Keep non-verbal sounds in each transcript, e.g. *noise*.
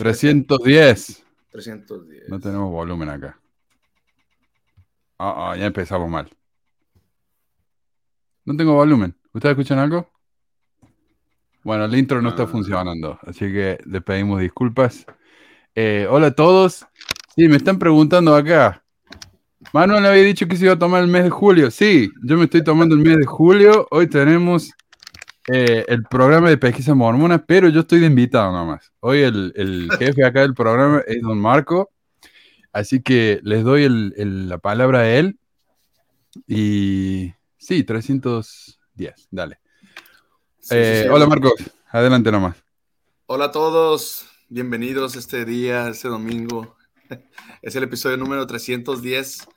310. 310. No tenemos volumen acá. Ah, ah, ya empezamos mal. No tengo volumen. ¿Ustedes escuchan algo? Bueno, el intro no está Ah. funcionando, así que le pedimos disculpas. Eh, hola a todos. Sí, me están preguntando acá. Manuel había dicho que se iba a tomar el mes de julio. Sí, yo me estoy tomando el mes de julio. Hoy tenemos eh, el programa de pesquisa mormona, pero yo estoy de invitado nomás. Hoy el, el *laughs* jefe acá del programa es don Marco. Así que les doy el- el- la palabra a él. Y sí, 310, dale. Sí, Eh, sí, sí. hola Marcos, adelante nomás. Hola a todos, bienvenidos este día, este domingo. *laughs* Es el episodio número 310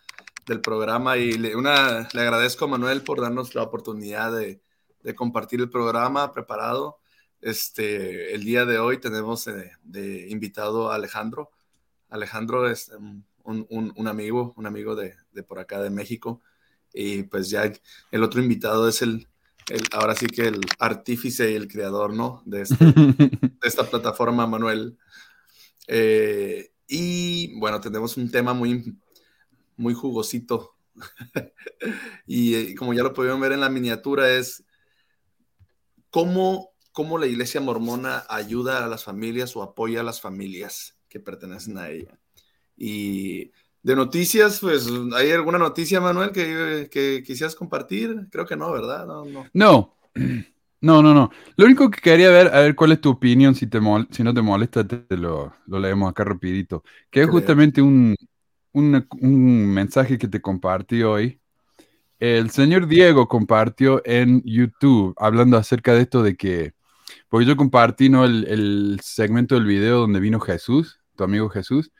del programa y le, una, le agradezco a Manuel por darnos la oportunidad de, de compartir el programa preparado. Este, el día de hoy tenemos eh, de invitado a Alejandro. Alejandro es um, un, un- un amigo, un amigo de, de por acá de México. Y pues ya el otro invitado es el, el- ahora sí que el artífice y el creador, ¿no? De este, *laughs* de esta plataforma, Manuel. Eh, y bueno, tenemos un tema muy, muy jugosito. *laughs* y eh, como ya lo pudieron ver en la miniatura, es cómo, cómo la iglesia mormona ayuda a las familias o apoya a las familias que pertenecen a ella. Y de noticias, pues, ¿hay alguna noticia, Manuel, que, que quisieras compartir? Creo que no, ¿verdad? No, no. No, *clears throat* no, no, no. Lo único que quería ver, a ver cuál es tu opinión, si, te mol- si no te molesta, te, te lo, lo leemos acá rapidito. Que es justamente un, un, un mensaje que te compartí hoy. El señor Diego compartió en YouTube, hablando acerca de esto de que, porque yo compartí ¿no? el, el segmento del video donde vino Jesús, tu amigo Jesús,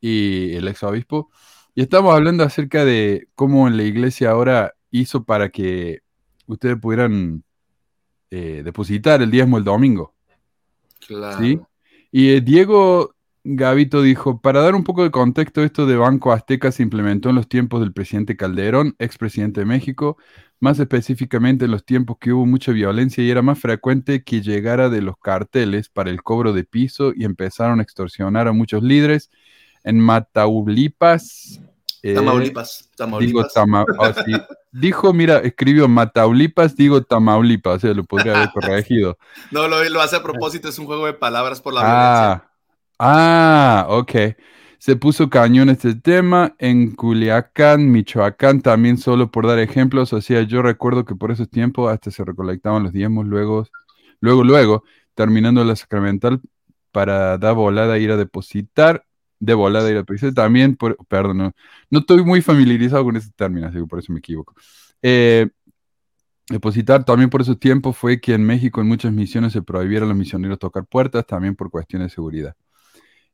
y el ex obispo, y estamos hablando acerca de cómo la iglesia ahora hizo para que ustedes pudieran eh, depositar el diezmo el domingo. Claro. ¿Sí? Y eh, Diego Gavito dijo, para dar un poco de contexto, esto de Banco Azteca se implementó en los tiempos del presidente Calderón, expresidente de México, más específicamente en los tiempos que hubo mucha violencia y era más frecuente que llegara de los carteles para el cobro de piso y empezaron a extorsionar a muchos líderes. En Mataulipas... eh, Tamaulipas. Digo Tamaulipas. Tama- oh, *laughs* sí. Dijo, mira, escribió Mataulipas, digo Tamaulipas, o sea, lo podría haber *laughs* corregido. No, lo, lo hace a propósito, es un juego de palabras por la violencia. Ah, ok. Se puso cañón este tema en Culiacán, Michoacán, también solo por dar ejemplos. O sea, yo recuerdo que por esos tiempos hasta se recolectaban los diezmos, luego, luego, luego, terminando la sacramental para dar volada, ir a depositar, de volada, ir a depositar. También, por, perdón, no, estoy muy familiarizado con ese término, así que por eso me equivoco. Eh, Depositar también por esos tiempos fue que en México en muchas misiones se prohibiera a los misioneros tocar puertas, también por cuestiones de seguridad.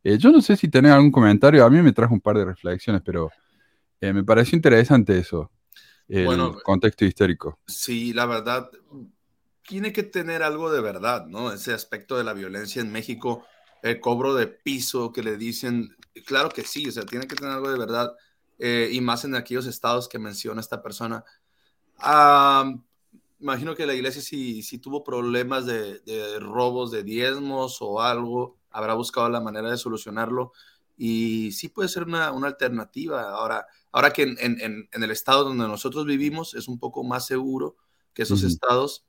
Eh, yo no sé si tenés algún comentario, a mí me trajo un par de reflexiones, pero eh, me pareció interesante eso, el Bueno, contexto histórico. Sí, la verdad, tiene que tener algo de verdad, ¿no? Ese aspecto de la violencia en México, el cobro de piso que le dicen, claro que sí, o sea, tiene que tener algo de verdad, eh, y más en aquellos estados que menciona esta persona. Ah, imagino que la iglesia si, si tuvo problemas de, de robos de diezmos o algo, habrá buscado la manera de solucionarlo y sí puede ser una, una alternativa. Ahora, ahora que en, en, en, el estado donde nosotros vivimos es un poco más seguro que esos estados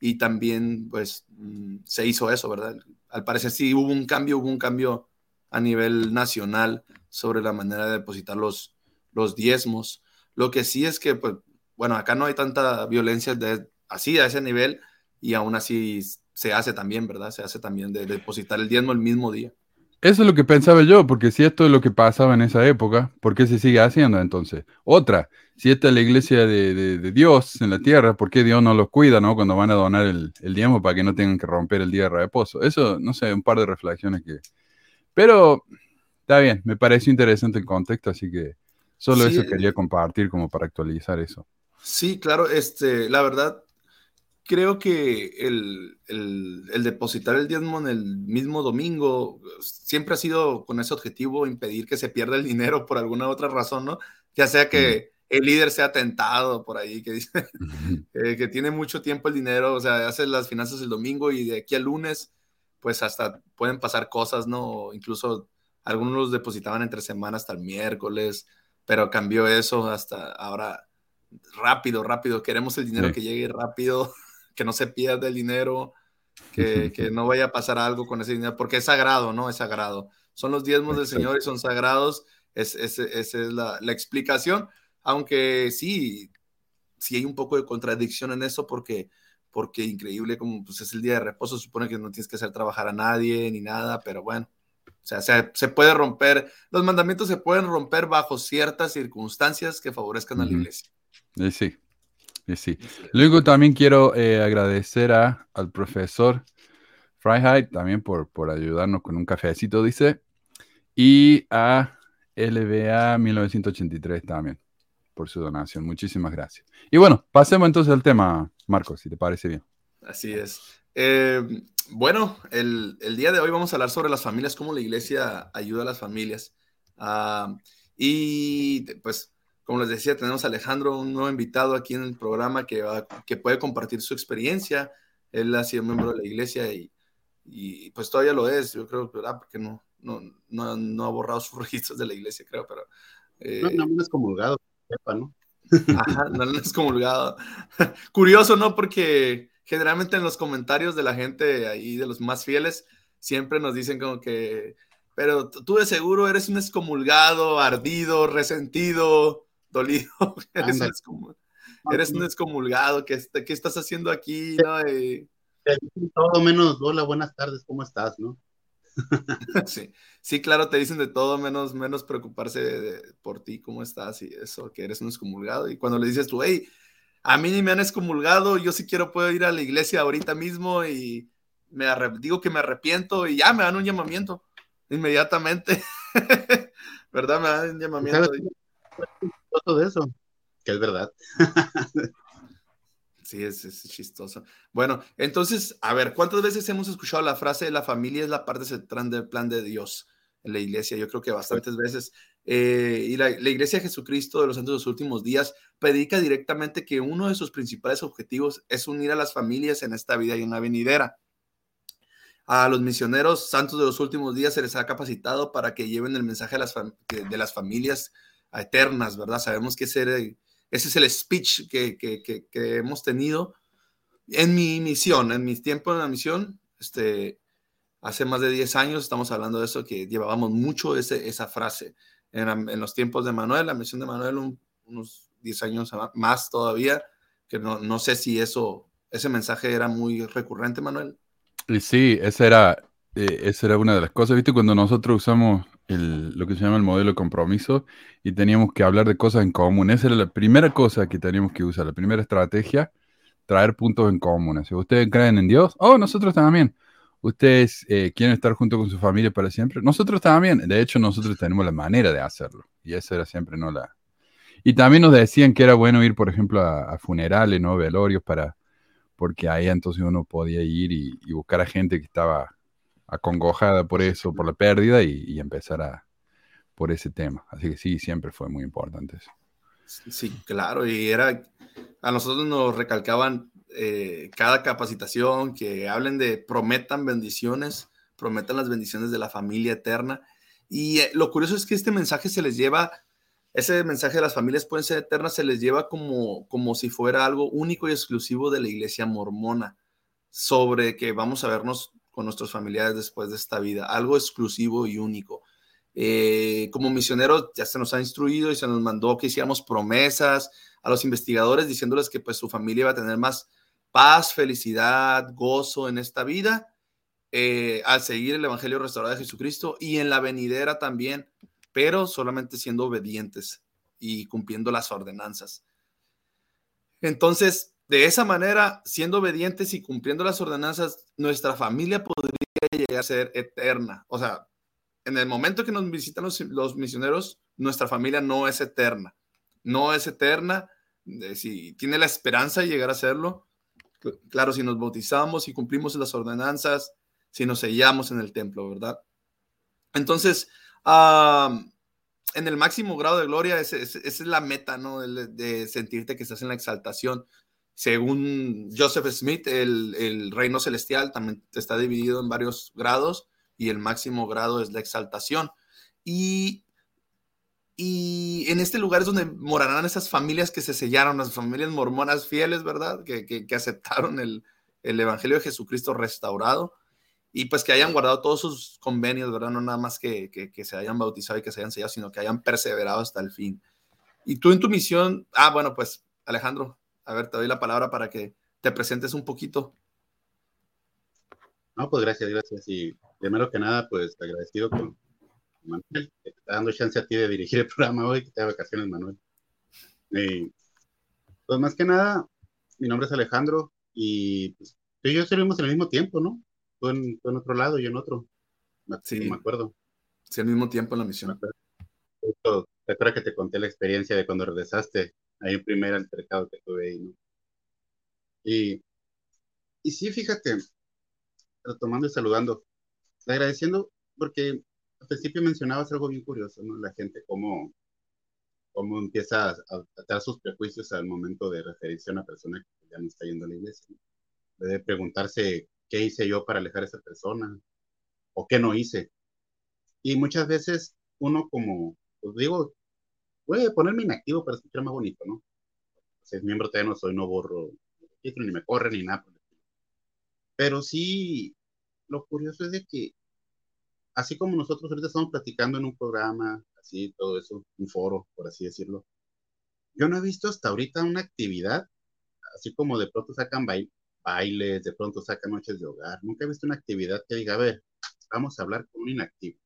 y también pues mm, se hizo eso, ¿verdad? Al parecer sí hubo un cambio, hubo un cambio a nivel nacional sobre la manera de depositar los, los diezmos. Lo que sí es que, pues, bueno, acá no hay tanta violencia de, así a ese nivel y aún así se hace también, ¿verdad? Se hace también de, depositar el diezmo el mismo día. Eso es lo que pensaba yo, porque si esto es lo que pasaba en esa época, ¿por qué se sigue haciendo entonces? Otra, si esta es la iglesia de, de, de Dios en la tierra, ¿por qué Dios no los cuida, no? Cuando van a donar el, el diezmo para que no tengan que romper el día de reposo. Eso, no sé, un par de reflexiones que... Pero está bien, me pareció interesante el contexto, así que solo Sí, eso quería compartir como para actualizar eso. Sí, claro, este, la verdad, creo que el, el, el, depositar el diezmo en el mismo domingo siempre ha sido con ese objetivo impedir que se pierda el dinero por alguna otra razón, ¿no? Ya sea que el líder sea tentado por ahí, que dice *laughs* eh, que tiene mucho tiempo el dinero, o sea, hace las finanzas el domingo y de aquí al lunes pues hasta pueden pasar cosas, ¿no? Incluso algunos los depositaban entre semanas hasta el miércoles, pero cambió eso hasta ahora rápido, rápido. Queremos el dinero que llegue rápido, que no se pierda el dinero, que, que, no vaya a pasar algo con ese dinero, porque es sagrado, ¿no? Es sagrado. Son los diezmos del Señor y son sagrados. Es, esa es la, la, explicación, aunque sí, sí hay un poco de contradicción en eso, porque porque increíble como pues es el día de reposo, supone que no tienes que hacer trabajar a nadie ni nada, pero bueno, o sea, se, puede romper, los mandamientos se pueden romper bajo ciertas circunstancias que favorezcan a la iglesia. sí, sí. Luego también quiero eh, agradecer a, al profesor Freiheit también por, por ayudarnos con un cafecito, dice, y a LBA 1983 también por su donación. Muchísimas gracias. Y bueno, pasemos entonces al tema, Marcos, si te parece bien. Así es. Eh, bueno, el, día de hoy vamos a hablar sobre las familias, cómo la iglesia ayuda a las familias. Ah, y pues, como les decía, tenemos a Alejandro, un nuevo invitado aquí en el programa que, que puede compartir su experiencia. Él ha sido miembro de la iglesia y, y pues todavía lo es, yo creo, ¿verdad? Porque no, no, no, no ha borrado sus *laughs* registros de la iglesia, creo, pero... Eh, no, no, es comulgado, ¿no? Ajá, no, no es comulgado. *laughs* Curioso, ¿no? Porque generalmente en los comentarios de la gente ahí, de los más fieles, siempre nos dicen como que, pero tú de seguro eres un excomulgado, ardido, resentido, dolido. *laughs* eres, un excomulgado, ¿qué, ¿qué, estás haciendo aquí? ¿no? Todo menos, hola, buenas tardes, ¿cómo estás? ¿no? *laughs* sí, sí, claro, te dicen de todo menos, menos preocuparse por ti, cómo estás y eso, que eres un excomulgado. Y cuando le dices tú, hey, a mí ni me han excomulgado, yo sí quiero puedo ir a la iglesia ahorita mismo y me digo que me arrepiento y ya me dan un llamamiento inmediatamente. *laughs* ¿Verdad? Me dan un llamamiento. Todo eso, que es verdad. *laughs* sí, es, es, chistoso. Bueno, entonces, a ver, ¿cuántas veces hemos escuchado la frase la familia es la parte central del plan de Dios en la iglesia? Yo creo que bastantes veces. Eh, y la, Iglesia de Jesucristo de los Santos de los Últimos Días predica directamente que uno de sus principales objetivos es unir a las familias en esta vida y en la venidera. A los misioneros santos de los últimos días se les ha capacitado para que lleven el mensaje de las, de las familias eternas, ¿verdad? Sabemos que ese, es el speech que, que, hemos tenido en mi misión, en mis tiempos en la misión, este, hace más de 10 años estamos hablando de eso, que llevábamos mucho ese, esa frase en, los tiempos de Manuel, la misión de Manuel, unos 10 años más todavía, que no, no sé si eso, ese mensaje era muy recurrente, Manuel. Sí, esa era, eh, esa era una de las cosas, ¿viste? Cuando nosotros usamos el, lo que se llama el modelo de compromiso y teníamos que hablar de cosas en común, esa era la primera cosa que teníamos que usar, la primera estrategia, traer puntos en común. Ustedes creen en Dios, oh, nosotros también ustedes eh, quieren estar junto con su familia para siempre. Nosotros también, de hecho, nosotros tenemos la manera de hacerlo. Y eso era siempre no la. Y también nos decían que era bueno ir, por ejemplo, a, funerales, ¿no? Velorios, para. Porque ahí entonces uno podía ir y, buscar a gente que estaba acongojada por eso, por la pérdida, y, empezar a por ese tema. Así que sí, siempre fue muy importante eso. Sí, claro, y era, a nosotros nos recalcaban eh, cada capacitación, que hablen de prometan bendiciones, prometan las bendiciones de la familia eterna. Y eh, lo curioso es que este mensaje se les lleva, ese mensaje de las familias pueden ser eternas, se les lleva como, como si fuera algo único y exclusivo de la iglesia mormona, sobre que vamos a vernos con nuestros familiares después de esta vida, algo exclusivo y único. Eh, como misioneros ya se nos ha instruido y se nos mandó que hiciéramos promesas a los investigadores diciéndoles que pues su familia iba a tener más paz, felicidad, gozo en esta vida, eh, al seguir el Evangelio restaurado de Jesucristo y en la venidera también, pero solamente siendo obedientes y cumpliendo las ordenanzas. Entonces, de esa manera, siendo obedientes y cumpliendo las ordenanzas, nuestra familia podría llegar a ser eterna. O sea, en el momento que nos visitan los, misioneros, nuestra familia no es eterna. No es eterna. Eh, si tiene la esperanza de llegar a serlo, Claro, si nos bautizamos y cumplimos las ordenanzas, si nos sellamos en el templo, ¿verdad? Entonces, en el máximo grado de gloria, esa es la meta, ¿no? De, sentirte que estás en la exaltación. Según Joseph Smith, el, reino celestial también está dividido en varios grados y el máximo grado es la exaltación. Y, en este lugar es donde morarán esas familias que se sellaron, las familias mormonas fieles, ¿verdad? Que, aceptaron el, Evangelio de Jesucristo restaurado y pues que hayan guardado todos sus convenios, ¿verdad? No nada más que, que, se hayan bautizado y que se hayan sellado, sino que hayan perseverado hasta el fin. Y tú en tu misión, ah, bueno, pues Alejandro, a ver, te doy la palabra para que te presentes un poquito. No, pues gracias, gracias. Y primero que nada, pues agradecido con Manuel, que te está dando chance a ti de dirigir el *laughs* programa hoy, que te da vacaciones, Manuel. pues más que nada, mi nombre es Alejandro y pues, tú y yo servimos al mismo tiempo, ¿no? Tú en, otro lado, y yo en otro. Sí, me acuerdo. Sí, al mismo tiempo en la misión. Te acuerdas que te conté la experiencia de cuando regresaste Ahí el primer altercado que tuve ahí, ¿no? Y, y sí, fíjate, retomando y saludando, agradeciendo porque al principio mencionabas algo bien curioso, ¿no? La gente cómo, cómo empieza a, a, sus prejuicios al momento de referirse a una persona que ya no está yendo a la iglesia. ¿no? Debe preguntarse qué hice yo para alejar a esa persona o qué no hice. Y muchas veces uno como, pues digo, voy a ponerme inactivo para escuchar más bonito, ¿no? Si es miembro todavía no soy, no borro ni me corre ni nada. Pero sí, lo curioso es de que, así como nosotros ahorita estamos platicando en un programa, así, todo eso, un foro, por así decirlo, yo no he visto hasta ahorita una actividad, así como de pronto sacan bailes, de pronto sacan noches de hogar, nunca he visto una actividad que diga, a ver, vamos a hablar con un inactivo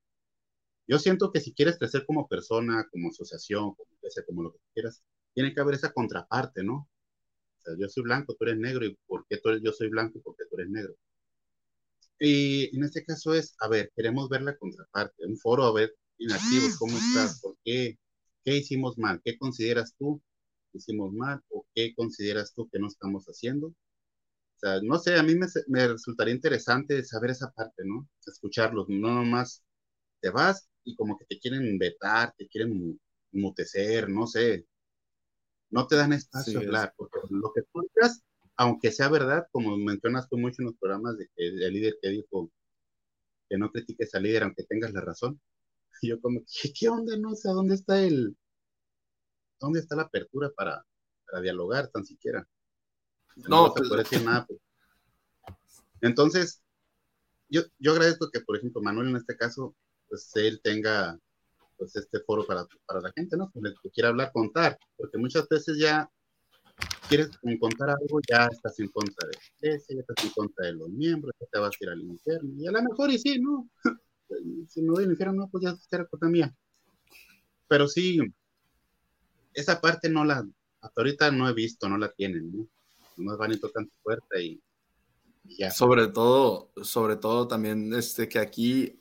yo siento que si quieres crecer como persona, como asociación, como como lo que quieras, tiene que haber esa contraparte, ¿no? O sea, yo soy blanco, tú eres negro, ¿y por qué tú eres, yo soy blanco y por qué tú eres negro? Y en este caso es, a ver, queremos ver la contraparte, un foro, a ver, inactivos, ¿cómo estás? ¿Por qué? ¿Qué hicimos mal? ¿Qué consideras tú que hicimos mal? ¿O qué consideras tú que no estamos haciendo? O sea, no sé, a mí me, me resultaría interesante saber esa parte, ¿no? Escucharlos, no nomás te vas y como que te quieren vetar, te quieren mutecer, no sé. No te dan espacio a hablar, porque lo que tú digas, aunque sea verdad, como mencionas tú mucho en los programas de que el líder que dijo que no critiques al líder aunque tengas la razón, *laughs* yo como, ¿qué, qué onda? No sé, ¿dónde está el, dónde está la apertura para, para dialogar tan siquiera? No, no se puede decir nada. Pues. *laughs* Entonces, yo, yo agradezco que, por ejemplo, Manuel en este caso pues él tenga pues este foro para, para la gente, ¿no? Que quiera hablar, contar, porque muchas veces ya quieres contar algo, ya estás en contra de la ya estás en contra de los miembros, ya te vas a ir al infierno, y a lo mejor y sí, ¿no? *laughs* si no voy al infierno, no, pues ya será cosa mía. Pero sí, esa parte no la, hasta ahorita no he visto, no la tienen, ¿no? No van y tocan tu puerta y, y ya. Sobre todo, sobre todo también este que aquí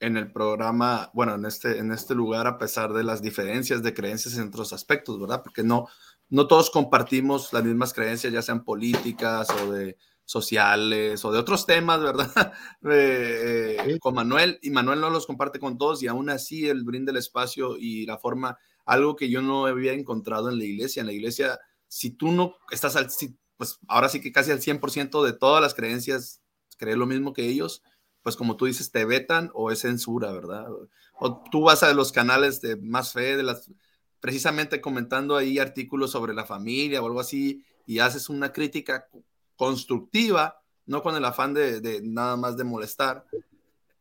en el programa, bueno, en este, en este lugar, a pesar de las diferencias de creencias en otros aspectos, ¿verdad? Porque no, no todos compartimos las mismas creencias, ya sean políticas o de sociales o de otros temas, ¿verdad? *laughs* Eh, con Manuel, y Manuel no los comparte con todos y aún así él brinda el espacio y la forma, algo que yo no había encontrado en la iglesia. En la iglesia, si tú no estás al, pues ahora sí que casi al 100% de todas las creencias, crees lo mismo que ellos, pues como tú dices, te vetan o es censura, ¿verdad? O tú vas a los canales de más fe, de las, precisamente comentando ahí artículos sobre la familia o algo así, y haces una crítica constructiva, no con el afán de, nada más de molestar.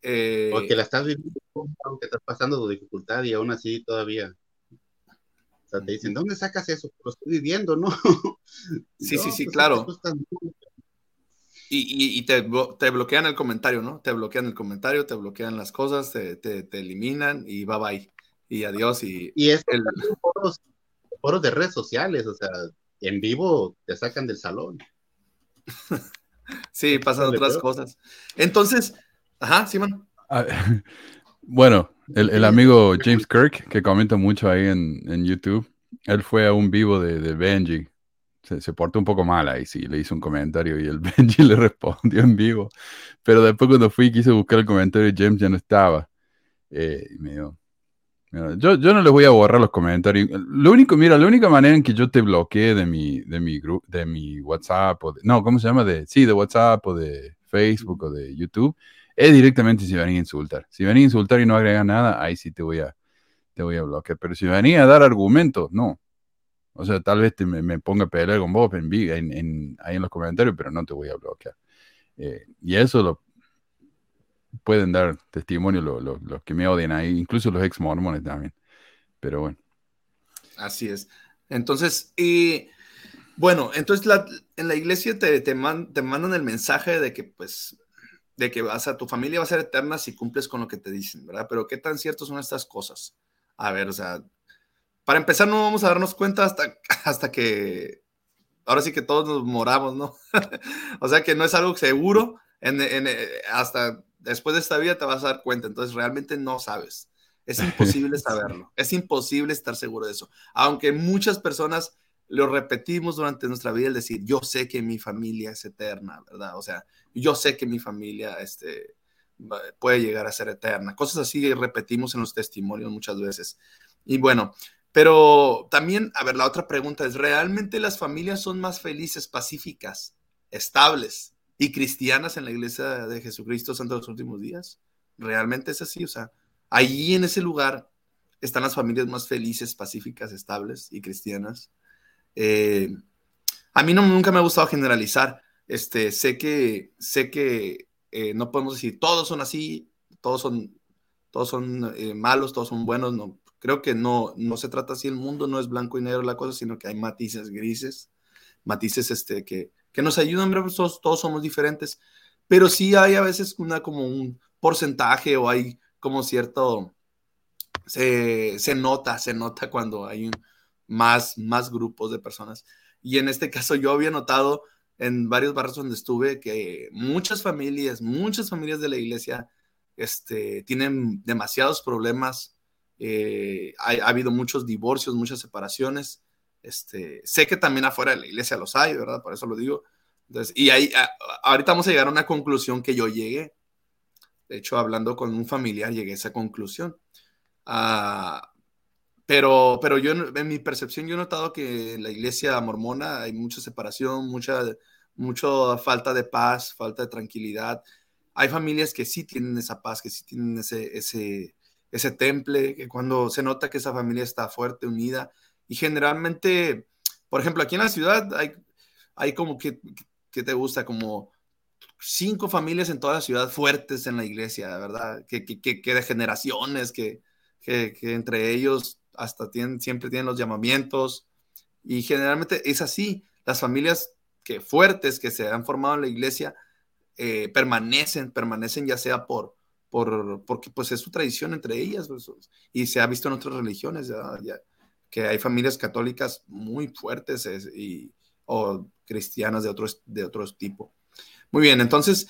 Eh, Porque la estás viviendo, que estás pasando tu dificultad y aún así todavía. O sea, te dicen, ¿dónde sacas eso? Lo estoy viviendo, ¿no? *laughs* Sí, sí, sí, pues, claro. Y, te, bloquean el comentario, ¿no? Te bloquean el comentario, te bloquean las cosas, te, eliminan y bye bye. Y adiós. Y, y es el... *laughs* foros, foros de redes sociales, o sea, en vivo te sacan del salón. *laughs* sí, pasan otras cosas. Entonces, ajá, Simón. Ah, *laughs* bueno, el, amigo James Kirk, que comenta mucho ahí en, YouTube, él fue a un vivo de, de Benji se, portó un poco mal ahí, sí, le hizo un comentario y el *laughs* Benji le respondió en vivo. Pero después cuando fui quise buscar el comentario de James ya no estaba. Eh, me dio, yo, yo no les voy a borrar los comentarios. Lo único, mira, la única manera en que yo te bloqueé de mi, de mi grupo, de mi WhatsApp, o no, ¿cómo se llama? De, sí, de WhatsApp o de Facebook o de YouTube, es directamente si venís a insultar. Si venís a insultar y no agregas nada, ahí sí te voy a, te voy a bloquear. Pero si venís a dar argumentos, no. O sea, tal vez te, me, ponga a pelear con vos en, en, ahí en los comentarios, pero no te voy a bloquear. Eh, y eso lo pueden dar testimonio los que me odian ahí, incluso los ex mormones también. Pero bueno. Así es. Entonces, y bueno, entonces en la iglesia te, te, mandan el mensaje de que pues de que vas a tu familia va a ser eterna si cumples con lo que te dicen, ¿verdad? Pero qué tan ciertos son estas cosas. A ver, o sea, para empezar no vamos a darnos cuenta hasta, hasta que ahora sí que todos nos moramos, ¿no? *laughs* o sea que no es algo seguro, en, eh, hasta después de esta vida te vas a dar cuenta, entonces realmente no sabes. Es *laughs* imposible saberlo, es imposible estar seguro de eso. Aunque muchas personas lo repetimos durante nuestra vida, el decir, yo sé que mi familia es eterna, ¿verdad? O sea, yo sé que mi familia este, puede llegar a ser eterna. Cosas así repetimos en los testimonios muchas veces. Y bueno, pero también, a ver, la otra pregunta es, ¿realmente las familias son más felices, pacíficas, estables y cristianas en la iglesia de Jesucristo Santo de los últimos días? ¿Realmente es así? O sea, allí en ese lugar están las familias más felices, pacíficas, estables y cristianas. Eh, a mí no, nunca me ha gustado generalizar. Este, sé que, sé que eh, no podemos decir todos son así, todos son, todos son eh, malos, todos son buenos. No, creo que no, no se trata así. El mundo no es blanco y negro la cosa, sino que hay matices grises, matices este, que, que nos ayudan. Todos, todos somos diferentes, pero sí hay a veces una como un porcentaje o hay como cierto, se, se nota, se nota cuando hay más, más grupos de personas. Y en este caso yo había notado en varios barrios donde estuve que muchas familias, muchas familias de la iglesia este, tienen demasiados problemas. Eh, ha, habido muchos divorcios, muchas separaciones. Este, sé que también afuera de la iglesia los hay, ¿verdad? Por eso lo digo. Entonces, y ahí, ahorita vamos a llegar a una conclusión que yo llegué. De hecho, hablando con un familiar, llegué a esa conclusión. Ah, pero, pero yo, en mi percepción, yo he notado que en la iglesia mormona hay mucha separación, mucha, mucha falta de paz, falta de tranquilidad. Hay familias que sí tienen esa paz, que sí tienen ese, ese, ese temple, que cuando se nota que esa familia está fuerte, unida. Y generalmente, por ejemplo, aquí en la ciudad hay, hay como que, que te gusta, como cinco familias en toda la ciudad fuertes en la iglesia, ¿verdad? Que, que, que de generaciones, que, que, entre ellos hasta tienen, siempre tienen los llamamientos y generalmente es así. Las familias que fuertes que se han formado en la iglesia eh, permanecen, permanecen ya sea por, por, porque pues es su tradición entre ellas pues, y se ha visto en otras religiones ya, que hay familias católicas muy fuertes y, o cristianas de otros, de otros tipo. Muy bien, entonces,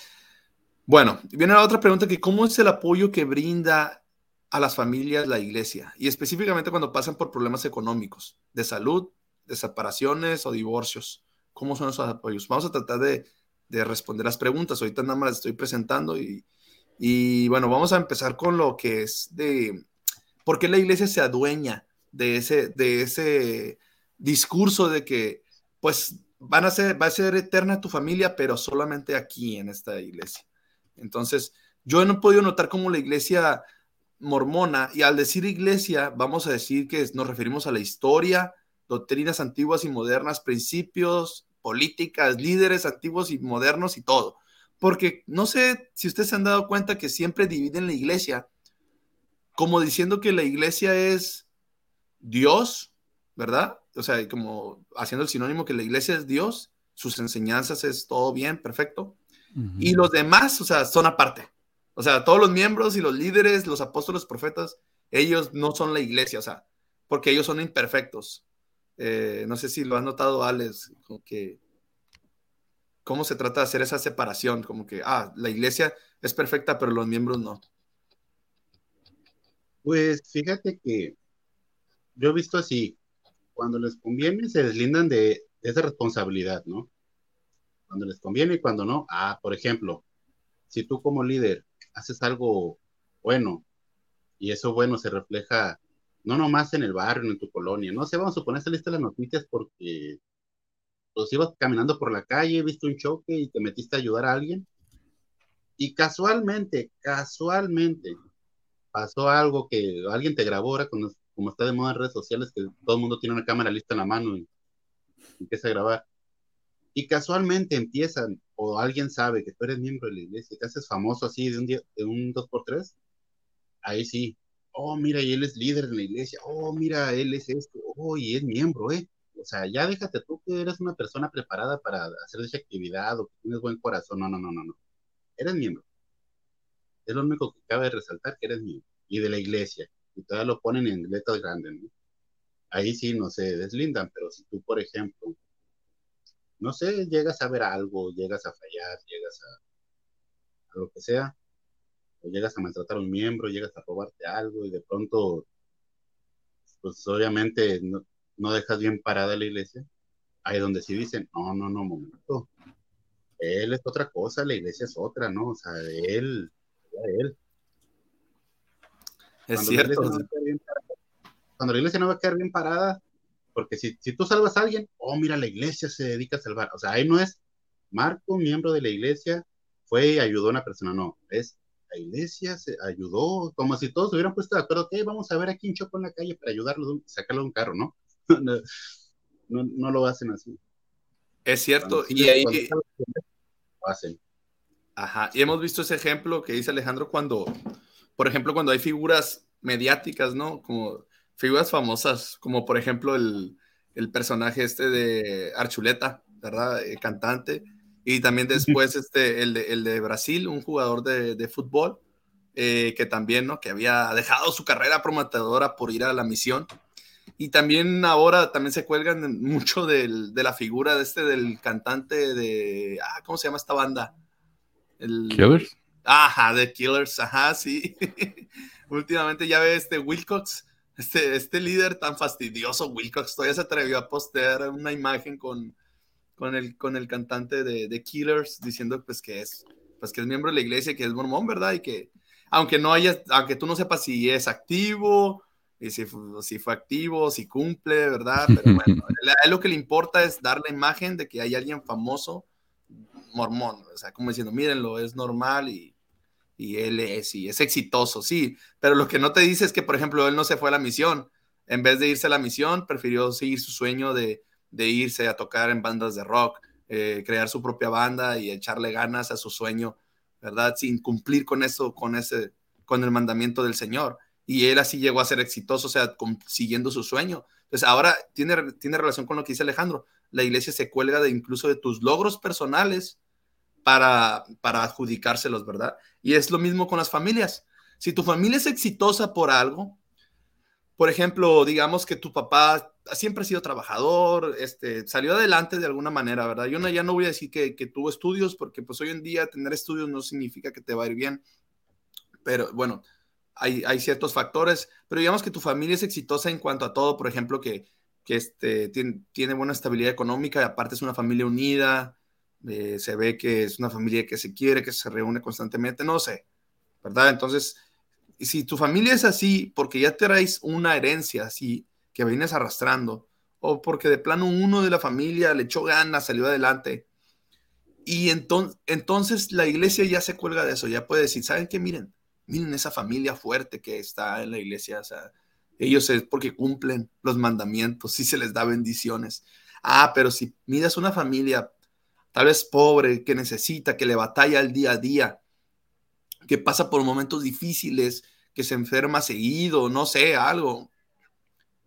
bueno, viene la otra pregunta que ¿cómo es el apoyo que brinda a las familias la iglesia y específicamente cuando pasan por problemas económicos, de salud, de separaciones o divorcios. ¿Cómo son esos apoyos? Vamos a tratar de, responder las preguntas. Ahorita nada más las estoy presentando y, y, bueno, vamos a empezar con lo que es de por qué la iglesia se adueña de ese, de ese discurso de que pues van a ser, va a ser eterna tu familia, pero solamente aquí en esta iglesia. Entonces, yo no he podido notar cómo la iglesia mormona y al decir iglesia vamos a decir que nos referimos a la historia, doctrinas antiguas y modernas, principios, políticas, líderes antiguos y modernos y todo. Porque no sé si ustedes se han dado cuenta que siempre dividen la iglesia como diciendo que la iglesia es Dios, ¿verdad? O sea, como haciendo el sinónimo que la iglesia es Dios, sus enseñanzas es todo bien, perfecto. Y los demás, o sea, son aparte. O sea, todos los miembros y los líderes, los apóstoles, profetas, ellos no son la iglesia, o sea, porque ellos son imperfectos. Eh, no sé si lo has notado, Alex, que cómo se trata de hacer esa separación, como que, ah, la iglesia es perfecta, pero los miembros no. Pues fíjate que yo he visto así, cuando les conviene se deslindan de esa responsabilidad, ¿no? Cuando les conviene y cuando no. Ah, por ejemplo, si tú como líder haces algo bueno y eso bueno se refleja no nomás en el barrio, en tu colonia, no sé, vamos a poner esta lista de las noticias porque pues ibas caminando por la calle, viste un choque y te metiste a ayudar a alguien. Y casualmente, casualmente, pasó algo que alguien te grabó ahora, como está de moda en redes sociales, que todo el mundo tiene una cámara lista en la mano y empieza a grabar. Y casualmente empiezan, o alguien sabe que tú eres miembro de la iglesia, te haces famoso así de un día, de un 2x3, ahí sí, oh, mira, y él es líder en la iglesia, oh, mira, él es esto, oh, y es miembro, ¿eh? O sea, ya déjate tú que eres una persona preparada para hacer esa actividad o que tienes buen corazón, no, no, no, no, no. Eres miembro. Es lo único que cabe resaltar que eres miembro. Y de la iglesia. Y todavía lo ponen en letras grandes, ¿no? Ahí sí no se deslindan, pero si tú, por ejemplo, no sé, llegas a ver algo, llegas a fallar, llegas a, a lo que sea, o llegas a maltratar a un miembro, llegas a robarte algo y de pronto, pues obviamente no, no dejas bien parada la iglesia, ahí donde sí dicen, no, no, no, momento, él es otra cosa, la iglesia es otra, ¿no? O sea, él, él. Es cierto. cuando la iglesia no va a quedar bien parada, porque si, si tú salvas a alguien, oh, mira, la iglesia se dedica a salvar. O sea, ahí no es Marco, miembro de la iglesia, fue y ayudó a una persona, no, es la iglesia se ayudó, como si todos hubieran puesto de acuerdo, que vamos a ver a quién chocó en la calle para ayudarlo, sacarlo de un carro, ¿no? No, no, lo hacen así. Es cierto, y ahí... Lo hacen. Ajá, y hemos visto ese ejemplo que dice Alejandro cuando, por ejemplo, cuando hay figuras mediáticas, ¿no? Como figuras famosas, como por ejemplo el, el personaje este de Archuleta, ¿verdad? El cantante y también después este, el, de, el de Brasil, un jugador de, de fútbol, eh, que también, ¿no? Que había dejado su carrera prometedora por ir a la misión. Y también ahora también se cuelgan mucho del, de la figura de este, del cantante de, ah, ¿cómo se llama esta banda? El, Killers. Ajá, de Killers, ajá, sí. *laughs* Últimamente ya ve este Wilcox, este, este líder tan fastidioso, Wilcox, todavía se atrevió a postear una imagen con, con el, con el cantante de, de, Killers diciendo pues que es pues que es miembro de la iglesia, que es mormón, ¿verdad? Y que aunque no haya, aunque tú no sepas si es activo, y si, si fue activo, si cumple, ¿verdad? Pero bueno, *laughs* a él lo que le importa es dar la imagen de que hay alguien famoso mormón, o sea, como diciendo, mírenlo, es normal y, y él es, y es exitoso, sí, pero lo que no te dice es que, por ejemplo, él no se fue a la misión, en vez de irse a la misión, prefirió seguir su sueño de, de irse a tocar en bandas de rock, eh, crear su propia banda y echarle ganas a su sueño, ¿verdad? Sin cumplir con eso, con ese, con el mandamiento del Señor. Y él así llegó a ser exitoso, o sea, siguiendo su sueño. Entonces ahora tiene, tiene relación con lo que dice Alejandro. La iglesia se cuelga de incluso de tus logros personales para, para adjudicárselos, ¿verdad? Y es lo mismo con las familias. Si tu familia es exitosa por algo, por ejemplo, digamos que tu papá siempre ha sido trabajador, este, salió adelante de alguna manera, ¿verdad? Yo no, ya no voy a decir que, que, tuvo estudios, porque pues hoy en día tener estudios no significa que te va a ir bien, pero bueno, hay, ciertos factores, pero digamos que tu familia es exitosa en cuanto a todo, por ejemplo, que, que este, tiene, buena estabilidad económica, y aparte es una familia unida, eh, se ve que es una familia que se quiere, que se reúne constantemente, no sé, ¿verdad? Entonces, si tu familia es así, porque ya traes una herencia así, que vienes arrastrando, o porque de plano uno de la familia le echó ganas, salió adelante. Y entonces, entonces la iglesia ya se cuelga de eso, ya puede decir, ¿saben qué? Miren, miren esa familia fuerte que está en la iglesia, ellos es porque cumplen los mandamientos y se les da bendiciones. Ah, pero si miras una familia tal vez pobre, que necesita, que le batalla el día a día, que pasa por momentos difíciles, que se enferma seguido, no sé, algo,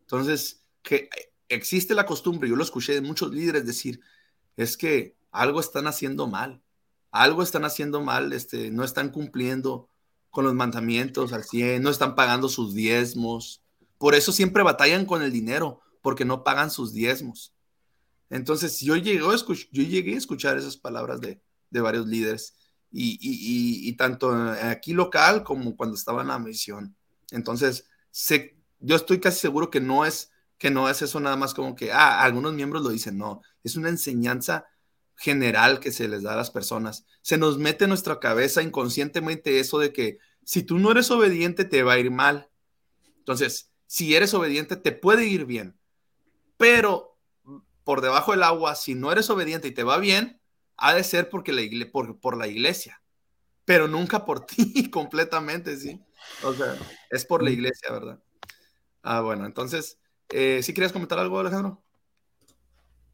entonces, que existe la costumbre, yo lo escuché de muchos líderes decir, es que algo están haciendo mal, algo están haciendo mal, este, no están cumpliendo con los mandamientos al 100, no están pagando sus diezmos. Por eso siempre batallan con el dinero, porque no pagan sus diezmos. Entonces, yo llegué a, yo llegué a escuchar esas palabras de, de varios líderes, y, y, y, tanto aquí local como cuando estaba en la misión. Entonces, se, yo estoy casi seguro que no es que no es eso nada más como que, ah, algunos miembros lo dicen, no, es una enseñanza general que se les da a las personas. Se nos mete en nuestra cabeza inconscientemente eso de que si tú no eres obediente te va a ir mal. Entonces, si eres obediente, te puede ir bien. Pero por debajo del agua, si no eres obediente y te va bien, ha de ser porque la por, por la iglesia, pero nunca por *laughs* ti completamente, ¿sí? O sea, es por la iglesia, ¿verdad? Ah, bueno, entonces, eh, ¿sí querías comentar algo, Alejandro?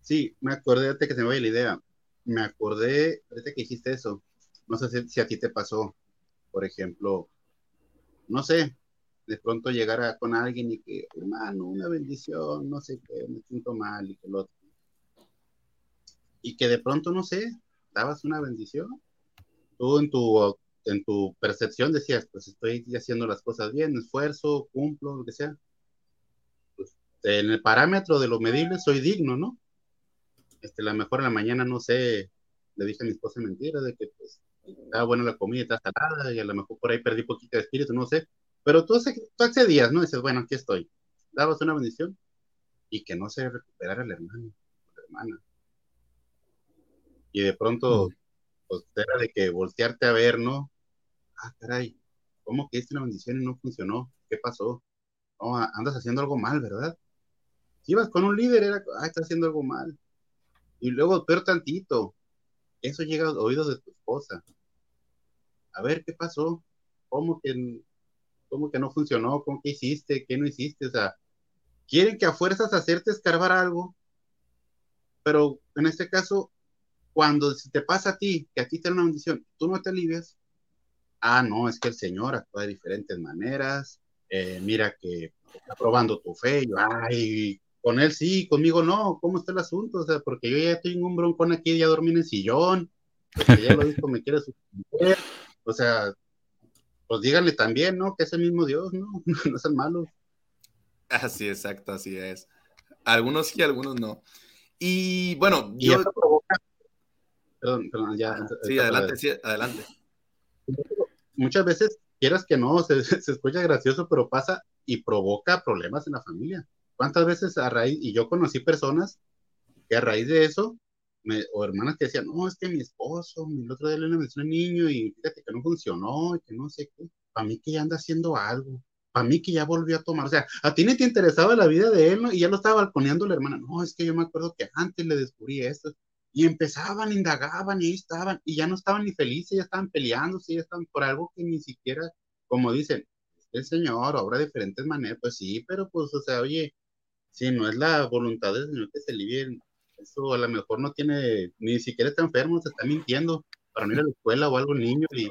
Sí, me acordé de que se me vaya la idea. Me acordé, ahorita que hiciste eso. No sé si, a ti te pasó, por ejemplo, no sé, de pronto llegar con alguien y que, hermano, una bendición, no sé qué, me siento mal y que lo otro. Y que de pronto, no sé, dabas una bendición. Tú en tu, en tu percepción decías, pues estoy haciendo las cosas bien, esfuerzo, cumplo, lo que sea en el parámetro de lo medible soy digno, ¿no? Este, la mejor en la mañana, no sé, le dije a mi esposa mentira de que pues estaba buena la comida, está salada y a lo mejor por ahí perdí poquito de espíritu, no sé. Pero tú, tú accedías, ¿no? dices, bueno, aquí estoy. Dabas una bendición y que no se recuperara el hermano, la hermana. Y de pronto, pues era de que voltearte a ver, ¿no? Ah, caray, ¿cómo que hice una bendición y no funcionó? ¿Qué pasó? No, andas haciendo algo mal, ¿verdad? ibas con un líder, era, ah, está haciendo algo mal. Y luego, peor tantito, eso llega a los oídos de tu esposa. A ver, ¿qué pasó? ¿Cómo que, cómo que no funcionó? ¿Cómo que hiciste? ¿Qué no hiciste? O sea, quieren que a fuerzas hacerte escarbar algo, pero en este caso, cuando te pasa a ti, que a ti te da una bendición, tú no te alivias, ah, no, es que el Señor actúa de diferentes maneras, eh, mira que está probando tu fe, ay, con él sí, conmigo no, ¿cómo está el asunto? O sea, porque yo ya tengo un broncón aquí, ya dormí en el sillón, porque ya lo dijo, me quiere suspender, o sea, pues díganle también, ¿no? Que es el mismo Dios, ¿no? *laughs* no es el malo. Así, exacto, así es. Algunos sí, algunos no. Y bueno, yo... Perdón, perdón, ya. Sí, adelante, sí, adelante. Muchas veces, quieras que no, se, *laughs* se escucha gracioso, pero pasa y provoca problemas en la familia. ¿Cuántas veces a raíz, y yo conocí personas que a raíz de eso, o hermanas que decían, no, es que mi esposo, el otro día le mencionó un niño y fíjate que no funcionó y que no sé qué, para mí que ya anda haciendo algo, para mí que ya volvió a tomar, o sea, a ti ni te interesaba la vida de él, ¿no? Y ya lo estaba balconeando la hermana, no, es que yo me acuerdo que antes le descubrí esto, y empezaban, indagaban y ahí estaban, y ya no estaban ni felices, ya estaban peleándose, ya estaban por algo que ni siquiera, como dicen, el Señor obra de diferentes maneras, pues sí, pero pues, o sea, oye, Sí, no es la voluntad del Señor que se alivie. Eso a lo mejor no tiene, ni siquiera está enfermo, se está mintiendo para no ir a la escuela o algo el niño y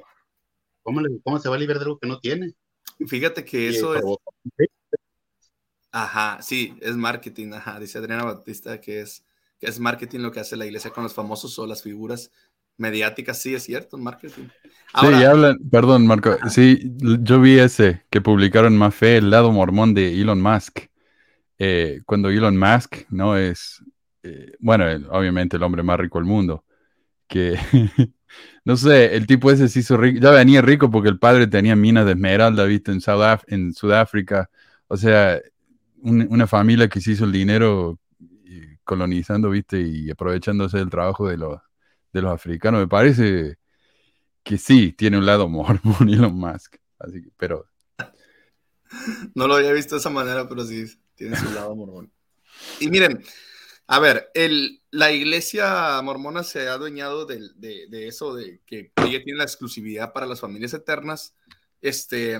¿cómo, cómo se va a liberar de algo que no tiene? Fíjate que eso es... Ajá, sí, es marketing, ajá, dice Adriana Batista que es, que es marketing lo que hace la iglesia con los famosos o las figuras mediáticas, sí, es cierto, marketing. sí, hablan, perdón, Marco, sí, yo vi ese que publicaron más fe, el lado mormón de Elon Musk eh, cuando Elon Musk, ¿no? Es, eh, bueno, obviamente el hombre más rico del mundo, que, *laughs* no sé, el tipo ese se hizo rico, ya venía rico porque el padre tenía minas de esmeralda, ¿viste? En, Sudáfrica, o sea, una familia que se hizo el dinero colonizando, ¿viste? Y aprovechándose del trabajo de los, de los africanos, me parece que sí, tiene un lado mormón *laughs* Elon Musk, así que, pero... *laughs* No lo había visto de esa manera, pero sí, tiene su lado mormón. Y miren, a ver, el, la iglesia mormona se ha adueñado de, de, eso, de que ella tiene la exclusividad para las familias eternas, este,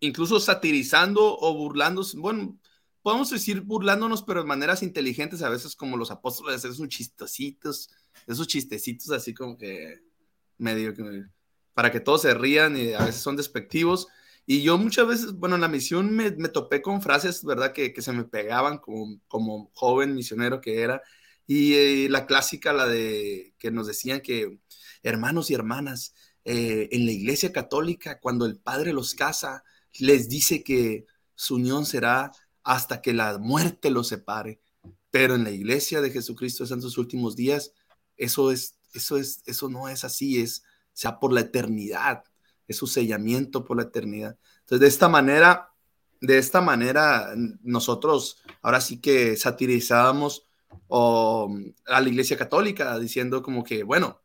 incluso satirizando o burlándose, bueno, podemos decir burlándonos, pero de maneras inteligentes, a veces como los apóstoles, esos chistecitos, esos chistecitos así como que medio que para que todos se rían y a veces son despectivos. Y yo muchas veces, bueno, en la misión me, me topé con frases, ¿verdad? Que, que, se me pegaban como, como joven misionero que era. Y eh, la clásica, la de que nos decían que hermanos y hermanas, eh, en la iglesia católica, cuando el padre los casa, les dice que su unión será hasta que la muerte los separe. Pero en la iglesia de Jesucristo en sus últimos días, eso es, eso es, eso no es así, es sea por la eternidad su sellamiento por la eternidad. Entonces, de esta manera, de esta manera, nosotros ahora sí que satirizábamos a la Iglesia Católica diciendo como que, bueno,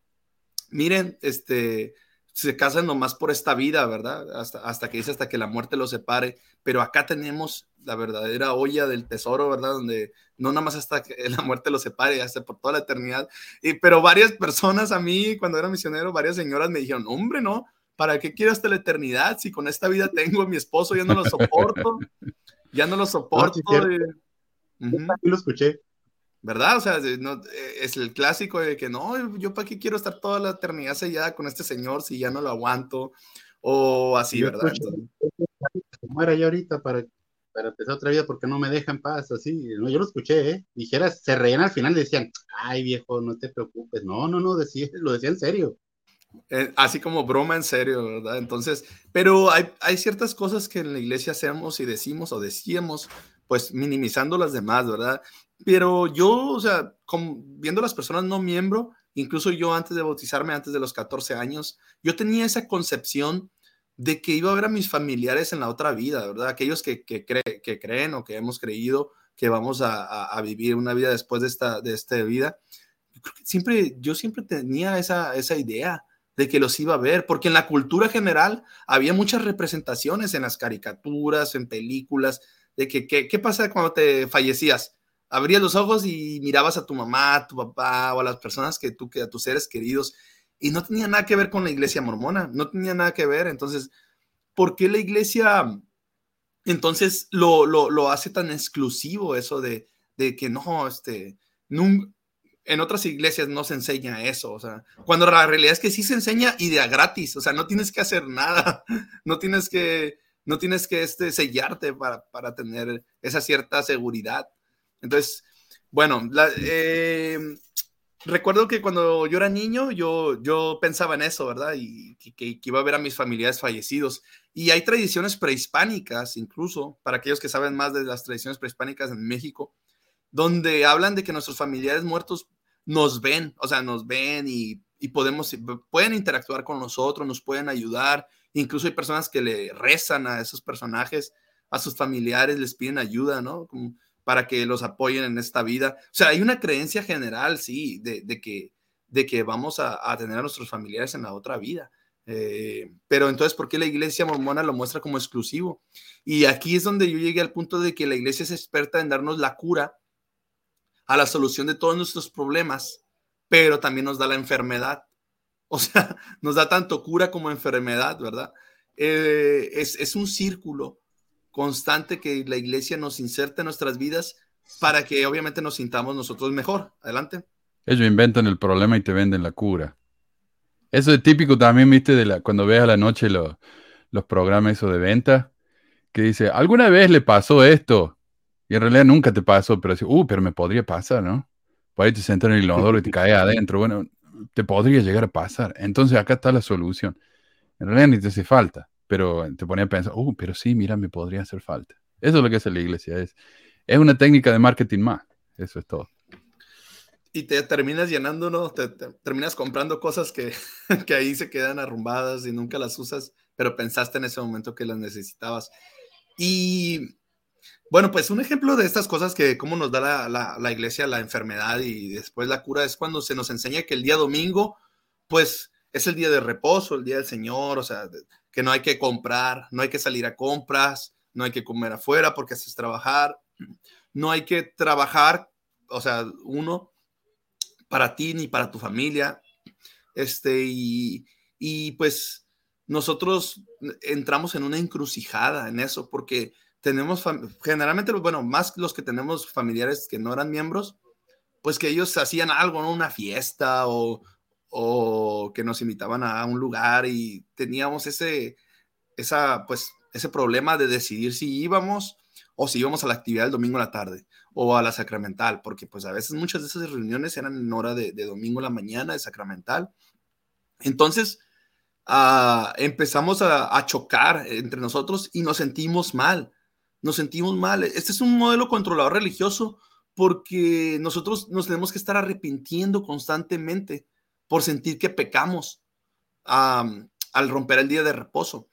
miren, este, se casan nomás por esta vida, ¿verdad? Hasta, hasta que dice hasta que la muerte los separe. Pero acá tenemos la verdadera olla del tesoro, ¿verdad? Donde no nada más hasta que *laughs* la muerte los separe, hasta por toda la eternidad. Y, pero varias personas a mí, cuando era misionero, varias señoras me dijeron, hombre, no, ¿para qué quiero hasta la eternidad? Si con esta vida tengo a mi esposo, ya no lo soporto, ya no lo soporto. lo escuché. ¿verdad? O sea, no, es el clásico de que no, yo para qué quiero estar toda la eternidad sellada con este señor si ya no lo aguanto, o así, ¿verdad? Muera ya ahorita para, para empezar otra vida porque no me dejan paz, así. No, yo lo escuché, ¿eh? Dijeras, se reían al final y decían, ay viejo, no te preocupes. No, no, no, decía, *laughs* lo decía en serio. Eh, así como broma en serio, ¿verdad? Entonces, pero hay, hay ciertas cosas que en la iglesia hacemos y decimos o decíamos, pues minimizando las demás, ¿verdad? Pero yo, o sea, viendo las personas no miembro, incluso yo antes de bautizarme, antes de los 14 años, yo tenía esa concepción de que iba a ver a mis familiares en la otra vida, ¿verdad? Aquellos que, que, que creen o que hemos creído que vamos a, a, vivir una vida después de esta, de esta vida. siempre, yo siempre tenía esa, esa idea de que los iba a ver, porque en la cultura general había muchas representaciones en las caricaturas, en películas, de que, ¿qué pasa cuando te fallecías? abrías los ojos y mirabas a tu mamá, a tu papá o a las personas que tú, que a tus seres queridos, y no tenía nada que ver con la iglesia mormona, no tenía nada que ver. Entonces, ¿por qué la iglesia entonces lo, lo, hace tan exclusivo eso de, de que no, este, en otras iglesias no se enseña eso, o sea, cuando la realidad es que sí se enseña y de a gratis, o sea, no tienes que hacer nada, *laughs* no tienes que, no tienes que este, sellarte para, para tener esa cierta seguridad. Entonces, bueno, eh, recuerdo que cuando yo era niño, yo, yo pensaba en eso, ¿verdad? Y que, iba a ver a mis familiares fallecidos. Y hay tradiciones prehispánicas, incluso, para aquellos que saben más de las tradiciones prehispánicas en México, donde hablan de que nuestros familiares muertos nos ven, o sea, nos ven y, y podemos, pueden interactuar con nosotros, nos pueden ayudar. Incluso hay personas que le rezan a esos personajes, a sus familiares, les piden ayuda, ¿no? Como, para que los apoyen en esta vida. O sea, hay una creencia general, sí, de, que, de que vamos a, tener a nuestros familiares en la otra vida. Eh, pero entonces, ¿por qué la iglesia mormona lo muestra como exclusivo? Y aquí es donde yo llegué al punto de que la iglesia es experta en darnos la cura a la solución de todos nuestros problemas, pero también nos da la enfermedad. *laughs* O sea, nos da tanto cura como enfermedad, ¿verdad? Eh, es, es un círculo constante que la iglesia nos inserta en nuestras vidas para que obviamente nos sintamos nosotros mejor. Adelante. Ellos inventan el problema y te venden la cura. Eso es típico también, viste, de la, cuando ves a la noche los, los programas de venta, que dice, ¿alguna vez le pasó esto? Y en realidad nunca te pasó, pero dice, uh, pero me podría pasar, ¿no? Por ahí te sentas en el inodoro y te caes adentro. Bueno, te podría llegar a pasar. Entonces acá está la solución. En realidad ni te hace falta pero te ponía a pensar, oh, pero sí, mira, me podría hacer falta. Eso es lo que hace la iglesia, es, es una técnica de marketing más, eso es todo. Y te terminas llenando, ¿no? Te, terminas comprando cosas que, *laughs* que ahí se quedan arrumbadas y nunca las usas, pero pensaste en ese momento que las necesitabas. Y bueno, pues un ejemplo de estas cosas que cómo nos da la, la, iglesia la enfermedad y después la cura es cuando se nos enseña que el día domingo, pues es el día de reposo, el día del Señor, o sea, que no hay que comprar, no hay que salir a compras, no hay que comer afuera porque haces trabajar, no hay que trabajar, o sea, uno, para ti ni para tu familia. Este, y, y pues nosotros entramos en una encrucijada en eso porque tenemos, generalmente, bueno, más los que tenemos familiares que no eran miembros, pues que ellos hacían algo, ¿no? Una fiesta o, o que nos invitaban a un lugar y teníamos ese, esa, pues, ese problema de decidir si íbamos o si íbamos a la actividad del domingo a la tarde o a la sacramental, porque pues a veces muchas de esas reuniones eran en hora de, domingo a la mañana, de sacramental. Entonces, ah, empezamos a, a, chocar entre nosotros y nos sentimos mal, nos sentimos mal. Este es un modelo controlador religioso porque nosotros nos tenemos que estar arrepintiendo constantemente por sentir que pecamos al romper el día de reposo.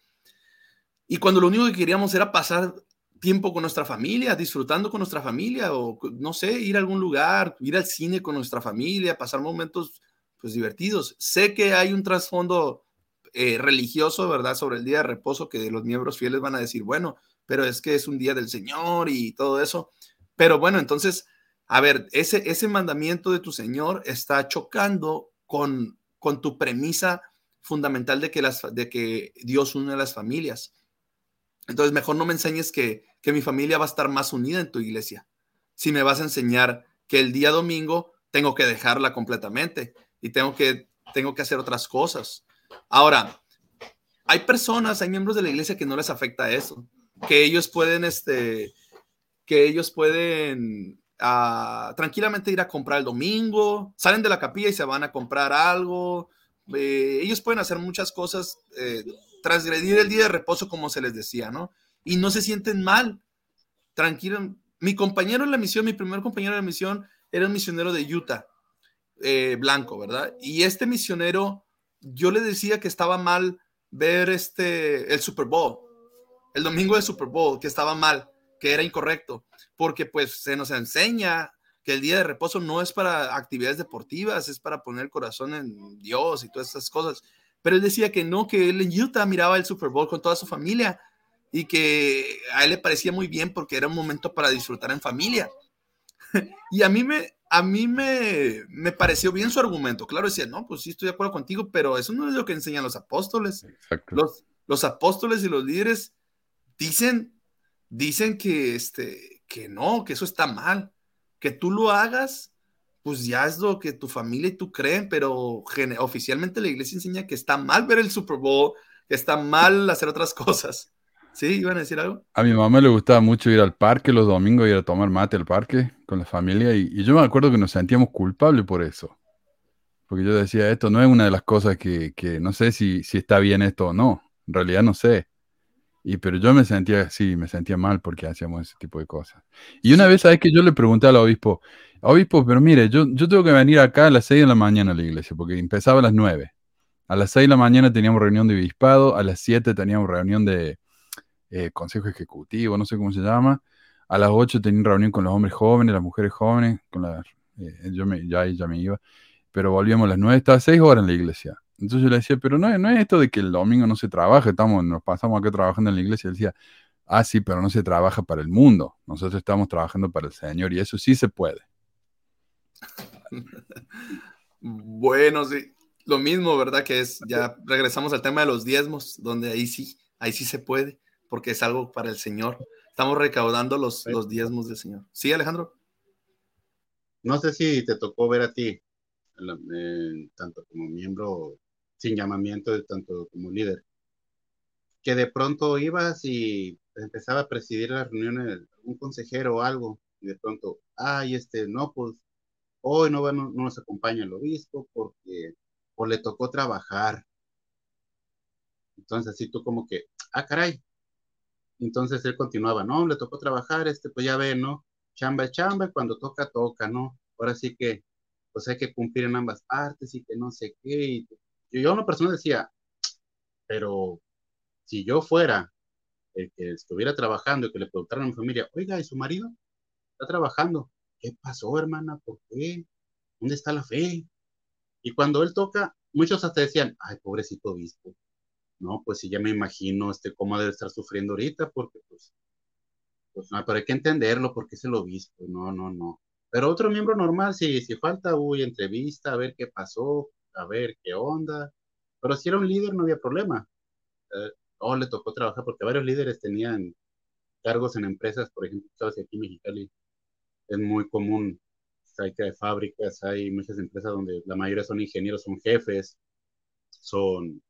Y cuando lo único que queríamos era pasar tiempo con nuestra familia, disfrutando con nuestra familia, o no sé, ir a algún lugar, ir al cine con nuestra familia, pasar momentos pues divertidos. Sé que hay un trasfondo eh, religioso, ¿verdad? Sobre el día de reposo que los miembros fieles van a decir, bueno, pero es que es un día del Señor y todo eso. Pero bueno, entonces, a ver, ese, ese mandamiento de tu Señor está chocando con, con tu premisa fundamental de que, las, de que Dios une a las familias. Entonces, mejor no me enseñes que, que mi familia va a estar más unida en tu iglesia. Si me vas a enseñar que el día domingo tengo que dejarla completamente y tengo que, tengo que hacer otras cosas. Ahora, hay personas, hay miembros de la iglesia que no les afecta eso, que ellos pueden, este, que ellos pueden ah, tranquilamente ir a comprar el domingo, salen de la capilla y se van a comprar algo. Eh, ellos pueden hacer muchas cosas, eh, transgredir el día de reposo, como se les decía, ¿no? Y no se sienten mal. Tranquilo. Mi compañero en la misión, mi primer compañero de la misión, era un misionero de Utah, eh, blanco, ¿verdad? Y este misionero, yo le decía que estaba mal ver este, el Super Bowl, el domingo del Super Bowl, que estaba mal, que era incorrecto, porque pues se nos enseña que el día de reposo no es para actividades deportivas, es para poner el corazón en Dios y todas esas cosas. Pero él decía que no, que él en Utah miraba el Super Bowl con toda su familia y que a él le parecía muy bien porque era un momento para disfrutar en familia. *laughs* y a mí me, a mí me, me, pareció bien su argumento. Claro, decía, no, pues sí, estoy de acuerdo contigo, pero eso no es lo que enseñan los apóstoles. Los, los apóstoles y los líderes dicen, dicen que, este, que no, que eso está mal. Que tú lo hagas, pues ya es lo que tu familia y tú creen, pero oficialmente la iglesia enseña que está mal ver el Super Bowl, que está mal hacer otras cosas. ¿Sí? ¿Iban a decir algo? A mi mamá le gustaba mucho ir al parque los domingos, ir a tomar mate al parque con la familia y, yo me acuerdo que nos sentíamos culpables por eso. Porque yo decía, esto no es una de las cosas que, que no sé si, si, está bien esto o no. En realidad no sé. Y, pero yo me sentía, sí, me sentía mal porque hacíamos ese tipo de cosas. Y una vez, ¿sabes que Yo le pregunté al obispo, obispo, pero mire, yo, yo tengo que venir acá a las 6 de la mañana a la iglesia, porque empezaba a las 9. A las 6 de la mañana teníamos reunión de obispado, a las 7 teníamos reunión de, eh, consejo ejecutivo, no sé cómo se llama. A las 8 tenía reunión con los hombres jóvenes, las mujeres jóvenes, con las, eh, yo me, ya, ya me iba, pero volvíamos a las 9, estaba 6 horas en la iglesia. Entonces yo le decía, pero no, no es esto de que el domingo no se trabaja, estamos, nos pasamos acá trabajando en la iglesia. Él decía, ah, sí, pero no se trabaja para el mundo, nosotros estamos trabajando para el Señor y eso sí se puede. bueno, sí, lo mismo, ¿verdad? Que es, ya regresamos al tema de los diezmos, donde ahí sí, ahí sí se puede porque es algo para el Señor. Estamos recaudando los, los diezmos del Señor. ¿Sí, Alejandro? No sé si te tocó ver a ti, tanto como miembro sin llamamiento, tanto como líder, que de pronto ibas y empezaba a presidir las reuniones un consejero o algo, y de pronto, ay, este, no, pues hoy no, no, no nos acompaña el obispo porque o le tocó trabajar. Entonces, así tú como que, ah, caray, entonces él continuaba, no, le tocó trabajar, este, pues ya ve, ¿no? Chamba chamba, cuando toca, toca, ¿no? Ahora sí que, pues hay que cumplir en ambas partes y que no sé qué. Y yo, una persona decía, pero si yo fuera el que estuviera trabajando y que le preguntaran a mi familia, oiga, ¿y su marido? Está trabajando. ¿Qué pasó, hermana? ¿Por qué? ¿Dónde está la fe? Y cuando él toca, muchos hasta decían, ay, pobrecito obispo, no, pues sí, ya me imagino este, cómo debe estar sufriendo ahorita, porque pues, pues no, pero hay que entenderlo porque es el obispo, no, no, no. Pero otro miembro normal, si, si falta, uy, entrevista, a ver qué pasó, a ver qué onda. Pero si era un líder, no había problema. Eh, oh, le tocó trabajar porque varios líderes tenían cargos en empresas, por ejemplo, sabes aquí en Mexicali es muy común, hay que fábricas, hay muchas empresas donde la mayoría son ingenieros, son jefes, son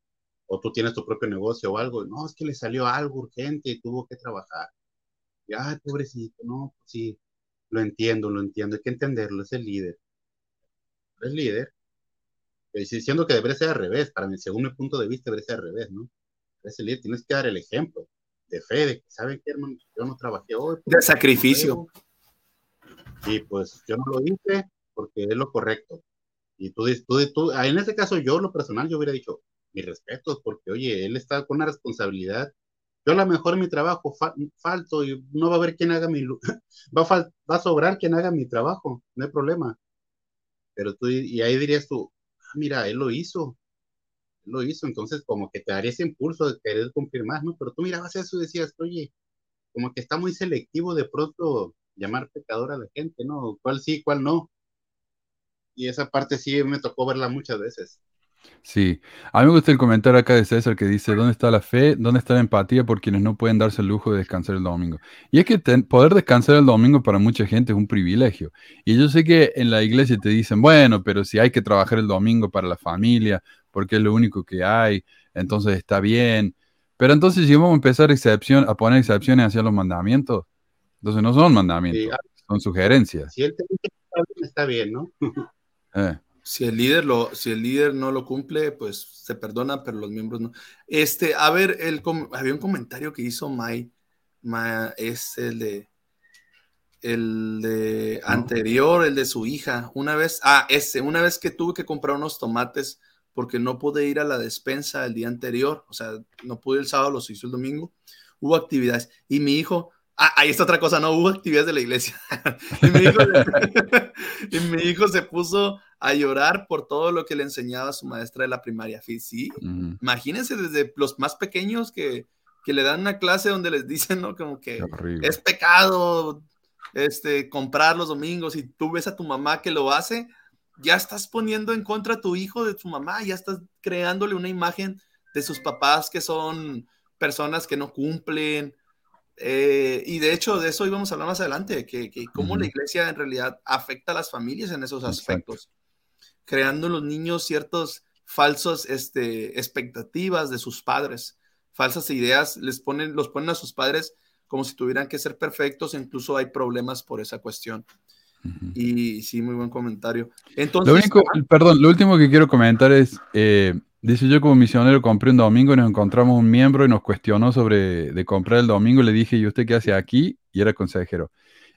o tú tienes tu propio negocio o algo, no, es que le salió algo urgente y tuvo que trabajar. Y, ay, pobrecito, no, pues sí, lo entiendo, lo entiendo, hay que entenderlo, es el líder. Es líder. Diciendo que debería ser al revés, para mí, según mi punto de vista, debería ser al revés, ¿no? Es el líder, tienes que dar el ejemplo de fe, de que, ¿saben qué, hermano? Yo no trabajé hoy. De sacrificio. Y pues yo no lo hice porque es lo correcto. Y tú, tú, tú, en este caso yo, lo personal, yo hubiera dicho, mis respetos, porque oye, él está con una responsabilidad. Yo a lo mejor en mi trabajo falto y no va a haber quien haga mi, *laughs* va a, va a sobrar quien haga mi trabajo, no hay problema. Pero tú, y ahí dirías tú, ah, mira, él lo hizo. lo hizo, entonces como que te daría ese impulso de querer más, ¿no? Pero tú mirabas eso y decías, oye, como que está muy selectivo de pronto llamar pecador a la gente, ¿no? ¿Cuál sí, cuál no? Y esa parte sí me tocó verla muchas veces. Sí, a mí me gusta el comentario acá de César que dice, ¿dónde está la fe? ¿Dónde está la empatía por quienes no pueden darse el lujo de descansar el domingo? Y es que poder descansar el domingo para mucha gente es un privilegio. Y yo sé que en la iglesia te dicen, bueno, pero si hay que trabajar el domingo para la familia, porque es lo único que hay, entonces está bien. Pero entonces si vamos a empezar excepción, a poner excepciones hacia los mandamientos, entonces no son mandamientos, son sugerencias. Si él te dice está bien, ¿no? eh si el líder lo, si el líder no lo cumple, pues se perdona, pero los miembros no. Este, a ver, el, había un comentario que hizo Mai, es el de el de anterior, el de su hija. Una vez, ah, ese, una vez que tuve que comprar unos tomates porque no pude ir a la despensa el día anterior, o sea, no pude el sábado, los hizo el domingo, hubo actividades. Y mi hijo, Ah, ahí está otra cosa, no hubo actividades de la iglesia. *laughs* *laughs* y, mi hijo, se puso a llorar por todo lo que le enseñaba su maestra de la primaria. Sí, imagínense desde los más pequeños que, que, le dan una clase donde les dicen, ¿no? Como que es pecado este, comprar los domingos y tú ves a tu mamá que lo hace, ya estás poniendo en contra a tu hijo de tu mamá, ya estás creándole una imagen de sus papás que son personas que no cumplen, eh, y de hecho, de eso íbamos a hablar más adelante, que, que cómo la iglesia en realidad afecta a las familias en esos aspectos, creando en los niños ciertos falsos este, expectativas de sus padres, falsas ideas, les ponen, los ponen a sus padres como si tuvieran que ser perfectos, incluso hay problemas por esa cuestión. Y sí, muy buen comentario. Entonces, lo único, perdón, lo último que quiero comentar es, eh, Dice yo como misionero compré un domingo y nos encontramos un miembro y nos cuestionó sobre de comprar el domingo. Le dije, ¿y usted qué hace aquí? Y era consejero.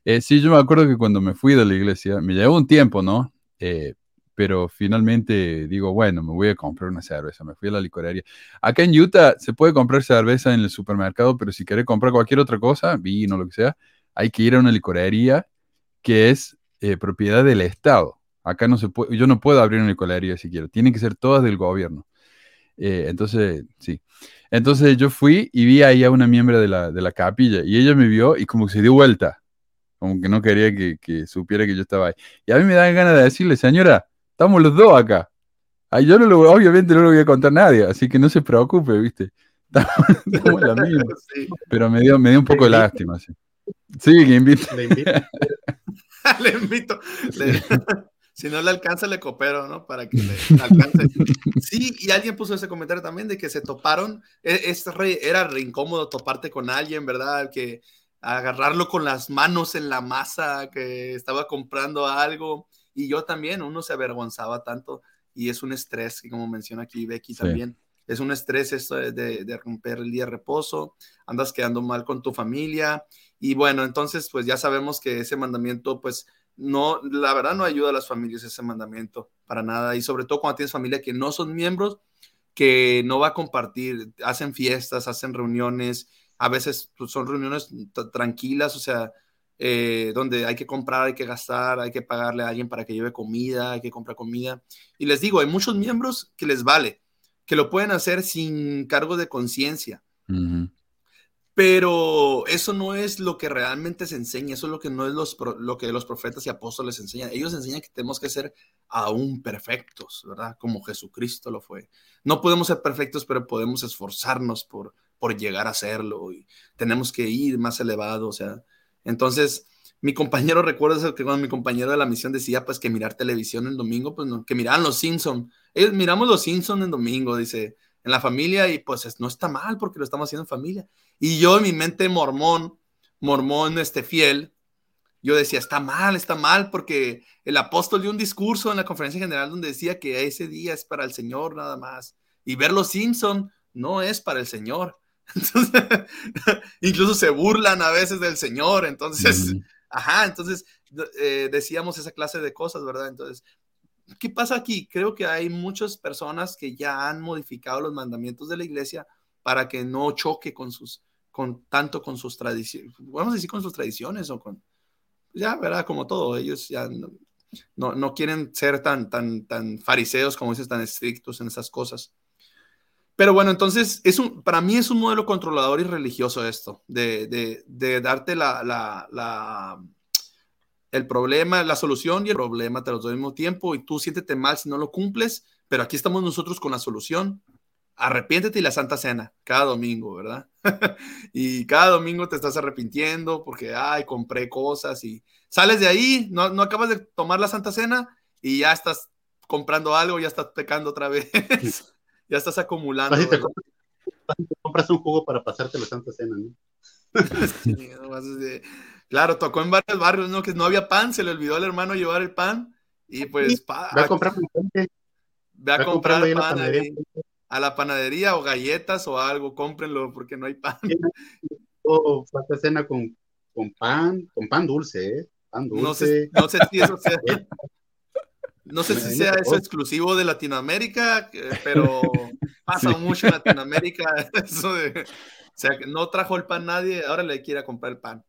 Eh, sí, yo me acuerdo que cuando me fui de la iglesia, me llevó un tiempo, ¿no? Eh, pero finalmente digo, bueno, me voy a comprar una cerveza. Me fui a la licorería. Acá en Utah se puede comprar cerveza en el supermercado, pero si querés comprar cualquier otra cosa, vino, lo que sea, hay que ir a una licorería que es eh, propiedad del Estado. Acá no se puede, yo no puedo abrir una licorería siquiera, tienen que ser todas del gobierno. Eh, entonces, sí. Entonces yo fui y vi ahí a una miembro de la, de la capilla y ella me vio y como que se dio vuelta, como que no quería que, que, supiera que yo estaba ahí. Y a mí me dan ganas de decirle, señora, estamos los dos acá. Ay, yo no lo, obviamente no lo voy a contar a nadie, así que no se preocupe, ¿viste? *laughs* Estamos, la misma. *laughs* Pero me dio, me dio un poco de lástima, sí. Sí, que invito. Le invito. *laughs* le invito. Le si no le alcanza, le coopero, ¿no? Para que le alcance. Sí, y alguien puso ese comentario también de que se toparon. E, es, era re incómodo toparte con alguien, ¿verdad? Que agarrarlo con las manos en la masa, que estaba comprando algo. Y yo también, uno se avergonzaba tanto. Y es un estrés, como menciona aquí Becky también. Es un estrés esto de, de romper el día de reposo. Andas quedando mal con tu familia. Y bueno, entonces, pues ya sabemos que ese mandamiento, pues no, la verdad no ayuda a las familias ese mandamiento para nada. Y sobre todo cuando tienes familia que no son miembros, que no va a compartir, hacen fiestas, hacen reuniones, a veces pues, son reuniones tranquilas, o sea, eh, donde hay que comprar, hay que gastar, hay que pagarle a alguien para que lleve comida, hay que comprar comida. Y les digo, hay muchos miembros que les vale, que lo pueden hacer sin cargo de conciencia. Pero eso no es lo que realmente se enseña, eso es lo que no es lo que los profetas y apóstoles enseñan. Ellos enseñan que tenemos que ser aún perfectos, ¿verdad? Como Jesucristo lo fue. No podemos ser perfectos, pero podemos esforzarnos por, por llegar a serlo y tenemos que ir más elevado, o sea. Entonces, mi compañero, *laughs* recuerda que cuando mi compañero de la misión decía, pues que mirar televisión en domingo, pues no, que miraran los Simpsons. Ellos miramos los Simpsons en domingo, dice, en la familia y pues no está mal porque lo estamos haciendo en familia. Y yo en mi mente mormón, mormón este fiel, yo decía, está mal, está mal porque el apóstol dio un discurso en la conferencia general donde decía que ese día es para el Señor nada más. Y ver los Simpson no es para el Señor. *laughs* Entonces, incluso se burlan a veces del Señor. Entonces, ajá, entonces eh, decíamos esa clase de cosas, ¿verdad? Entonces, ¿qué pasa aquí? Creo que hay muchas personas que ya han modificado los mandamientos de la iglesia para que no choque con sus, con tanto con sus tradiciones, vamos a decir con sus tradiciones o con, ya, ¿verdad? Como todo, ellos ya no, no, quieren ser tan, tan, tan fariseos como dices, tan estrictos en esas cosas. Pero bueno, entonces, es un, para mí es un modelo controlador y religioso esto, de, darte la, el problema, la solución y el problema te los doy al mismo tiempo y tú siéntete mal si no lo cumples, pero aquí estamos nosotros con la solución. Arrepiéntete y la Santa Cena, cada domingo, ¿verdad? *laughs* y cada domingo te estás arrepintiendo porque, ay, compré cosas y sales de ahí, no, no acabas de tomar la Santa Cena y ya estás comprando algo, ya estás pecando otra vez. *laughs* ya estás acumulando. te compras, un jugo para pasarte la Santa Cena, ¿no? *laughs* claro, tocó en varios barrios, ¿no? Que no había pan, se le olvidó al hermano llevar el pan y pues... ve a comprar Ve a, comprar pan a la panadería o galletas o algo, cómprenlo porque no hay pan. O Santa Cena con, con pan, con pan dulce, ¿eh? Pan dulce. No sé, no sé si eso sea... *laughs* No sé si sea eso exclusivo de Latinoamérica, eh, pero *laughs* pasa mucho en Latinoamérica *laughs* eso de, o sea, que no trajo el pan nadie, ahora le quiere comprar el pan.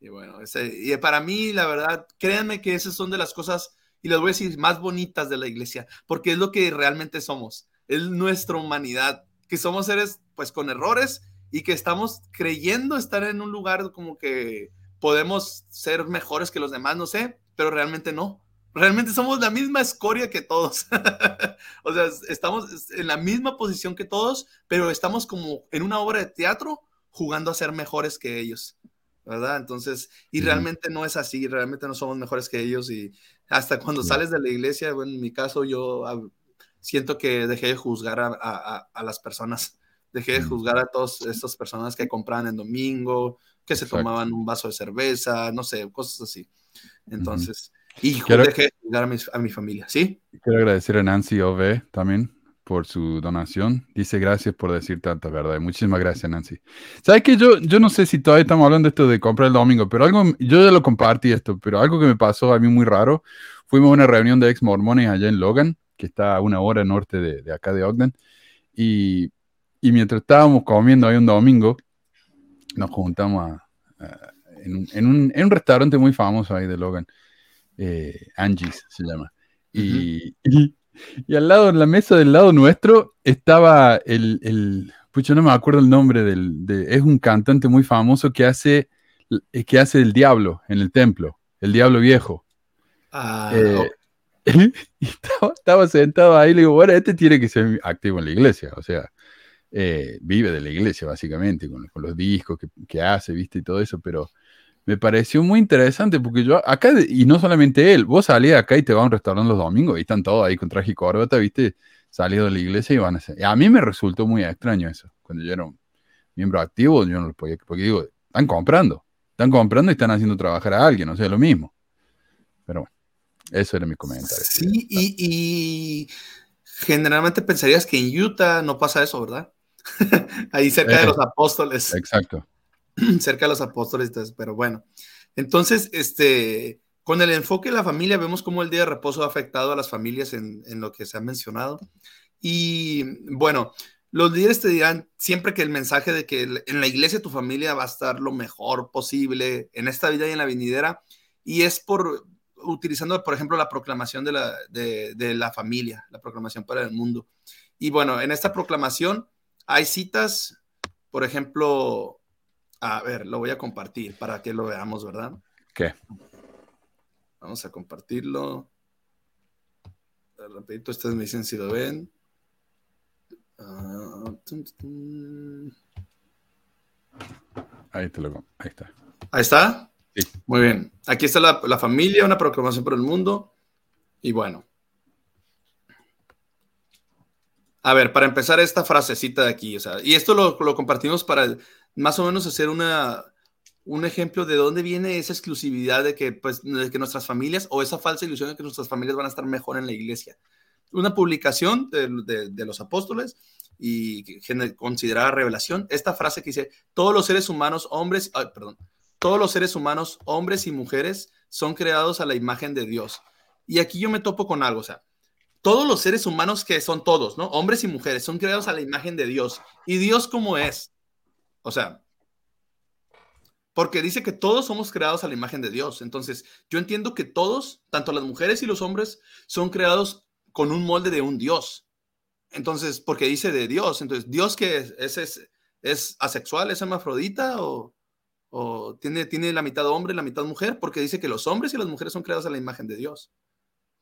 Y bueno, y para mí, la verdad, créanme que esas son de las cosas, y les voy a decir, más bonitas de la iglesia, porque es lo que realmente somos, es nuestra humanidad, que somos seres pues con errores y que estamos creyendo estar en un lugar como que podemos ser mejores que los demás, no sé, pero realmente no realmente somos la misma escoria que todos. *laughs* o sea, estamos en la misma posición que todos, pero estamos como en una obra de teatro jugando a ser mejores que ellos. ¿Verdad? Entonces, y realmente no es así, realmente no somos mejores que ellos y hasta cuando sales de la iglesia, bueno, en mi caso yo ah, siento que dejé de juzgar a, las personas, *laughs* dejé de juzgar a todas estas personas que compraban en domingo, que se tomaban un vaso de cerveza, no sé, cosas así. Entonces, y quiero, dejé de a mi, a mi familia, ¿sí? Quiero agradecer a Nancy Ove también por su donación. Dice gracias por decir tanta verdad. Muchísimas gracias, Nancy. ¿Sabes que yo, yo no sé si todavía estamos hablando de esto de comprar el domingo, pero algo, yo ya lo compartí esto, pero algo que me pasó a mí muy raro, fuimos a una reunión de ex mormones allá en Logan, que está a una hora norte de, de acá de Ogden, y, y, mientras estábamos comiendo ahí un domingo, nos juntamos en, un, en, un, en un restaurante muy famoso ahí de Logan eh, Angie's se llama. Y, y, al lado, en la mesa del lado nuestro, estaba el, el pucho, no me acuerdo el nombre del, de, es un cantante muy famoso que hace, eh, que hace el diablo en el templo, el diablo viejo. Ah, eh, *laughs* y estaba, sentado ahí le digo, bueno, este tiene que ser activo en la iglesia, o sea, vive de la iglesia básicamente, con, con los discos que, que, hace, viste, y todo eso, pero me pareció muy interesante porque yo acá, y no solamente él, vos salís acá y te vas a un restaurante los domingos y están todos ahí con traje y corbata, viste, salido de la iglesia y van a hacer. A mí me resultó muy extraño eso. Cuando yo era un miembro activo, yo no lo podía, porque digo, están comprando, están comprando y están haciendo trabajar a alguien, o sea, lo mismo. Pero bueno, eso era mi comentario. Sí, y, y generalmente pensarías que en Utah no pasa eso, ¿verdad? *laughs* ahí cerca de eh, los apóstoles. Exacto. *clears throat* cerca de los apóstoles, pero bueno. Entonces, este, con el enfoque de la familia, vemos cómo el día de reposo ha afectado a las familias en, lo que se ha mencionado. Y bueno, los líderes te dirán siempre que el mensaje de que en la iglesia tu familia va a estar lo mejor posible en esta vida y en la venidera, y es por utilizando, por ejemplo, la proclamación de la, de la familia, la proclamación para el mundo. Y bueno, en esta proclamación hay citas, por ejemplo, a ver, lo voy a compartir para que lo veamos, ¿verdad? ¿Qué? Vamos a compartirlo. Rapidito, ustedes me dicen si lo ven. Ah, ahí te lo Ahí está. Ahí está. Sí. Muy bien. Aquí está la, la familia, una proclamación por el mundo. Y bueno. A ver, para empezar esta frasecita de aquí, o sea, y esto lo, lo compartimos para más o menos hacer una, un ejemplo de dónde viene esa exclusividad de que, pues, de que nuestras familias o esa falsa ilusión de que nuestras familias van a estar mejor en la iglesia. Una publicación de, de, los apóstoles y considerada revelación, esta frase que dice, todos los seres humanos, hombres, perdón, todos los seres humanos, hombres y mujeres, son creados a la imagen de Dios. Y aquí yo me topo con algo, o sea, todos los seres humanos que son todos, ¿no? Hombres y mujeres, son creados a la imagen de Dios. ¿Y Dios cómo es? O sea, porque dice que todos somos creados a la imagen de Dios. Entonces, yo entiendo que todos, tanto las mujeres y los hombres, son creados con un molde de un Dios. Entonces, porque dice de Dios, entonces, ¿Dios que es? ¿Es, es, asexual, es hermafrodita o, o tiene, tiene la mitad hombre y la mitad mujer? Porque dice que los hombres y las mujeres son creados a la imagen de Dios.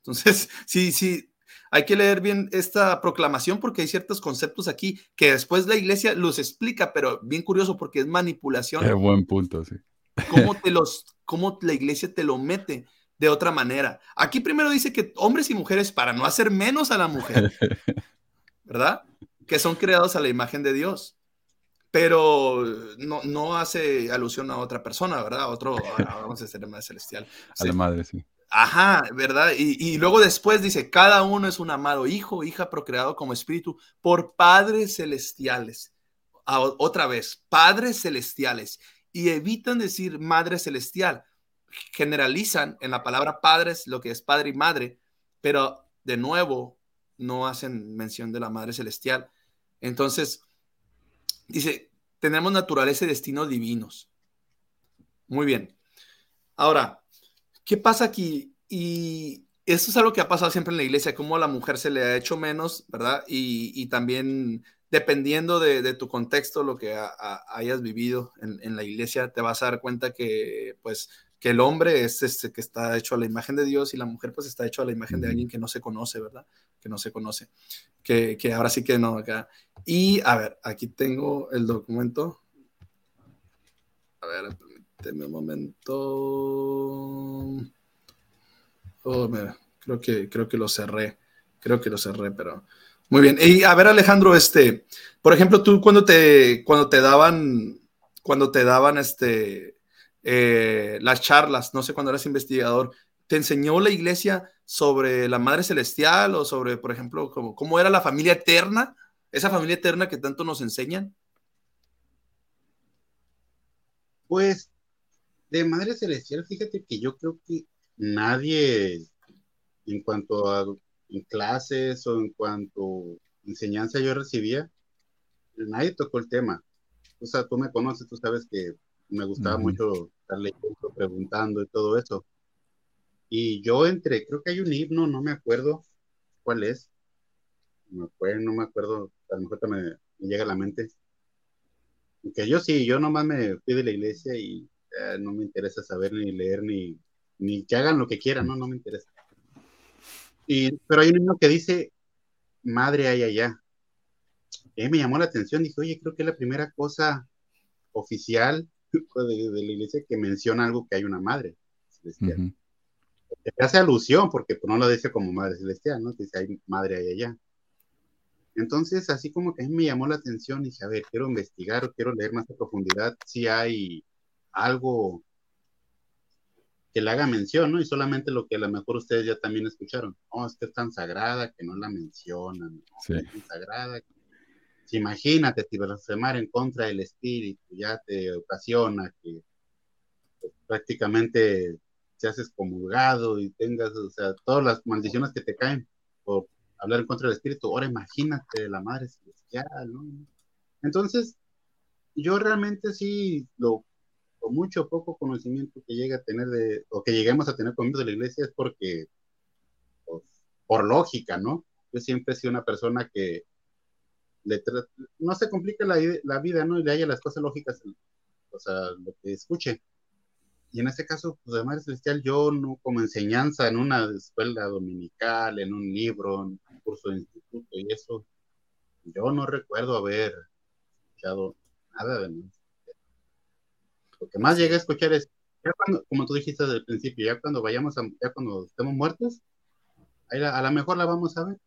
Entonces, *laughs* sí, sí, hay que leer bien esta proclamación porque hay ciertos conceptos aquí que después la iglesia los explica, pero bien curioso porque es manipulación. Qué buen punto, sí. ¿Cómo, *laughs* te los, cómo la iglesia te lo mete de otra manera? Aquí primero dice que hombres y mujeres, para no hacer menos a la mujer, *laughs* ¿verdad? Que son creados a la imagen de Dios. Pero no, no hace alusión a otra persona, ¿verdad? A otro, vamos a decir, más celestial. A la madre, sí. Ajá, ¿verdad? Y, luego después dice, cada uno es un amado hijo, hija procreado como espíritu por padres celestiales. otra vez, padres celestiales. Y evitan decir madre celestial. Generalizan en la palabra padres lo que es padre y madre, pero de nuevo no hacen mención de la madre celestial. Entonces, dice, tenemos naturaleza y destino divinos. Muy bien. Ahora, ¿Qué pasa aquí? Y esto es algo que ha pasado siempre en la iglesia, como a la mujer se le ha hecho menos, ¿verdad? Y, también dependiendo de, tu contexto, lo que hayas vivido en, la iglesia, te vas a dar cuenta que, pues, que el hombre es este que está hecho a la imagen de Dios y la mujer, pues, está hecho a la imagen de alguien que no se conoce, ¿verdad? Que no se conoce. Que, que ahora sí que no acá. Y, a ver, aquí tengo el documento. A ver, un momento. Oh, creo que, creo que lo cerré. Creo que lo cerré, pero. Muy bien. Y a ver, Alejandro, este, por ejemplo, tú cuando te, cuando te daban, cuando te daban este, eh, las charlas, no sé, cuando eras investigador, ¿te enseñó la iglesia sobre la Madre Celestial o sobre, por ejemplo, cómo, cómo era la familia eterna? Esa familia eterna que tanto nos enseñan. Pues de Madre Celestial, fíjate que yo creo que nadie, en cuanto a clases o en cuanto a enseñanza yo recibía, nadie tocó el tema. O sea, tú me conoces, tú sabes que me gustaba mucho estar leyendo, preguntando y todo eso. Y yo entré, creo que hay un himno, no me acuerdo cuál es. No me no me acuerdo, a lo mejor me, me llega a la mente. Que yo sí, yo nomás me fui de la iglesia y no me interesa saber ni leer ni, ni que hagan lo que quieran, no, no me interesa. Y, pero hay un niño que dice, madre hay allá. Y me llamó la atención, dije, oye, creo que es la primera cosa oficial *laughs* de, la iglesia que menciona algo que hay una madre celestial. hace alusión, porque pues, no lo dice como madre celestial, ¿no? Dice, hay madre hay allá. Entonces, así como que a mí me llamó la atención, dije, a ver, quiero investigar, quiero leer más a profundidad si hay algo que le haga mención, ¿no? Y solamente lo que a lo mejor ustedes ya también escucharon. Oh, es que es tan sagrada que no la mencionan. Sí. Es tan sagrada. Si imagínate, si blasfemar en contra del espíritu ya te ocasiona que pues, prácticamente te haces comulgado y tengas, o sea, todas las maldiciones que te caen por hablar en contra del espíritu. Ahora imagínate la madre celestial, ¿no? Entonces, yo realmente sí lo mucho poco conocimiento que llega a tener de, o que lleguemos a tener conmigo de la iglesia es porque, pues, por lógica, ¿no? Yo siempre he sido una persona que no se complica la, la, vida, ¿no? Y le haya las cosas lógicas, o sea, lo que escuche. Y en este caso, pues de Madre Celestial, yo no como enseñanza en una escuela dominical, en un libro, en un curso de instituto y eso, yo no recuerdo haber escuchado nada de mí. Lo que más llegué a escuchar es, ya cuando, como tú dijiste desde el principio, ya cuando vayamos a, ya cuando estemos muertos, a lo mejor la vamos a ver.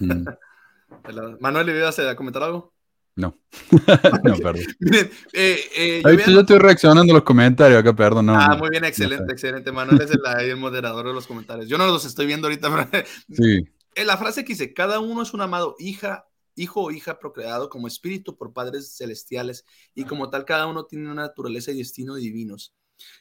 Mm. *laughs* Manuel, ¿le ibas a comentar algo? No, *laughs* no, perdón. *laughs* Miren, eh, eh, yo, estoy reaccionando a los comentarios acá, perdón. ah, muy bien, excelente, excelente. Manuel es el, moderador de los comentarios. Yo no los estoy viendo ahorita, pero sí. Eh, la frase que dice, cada uno es un amado hija hijo o hija procreado como espíritu por padres celestiales y como tal cada uno tiene una naturaleza y destino divinos.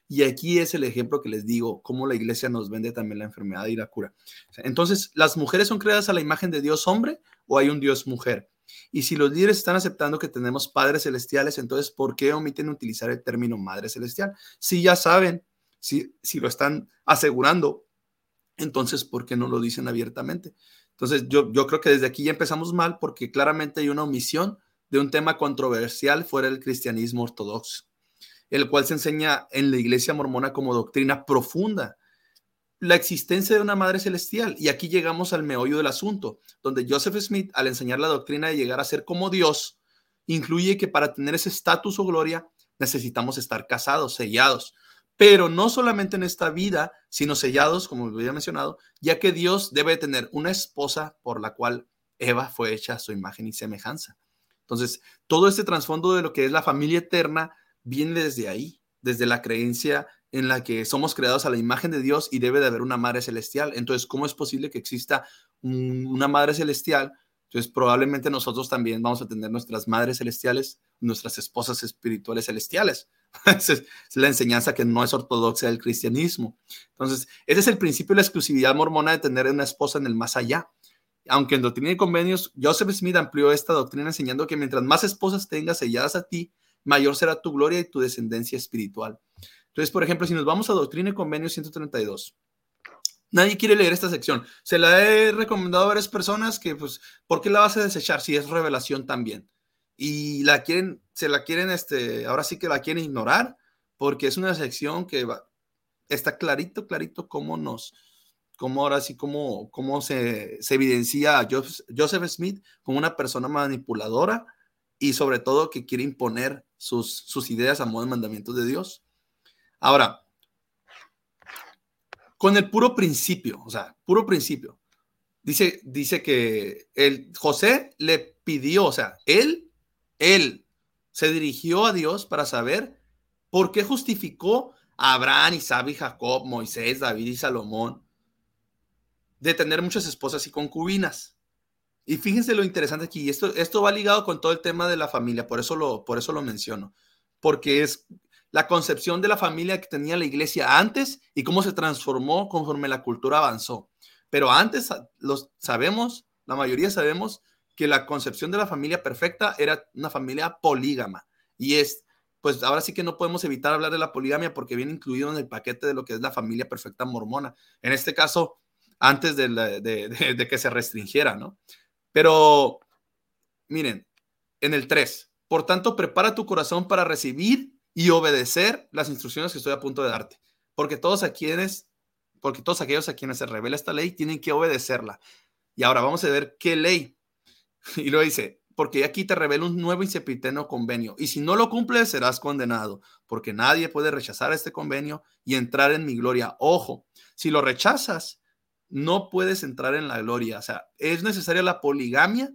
Y aquí es el ejemplo que les digo, cómo la iglesia nos vende también la enfermedad y la cura. Entonces, ¿las mujeres son creadas a la imagen de Dios hombre o hay un Dios mujer? Y si los líderes están aceptando que tenemos padres celestiales, entonces, ¿por qué omiten utilizar el término madre celestial? Si ya saben, si, si lo están asegurando, entonces, ¿por qué no lo dicen abiertamente? Entonces, yo, yo creo que desde aquí ya empezamos mal porque claramente hay una omisión de un tema controversial fuera del cristianismo ortodoxo, el cual se enseña en la iglesia mormona como doctrina profunda, la existencia de una madre celestial. Y aquí llegamos al meollo del asunto, donde Joseph Smith, al enseñar la doctrina de llegar a ser como Dios, incluye que para tener ese estatus o gloria necesitamos estar casados, sellados, pero no solamente en esta vida, sino sellados, como lo había mencionado, ya que Dios debe tener una esposa por la cual Eva fue hecha a su imagen y semejanza. Entonces, todo este trasfondo de lo que es la familia eterna viene desde ahí, desde la creencia en la que somos creados a la imagen de Dios y debe de haber una madre celestial. Entonces, ¿cómo es posible que exista una madre celestial? Entonces, probablemente nosotros también vamos a tener nuestras madres celestiales, nuestras esposas espirituales celestiales. *laughs* es la enseñanza que no es ortodoxa del cristianismo. Entonces, ese es el principio de la exclusividad mormona de tener una esposa en el más allá aunque en Doctrina y Convenios, Joseph Smith amplió esta doctrina enseñando que mientras más esposas tengas selladas a ti, mayor será tu gloria y tu descendencia espiritual. Entonces, por ejemplo, si nos vamos a Doctrina y Convenios 132, nadie quiere leer esta sección. Se la he recomendado a varias personas que, pues, ¿por qué la vas a desechar si es revelación también? Y la quieren, se la quieren, este, ahora sí que la quieren ignorar, porque es una sección que está clarito, clarito cómo nos, cómo ahora sí, cómo, cómo se, se evidencia a Joseph Smith como una persona manipuladora y sobre todo que quiere imponer sus, sus ideas a modo de mandamientos de Dios. Ahora, con el puro principio, o sea, puro principio, dice, dice que el José le pidió, o sea, él, él se dirigió a Dios para saber por qué justificó a Abraham, Isaac y Jacob, Moisés, David y Salomón de tener muchas esposas y concubinas. Y fíjense lo interesante aquí, esto, esto va ligado con todo el tema de la familia, por eso, lo, por eso lo menciono, porque es la concepción de la familia que tenía la iglesia antes y cómo se transformó conforme la cultura avanzó. Pero antes los sabemos, la mayoría sabemos que la concepción de la familia perfecta era una familia polígama y es pues ahora sí que no podemos evitar hablar de la poligamia porque viene incluido en el paquete de lo que es la familia perfecta mormona. En este caso, antes de, que se restringiera, ¿no? Pero, miren, en el 3, por tanto, prepara tu corazón para recibir y obedecer las instrucciones que estoy a punto de darte, porque todos a quienes, porque todos aquellos a quienes se revela esta ley tienen que obedecerla. Y ahora vamos a ver qué ley. *laughs* Y lo dice, porque aquí te revela un nuevo y convenio, y si no lo cumples serás condenado, porque nadie puede rechazar este convenio y entrar en mi gloria. Ojo, si lo rechazas, no puedes entrar en la gloria. O sea, es necesaria la poligamia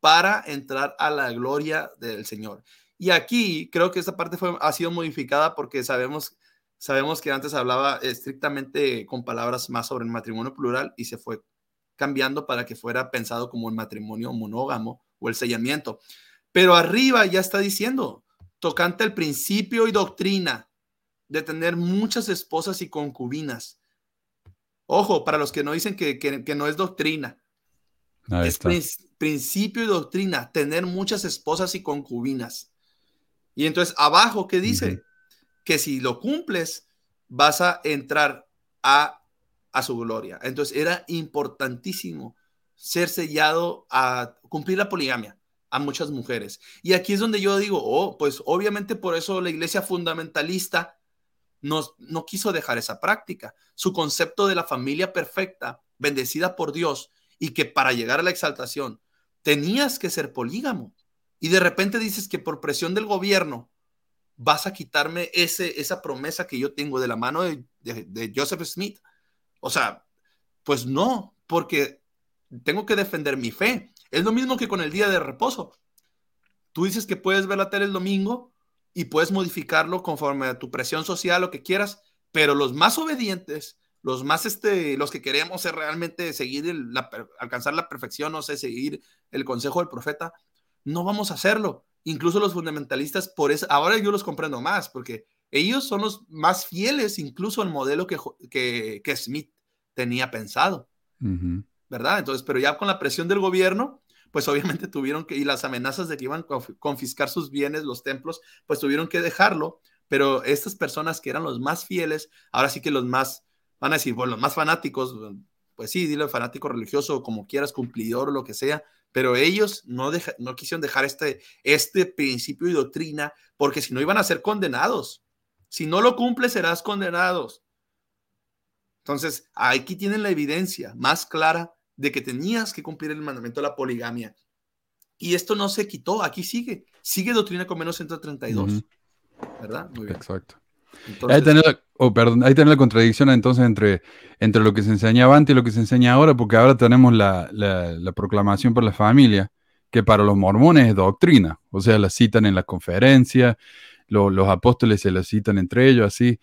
para entrar a la gloria del Señor. Y aquí creo que esta parte fue, ha sido modificada porque sabemos, sabemos que antes hablaba estrictamente con palabras más sobre el matrimonio plural y se fue cambiando para que fuera pensado como el matrimonio monógamo o el sellamiento. Pero arriba ya está diciendo, tocante el principio y doctrina de tener muchas esposas y concubinas Ojo, para los que no dicen que, no es doctrina. es principio y doctrina, tener muchas esposas y concubinas. Y entonces abajo, ¿qué dice? Que si lo cumples, vas a entrar a, a su gloria. Entonces era importantísimo ser sellado a cumplir la poligamia a muchas mujeres. Y aquí es donde yo digo, oh, pues obviamente por eso la iglesia fundamentalista no, quiso dejar esa práctica. Su concepto de la familia perfecta, bendecida por Dios, y que para llegar a la exaltación tenías que ser polígamo. Y de repente dices que por presión del gobierno vas a quitarme ese, esa promesa que yo tengo de la mano de, de Joseph Smith. O sea, pues no, porque tengo que defender mi fe. Es lo mismo que con el día de reposo. Tú dices que puedes ver la tele el domingo, y puedes modificarlo conforme a tu presión social, lo que quieras, pero los más obedientes, los más, este, los que queremos es realmente seguir, alcanzar la perfección, no sé, seguir el consejo del profeta, no vamos a hacerlo. Incluso los fundamentalistas, por eso, ahora yo los comprendo más, porque ellos son los más fieles incluso al modelo que, que, Smith tenía pensado, ¿verdad? Entonces, pero ya con la presión del gobierno, pues obviamente tuvieron que, y las amenazas de que iban a confiscar sus bienes, los templos, pues tuvieron que dejarlo, pero estas personas que eran los más fieles, ahora sí que los más, van a decir, bueno, los más fanáticos, pues sí, dile fanático religioso, como quieras, cumplidor o lo que sea, pero ellos no, no quisieron dejar este, este principio y doctrina porque si no iban a ser condenados. Si no lo cumples, serás condenados. Entonces, aquí tienen la evidencia más clara de que tenías que cumplir el mandamiento de la poligamia. Y esto no se quitó, aquí sigue. Sigue doctrina con menos 132. ¿Verdad? Muy bien. Exacto. Ahí, tenés la, oh, perdón, ahí la contradicción entonces entre, entre lo que se enseñaba antes y lo que se enseña ahora, porque ahora tenemos la, la, proclamación por la familia, que para los mormones es doctrina, o sea, la citan en la conferencia, los apóstoles se la citan entre ellos, así.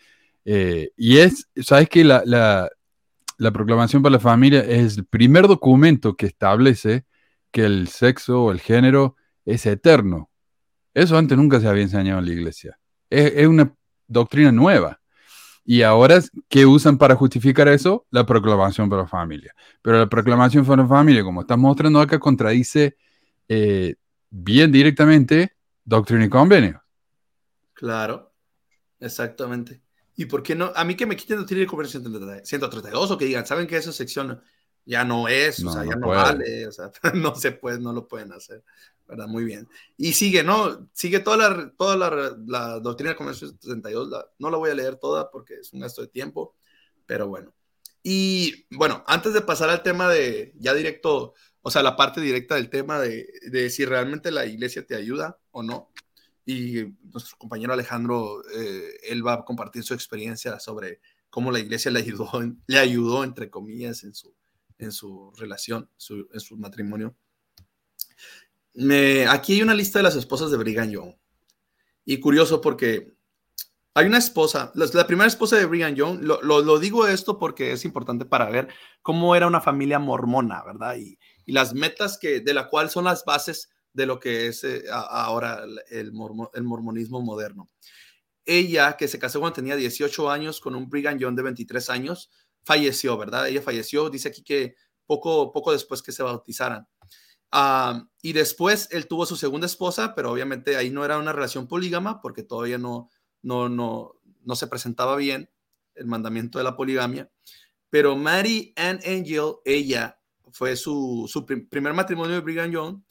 Eh, y es, ¿sabes que la, la, la proclamación por la familia es el primer documento que establece que el sexo o el género es eterno? Eso antes nunca se había enseñado en la iglesia. Es, una doctrina nueva. Y ahora, ¿qué usan para justificar eso? La proclamación por la familia. Pero la proclamación por la familia, como estamos mostrando acá, contradice eh, bien directamente doctrina y convenio. Claro, exactamente. ¿Y por qué no? A mí que me quiten doctrina y convenio 132 o que digan, ¿saben que esa sección ya no es? o sea, ya no vale, o sea, *laughs* no se puede, no lo pueden hacer. ¿Verdad? Muy bien. Y sigue, ¿no? Sigue toda la, toda la, la doctrina del comercio 62, no la voy a leer toda porque es un gasto de tiempo, pero bueno. Y bueno, antes de pasar al tema de ya directo, o sea, la parte directa del tema de, de si realmente la iglesia te ayuda o no, y nuestro compañero Alejandro, eh, él va a compartir su experiencia sobre cómo la iglesia le ayudó, le ayudó entre comillas, en su, en su relación, en su matrimonio aquí hay una lista de las esposas de Brigham Young. Y curioso porque hay una esposa, la, primera esposa de Brigham Young, lo, digo esto porque es importante para ver cómo era una familia mormona, ¿verdad? Y, las metas que, de la cual son las bases de lo que es eh, ahora el, el mormonismo moderno. Ella, que se casó cuando tenía 18 años con un Brigham Young de 23 años, falleció, ¿verdad? Ella falleció, dice aquí que poco, poco después que se bautizaran. Ah, y después él tuvo su segunda esposa, pero obviamente ahí no era una relación polígama porque todavía no, no, no, no se presentaba bien el mandamiento de la poligamia. Pero Mary Ann Angel, ella fue su, su primer matrimonio de Brigham Young,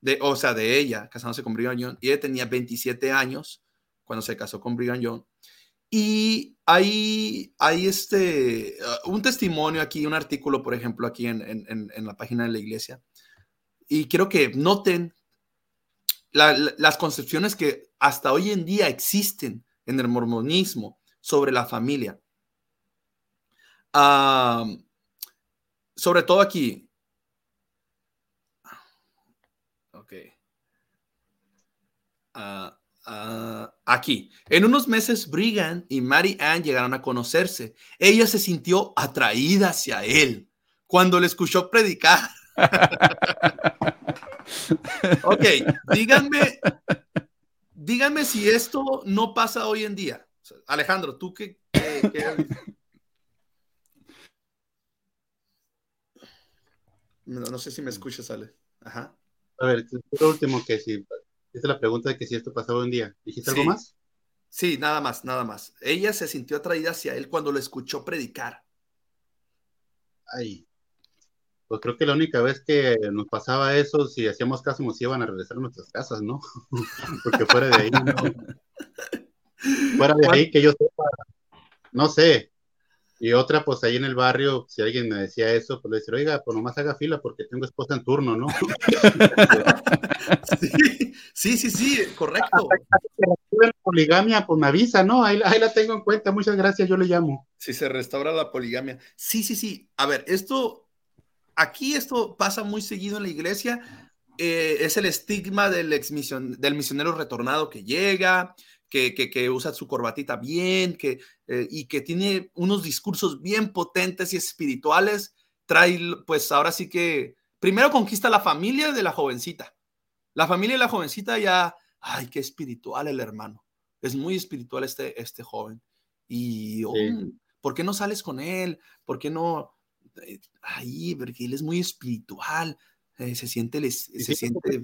de, o sea, de ella, casándose con Brigham Young, y ella tenía 27 años cuando se casó con Brigham Young. Y hay, hay este, uh, un testimonio aquí, un artículo, por ejemplo, aquí en, en, en la página de la iglesia, y quiero que noten las concepciones que hasta hoy en día existen en el mormonismo sobre la familia. sobre todo aquí. Ok. Ah, ah, aquí. En unos meses, Brigham y Mary Ann llegaron a conocerse. Ella se sintió atraída hacia él cuando le escuchó predicar ok, díganme, díganme si esto no pasa hoy en día. Alejandro, ¿tú qué? no, sé si me escuchas, Ale. Ajá. A ver, lo último que si, esta es la pregunta de que si esto pasaba hoy en día. ¿Dijiste algo más? Sí, nada más, nada más. Ella se sintió atraída hacia él cuando lo escuchó predicar. Ay, pues creo que la única vez que nos pasaba eso, si hacíamos caso, nos iban a regresar a nuestras casas, ¿no? *laughs* Porque fuera de ahí, ¿no? Fuera de ahí, que yo sepa, no sé. Y otra, pues ahí en el barrio, si alguien me decía eso, pues le decía, oiga, pues nomás haga fila porque tengo esposa en turno, ¿no? *laughs* sí, sí, sí, correcto. la poligamia, pues me avisa, ¿no? Ahí, ahí la tengo en cuenta, muchas gracias, yo le llamo. Si se restaura la poligamia. Sí, sí, sí. A ver, esto aquí esto pasa muy seguido en la iglesia. Eh, es el estigma del, ex del misionero retornado que llega, que, usa su corbatita bien que, eh, y que tiene unos discursos bien potentes y espirituales. Trae, pues ahora sí que, primero conquista la familia de la jovencita. La familia de la jovencita ya, ay, qué espiritual el hermano. Es muy espiritual este, este joven. Y, oh, ¿por qué no sales con él? ¿Por qué no? Eh, ahí, porque él es muy espiritual, eh, se siente, se siente...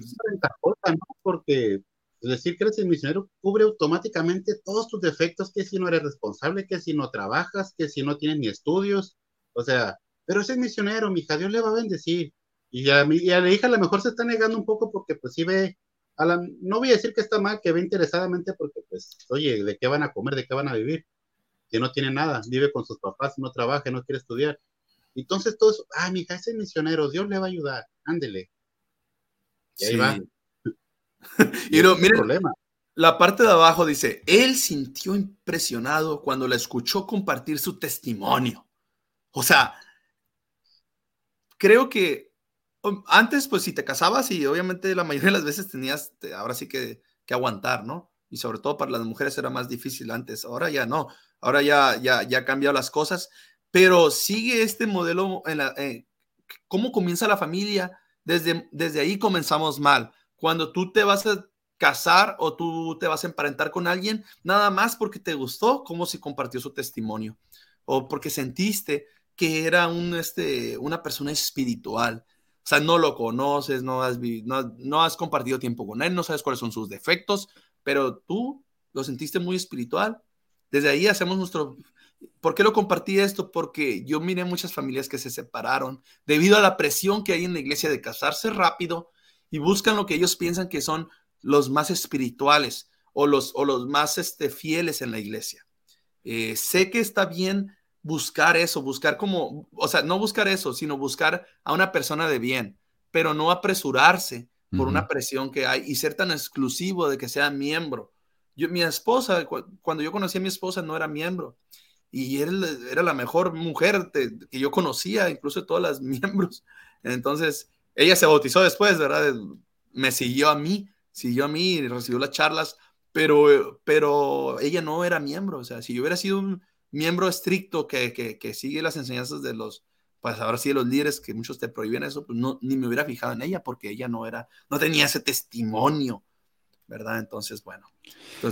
Porque decir que eres el misionero cubre automáticamente todos tus defectos, que si no eres responsable, que si no trabajas, que si no tienes ni estudios, o sea, pero ese es misionero, mija, Dios le va a bendecir. Y a, mi, y a la hija a lo mejor se está negando un poco porque pues sí ve, a la, no voy a decir que está mal, que ve interesadamente porque pues, oye, ¿de qué van a comer? ¿De qué van a vivir? Que no tiene nada, vive con sus papás, no trabaja, no quiere estudiar. Entonces todo eso, ah, mija, ese misionero, Dios le va a ayudar, ándele. Y ahí va. *laughs* y no, miren, problema. la parte de abajo dice, él sintió impresionado cuando la escuchó compartir su testimonio. O sea, creo que um, antes, pues si te casabas y obviamente la mayoría de las veces tenías, ahora sí que, que aguantar, ¿no? Y sobre todo para las mujeres era más difícil antes, ahora ya no, ahora ya, ya, ya han cambiado las cosas, pero sigue este modelo en la, eh, cómo comienza la familia, desde, desde ahí comenzamos mal. Cuando tú te vas a casar o tú te vas a emparentar con alguien, nada más porque te gustó, como si compartió su testimonio, o porque sentiste que era un, este, una persona espiritual. O sea, no lo conoces, no has, no, no has compartido tiempo con él, no sabes cuáles son sus defectos, pero tú lo sentiste muy espiritual. Desde ahí hacemos nuestro... ¿Por qué lo compartí esto? Porque yo miré muchas familias que se separaron debido a la presión que hay en la iglesia de casarse rápido y buscan lo que ellos piensan que son los más espirituales o los, o los más este, fieles en la iglesia. Eh, sé que está bien buscar eso, buscar como, o sea, no buscar eso, sino buscar a una persona de bien, pero no apresurarse por una presión que hay y ser tan exclusivo de que sea miembro. Yo, mi esposa, cuando yo conocí a mi esposa, no era miembro y él era la mejor mujer que yo conocía, incluso todas las *laughs* miembros. Entonces, ella se bautizó después, ¿verdad? Me siguió a mí, siguió a mí y recibió las charlas, pero, pero ella no era miembro. O sea, si yo hubiera sido un miembro estricto que, que, sigue las enseñanzas de los, pues ahora sí de los líderes que muchos te prohíben eso, pues no, ni me hubiera fijado en ella porque ella no era, no tenía ese testimonio, ¿verdad? Entonces, bueno.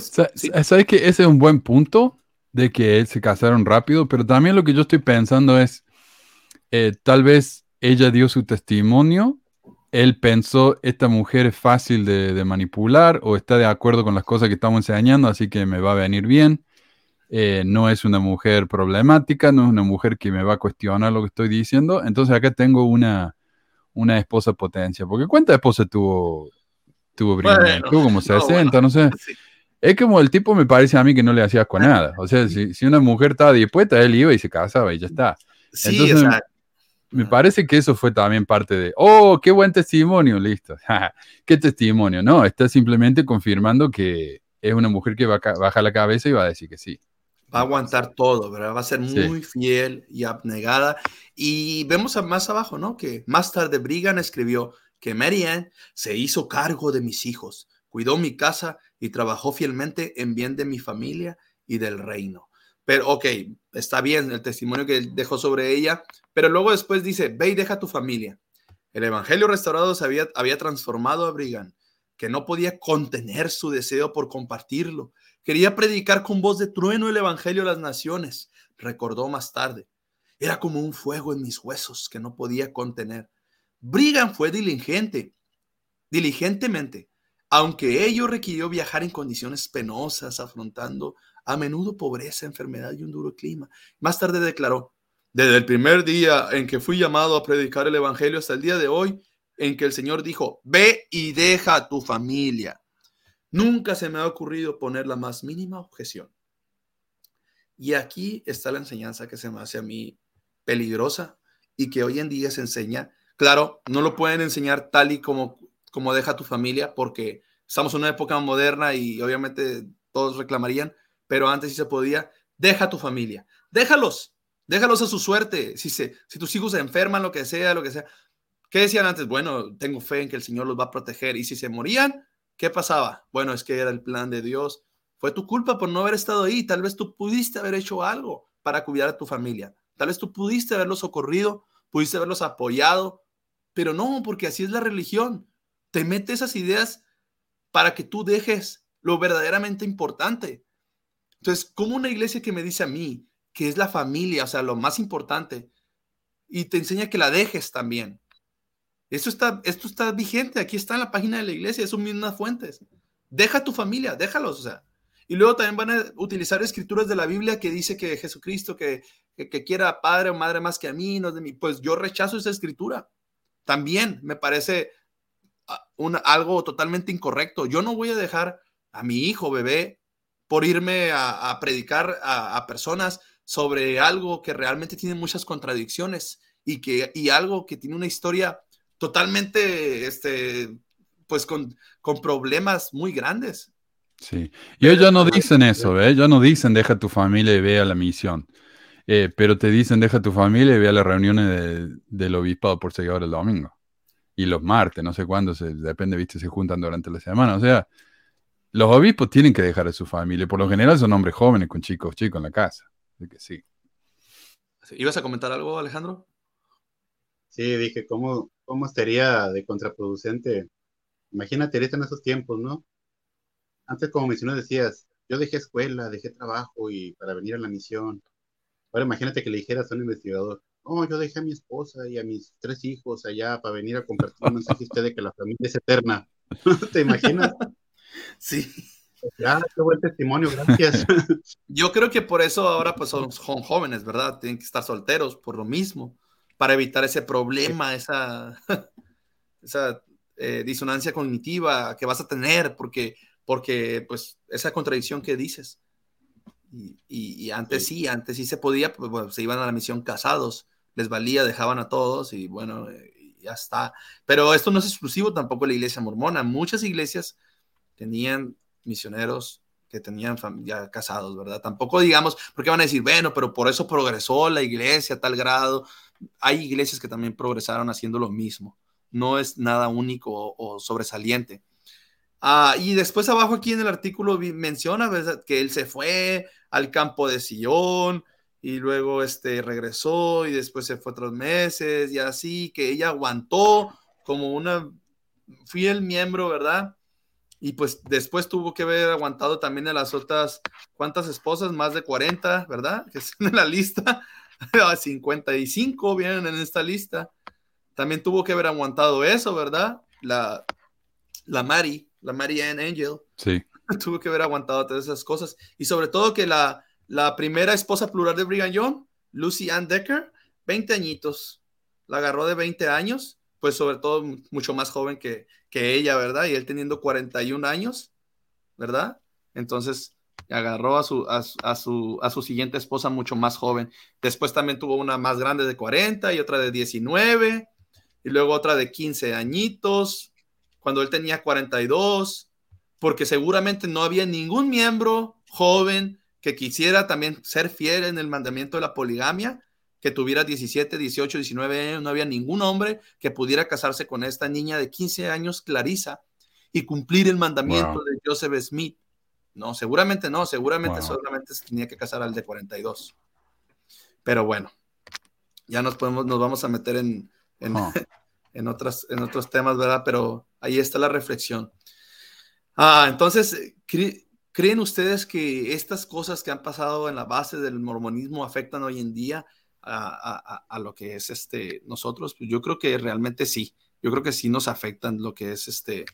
¿Sabes que ese es un buen punto de que se casaron rápido? Pero también lo que yo estoy pensando es, eh, tal vez ella dio su testimonio, él pensó, esta mujer es fácil de, de manipular o está de acuerdo con las cosas que estamos enseñando, así que me va a venir bien eh, no es una mujer problemática, no es una mujer que me va a cuestionar lo que estoy diciendo. Entonces acá tengo una, una esposa potencia. Porque ¿cuántas esposas tuvo, tuvo tuvo como *laughs* 60, no, sé. Es como el tipo me parece a mí que no le hacía con nada. O sea, si, si, una mujer estaba dispuesta, él iba y se casaba y ya está. Sí, Entonces, me parece que eso fue también parte de, oh, qué buen testimonio, listo. *laughs* ¿Qué testimonio? No, está simplemente confirmando que es una mujer que va a bajar la cabeza y va a decir que sí va a aguantar todo, ¿verdad? Va a ser muy fiel y abnegada. Y vemos más abajo, ¿no? Que más tarde Brigham escribió que Marianne se hizo cargo de mis hijos, cuidó mi casa y trabajó fielmente en bien de mi familia y del reino. Pero, ok, está bien el testimonio que dejó sobre ella, pero luego después dice, ve y deja tu familia. El Evangelio restaurado se había, había transformado a Brigham, que no podía contener su deseo por compartirlo Quería predicar con voz de trueno el Evangelio a las naciones, recordó más tarde. Era como un fuego en mis huesos que no podía contener. Brigham fue diligente, diligentemente, aunque ello requirió viajar en condiciones penosas, afrontando a menudo pobreza, enfermedad y un duro clima. Más tarde declaró, desde el primer día en que fui llamado a predicar el Evangelio hasta el día de hoy, en que el Señor dijo, ve y deja a tu familia Nunca se me ha ocurrido poner la más mínima objeción. Y aquí está la enseñanza que se me hace a mí peligrosa y que hoy en día se enseña. Claro, no lo pueden enseñar tal y como, como deja tu familia porque estamos en una época moderna y obviamente todos reclamarían, pero antes sí se podía. Deja tu familia, déjalos, déjalos a su suerte. Si, se, si tus hijos se enferman, lo que sea, lo que sea. ¿Qué decían antes? Bueno, tengo fe en que el Señor los va a proteger. Y si se morían, ¿Qué pasaba? Bueno, es que era el plan de Dios. Fue tu culpa por no haber estado ahí. Tal vez tú pudiste haber hecho algo para cuidar a tu familia. Tal vez tú pudiste haberlos socorrido, pudiste haberlos apoyado, pero no, porque así es la religión. Te mete esas ideas para que tú dejes lo verdaderamente importante. Entonces, como una iglesia que me dice a mí que es la familia, o sea, lo más importante, y te enseña que la dejes también, esto está, esto está vigente, aquí está en la página de la iglesia, son mismas fuentes. Deja tu familia, déjalos, o sea. Y luego también van a utilizar escrituras de la Biblia que dice que Jesucristo, que, que, quiera padre o madre más que a mí, no de mí. Pues yo rechazo esa escritura. También me parece una, algo totalmente incorrecto. Yo no voy a dejar a mi hijo, bebé, por irme a, predicar a, personas sobre algo que realmente tiene muchas contradicciones y, que, y algo que tiene una historia totalmente, este, pues con, con problemas muy grandes. Sí, y ellos no dicen eso, ¿eh? Ellos no dicen deja tu familia y ve a la misión. Eh, pero te dicen deja tu familia y ve a las reuniones del obispado por seguidor el domingo. Y los martes, no sé cuándo, se, depende, viste, se juntan durante la semana. O sea, los obispos tienen que dejar a su familia. Por lo general son hombres jóvenes con chicos chicos en la casa. Así que sí. ¿Ibas a comentar algo, Alejandro? Sí, dije, ¿cómo, cómo estaría de contraproducente? Imagínate ahorita en esos tiempos, ¿no? Antes, como mencionó, decías, yo dejé escuela, dejé trabajo y para venir a la misión. Ahora imagínate que le dijeras a un investigador, oh, yo dejé a mi esposa y a mis tres hijos allá para venir a compartir un mensaje usted de que la familia es eterna. *laughs* ¿Te imaginas? *laughs* Sí. Ya, qué buen testimonio, gracias. *laughs* Yo creo que por eso ahora pues son, jóvenes, ¿verdad? Tienen que estar solteros por lo mismo, para evitar ese problema, esa, esa eh, disonancia cognitiva que vas a tener, porque porque pues esa contradicción que dices. Y, antes sí. antes sí se podía, pues se iban a la misión casados, les valía, dejaban a todos y bueno, eh, ya está. Pero esto no es exclusivo tampoco de la iglesia mormona. Muchas iglesias tenían misioneros que tenían ya casados, ¿verdad? Tampoco digamos, porque van a decir, bueno, pero por eso progresó la iglesia a tal grado. Hay iglesias que también progresaron haciendo lo mismo. No es nada único o sobresaliente. Ah, y después abajo aquí en el artículo menciona que él se fue al campo de Sion y luego este, regresó y después se fue otros meses y así, que ella aguantó como una fiel miembro, ¿verdad? Y pues después tuvo que haber aguantado también a las otras, ¿cuántas esposas? Más de 40, ¿verdad? Que están en la lista. *laughs* 55 vienen en esta lista. También tuvo que haber aguantado eso, ¿verdad? La, la Mari, la Marianne Angel. Sí. *laughs* Tuvo que haber aguantado todas esas cosas. Y sobre todo que la, la primera esposa plural de Brigham Lucy Ann Decker, 20 añitos. La agarró de 20 años, pues sobre todo mucho más joven que, que ella, ¿verdad? Y él teniendo 41 años, ¿verdad? Entonces agarró a su, a, su, a su siguiente esposa mucho más joven. Después también tuvo una más grande de 40 y otra de 19, y luego otra de 15 añitos, cuando él tenía 42, porque seguramente no había ningún miembro joven que quisiera también ser fiel en el mandamiento de la poligamia, que tuviera 17, 18, 19 años, no había ningún hombre que pudiera casarse con esta niña de 15 años, Clarisa, y cumplir el mandamiento de Joseph Smith. No, seguramente no, seguramente solamente se tenía que casar al de 42. Pero bueno, ya nos podemos, nos vamos a meter en, en, *laughs* en, otras, en otros temas, ¿verdad? Pero ahí está la reflexión. Ah, entonces, ¿creen ustedes que estas cosas que han pasado en la base del mormonismo afectan hoy en día a, lo que es este nosotros? Pues yo creo que realmente sí. Yo creo que sí nos afectan lo que es este.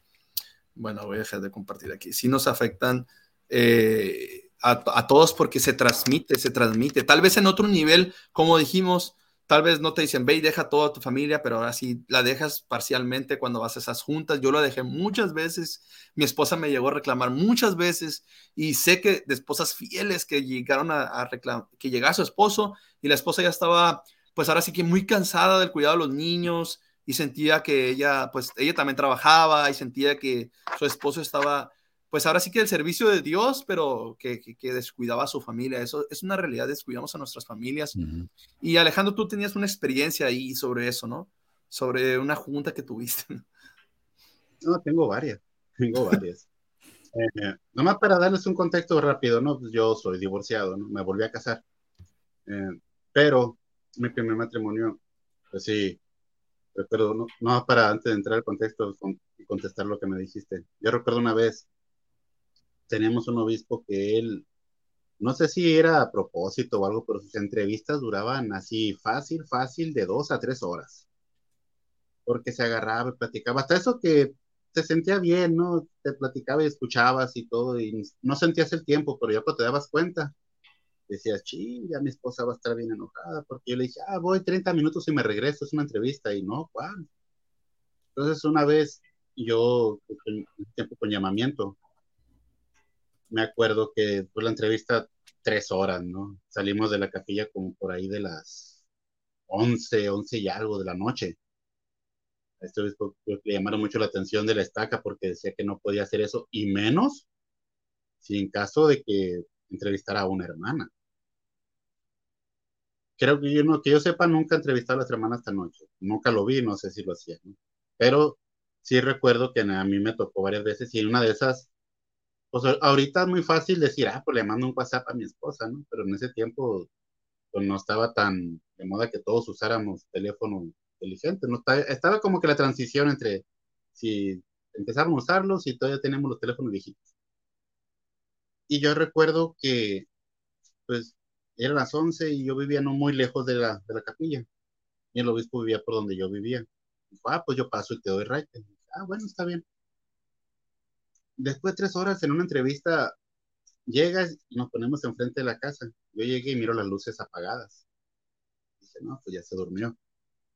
Bueno, voy a dejar de compartir aquí. Sí nos afectan eh, a, todos porque se transmite, se transmite. Tal vez en otro nivel, como dijimos, Tal vez no te dicen, ve y deja toda tu familia, pero ahora sí la dejas parcialmente cuando vas a esas juntas. Yo la dejé muchas veces. Mi esposa me llegó a reclamar muchas veces y sé que de esposas fieles que llegaron a, reclamar, que llegaba su esposo y la esposa ya estaba, pues ahora sí que muy cansada del cuidado de los niños y sentía que ella, pues ella también trabajaba y sentía que su esposo estaba pues ahora sí que el servicio de Dios, pero que, descuidaba a su familia. Eso es una realidad, descuidamos a nuestras familias. Y Alejandro, tú tenías una experiencia ahí sobre eso, ¿no? Sobre una junta que tuviste. No, tengo varias, *laughs* tengo varias. eh, nomás para darles un contexto rápido, ¿no? Pues yo soy divorciado, ¿no? Me volví a casar. Eh, pero mi primer matrimonio, pues sí, recuerdo, no, no para antes de entrar al contexto y contestar lo que me dijiste. Yo recuerdo una vez teníamos un obispo que él, no sé si era a propósito o algo, pero sus entrevistas duraban así fácil, fácil, de dos a tres horas. Porque se agarraba y platicaba. Hasta eso que se sentía bien, ¿no? Te platicaba y escuchabas y todo, y no sentías el tiempo, pero ya cuando te dabas cuenta, decías, sí, ya mi esposa va a estar bien enojada, porque yo le dije, ah, voy 30 minutos y me regreso, es una entrevista, y no, ¿cuál? Entonces, una vez yo, tiempo con llamamiento, me acuerdo que fue la entrevista tres horas, ¿no? Salimos de la capilla como por ahí de las 11, 11 y algo de la noche. Esto le llamaron mucho la atención de la estaca porque decía que no podía hacer eso, y menos si en caso de que entrevistara a una hermana. Creo que yo, no, que yo sepa, nunca he entrevistado a las hermanas esta noche. Nunca lo vi, no sé si lo hacía. Pero sí recuerdo que a mí me tocó varias veces y en una de esas, pues ahorita es muy fácil decir, ah, pues le mando un WhatsApp a mi esposa, ¿no? Pero en ese tiempo pues no estaba tan de moda que todos usáramos teléfono inteligente, ¿no? Estaba como que la transición entre si empezaron a usarlos y todavía tenemos los teléfonos viejitos. Y yo recuerdo que, pues, eran las 11 y yo vivía no muy lejos de la, de la capilla. Y el obispo vivía por donde yo vivía. ah, pues yo paso y te doy raite. Ah, bueno, está bien. Después de tres horas en una entrevista, llegas y nos ponemos enfrente de la casa. Yo llegué y miro las luces apagadas. Dije, no, pues ya se durmió.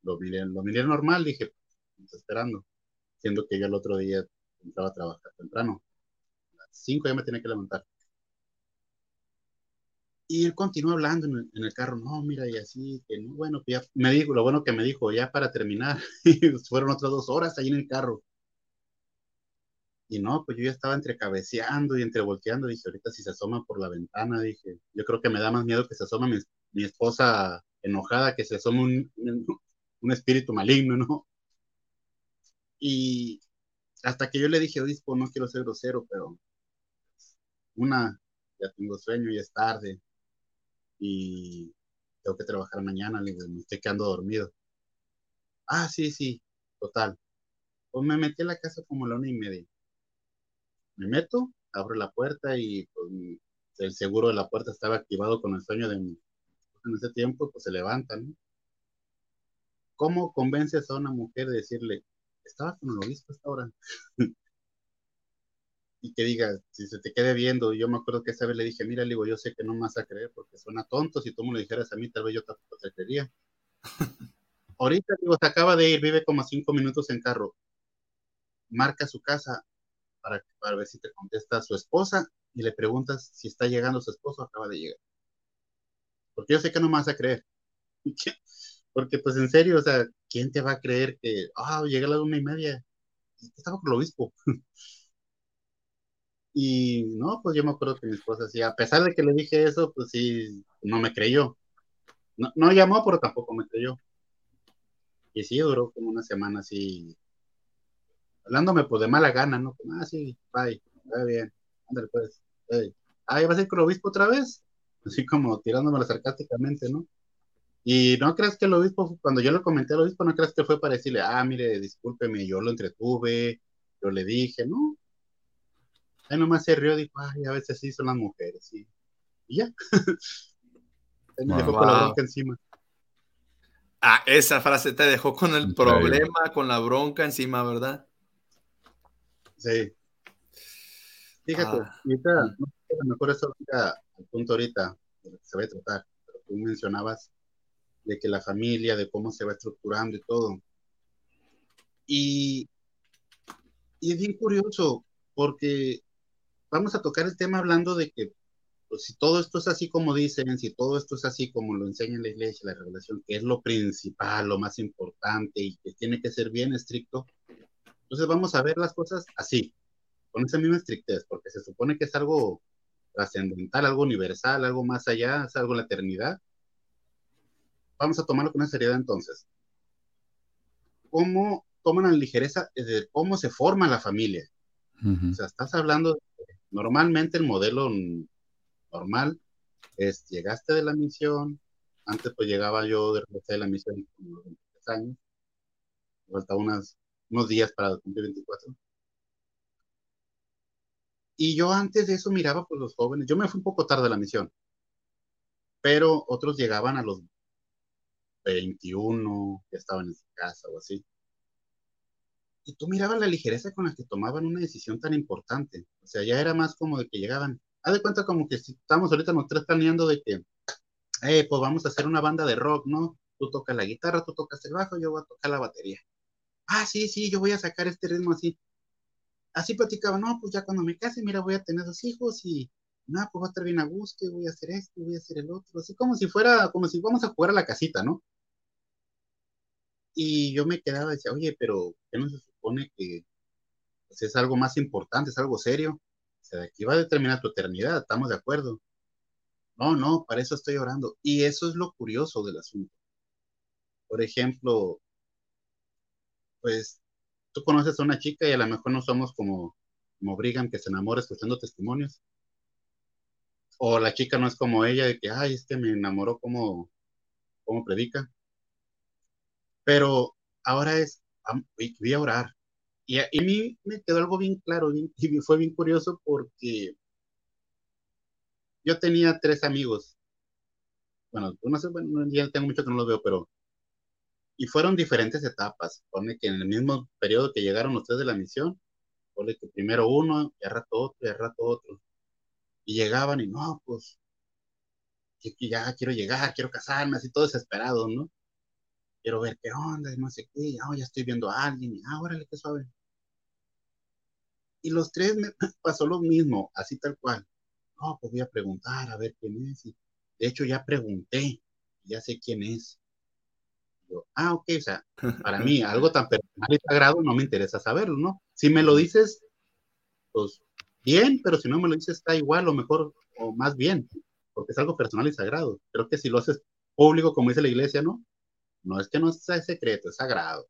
Lo miré, lo miré normal, dije, está esperando. Siendo que yo el otro día entraba a trabajar temprano. A las cinco ya me tenía que levantar. Y él continuó hablando en el, carro, no, mira, y así, que no, bueno, ya, me dijo, lo bueno que me dijo, ya para terminar, *laughs* fueron otras dos horas ahí en el carro. Y no, pues yo ya estaba entre cabeceando y entre volteando, dije, ahorita si se asoma por la ventana, dije, yo creo que me da más miedo que se asoma mi, esposa enojada, que se asome un, un, espíritu maligno, ¿no? Y hasta que yo le dije, obispo, no quiero ser grosero, pero una, ya tengo sueño y es tarde, y tengo que trabajar mañana, le me estoy quedando dormido. Ah, sí, sí, total. Pues me metí a la casa como la una y media. Me meto, abro la puerta y pues, el seguro de la puerta estaba activado con el sueño de mi. En ese tiempo, pues se levanta, ¿no? ¿Cómo convences a una mujer de decirle, estaba con el obispo hasta ahora? *laughs* y que diga, si se te quede viendo, yo me acuerdo que esa vez le dije, mira, le digo, yo sé que no me vas a creer porque suena tonto, si tú me lo dijeras a mí, tal vez yo tampoco te creería. *laughs* Ahorita, digo, se acaba de ir, vive como cinco minutos en carro, marca su casa para, ver si te contesta su esposa y le preguntas si está llegando su esposo o acaba de llegar. Porque yo sé que no me vas a creer. *laughs* Porque, pues, en serio, o sea, ¿quién te va a creer que, ah, oh, llega a las una y media? Estaba con el obispo. *laughs* Y no, pues yo me acuerdo que mi esposa sí, a pesar de que le dije eso, pues sí, no me creyó. No, no llamó, pero tampoco me creyó. Y sí, duró como una semana así, hablándome pues de mala gana, ¿no? Como, ah, sí, bye, está bien, ándale pues. Hey. Ah, ¿vas a ir con el obispo otra vez? Así como tirándomela sarcásticamente, ¿no? Y no creas que el obispo, cuando yo lo comenté al obispo, no creas que fue para decirle, ah, mire, discúlpeme, yo lo entretuve, yo le dije, no, Ahí nomás se rió, dijo, ay, a veces sí son las mujeres, sí. Y ya. *laughs* me dejó con la bronca encima. Ah, esa frase te dejó con el problema, con la bronca encima, ¿verdad? Sí. Fíjate, ah. ahorita, no sé, a lo mejor eso ahorita, al punto ahorita, de lo que se va a tratar, pero tú mencionabas de que la familia, de cómo se va estructurando y todo. Y, y es bien curioso, porque vamos a tocar el tema hablando de que pues, si todo esto es así como dicen, si todo esto es así como lo enseña la iglesia, la revelación, que es lo principal, lo más importante y que tiene que ser bien estricto, entonces vamos a ver las cosas así, con esa misma estrictez, porque se supone que es algo trascendental, algo universal, algo más allá, es algo en la eternidad. Vamos a tomarlo con esa seriedad entonces. ¿Cómo toman la ligereza de cómo se forma la familia? O sea, estás hablando Normalmente el modelo normal es, llegaste de la misión, antes pues llegaba yo de de la misión como 23 años, falta unos días para cumplir 24. Y yo antes de eso miraba pues los jóvenes, yo me fui un poco tarde a la misión, pero otros llegaban a los 21, ya estaban en su casa o así. y tú mirabas la ligereza con la que tomaban una decisión tan importante. O sea, ya era más como de que llegaban. Haz de cuenta como que si estamos ahorita los tres planeando de que, eh, pues vamos a hacer una banda de rock, ¿no? Tú tocas la guitarra, tú tocas el bajo, yo voy a tocar la batería. Ah, sí, sí, yo voy a sacar este ritmo así. Así platicaba, no, pues ya cuando me case, mira, voy a tener dos hijos y, no, pues va a estar bien a gusto voy a hacer esto, voy a hacer el otro. Así como si fuera, como si vamos a jugar a la casita, ¿no? Y yo me quedaba y decía, oye, pero ¿qué no se supone que pues, es algo más importante, es algo serio? O sea, aquí va a determinar tu eternidad, ¿estamos de acuerdo? No, no, para eso estoy orando. Y eso es lo curioso del asunto. Por ejemplo, pues tú conoces a una chica y a lo mejor no somos como, como Brigham que se enamora escuchando testimonios. O la chica no es como ella de que, ay, es que me enamoró como, como predica. Pero ahora es, voy a orar. Y a, mí me quedó algo bien claro *laughs* y fue bien curioso porque yo tenía tres amigos. Bueno, no sé, bueno, ya tengo mucho que no los veo, pero. Y fueron diferentes etapas. Pone que en el mismo periodo que llegaron ustedes de la misión, pone que primero uno, y al rato otro, y al rato otro. Y llegaban y no, pues, ya quiero llegar, quiero casarme, así todo desesperado, ¿no? quiero ver qué onda, no sé qué, oh, ya estoy viendo a alguien, ah, órale, qué suave. Y los tres me *laughs* pasó lo mismo, así tal cual. No, pues voy a preguntar a ver quién es. Y de hecho, ya pregunté, ya sé quién es. Ah, ok, o sea, para mí algo tan personal y sagrado no me interesa saberlo, ¿no? Si me lo dices, pues bien, pero si no me lo dices, está igual o mejor o más bien, porque es algo personal y sagrado. Creo que si lo haces público, como dice la iglesia, ¿no? No es que no sea secreto, es sagrado.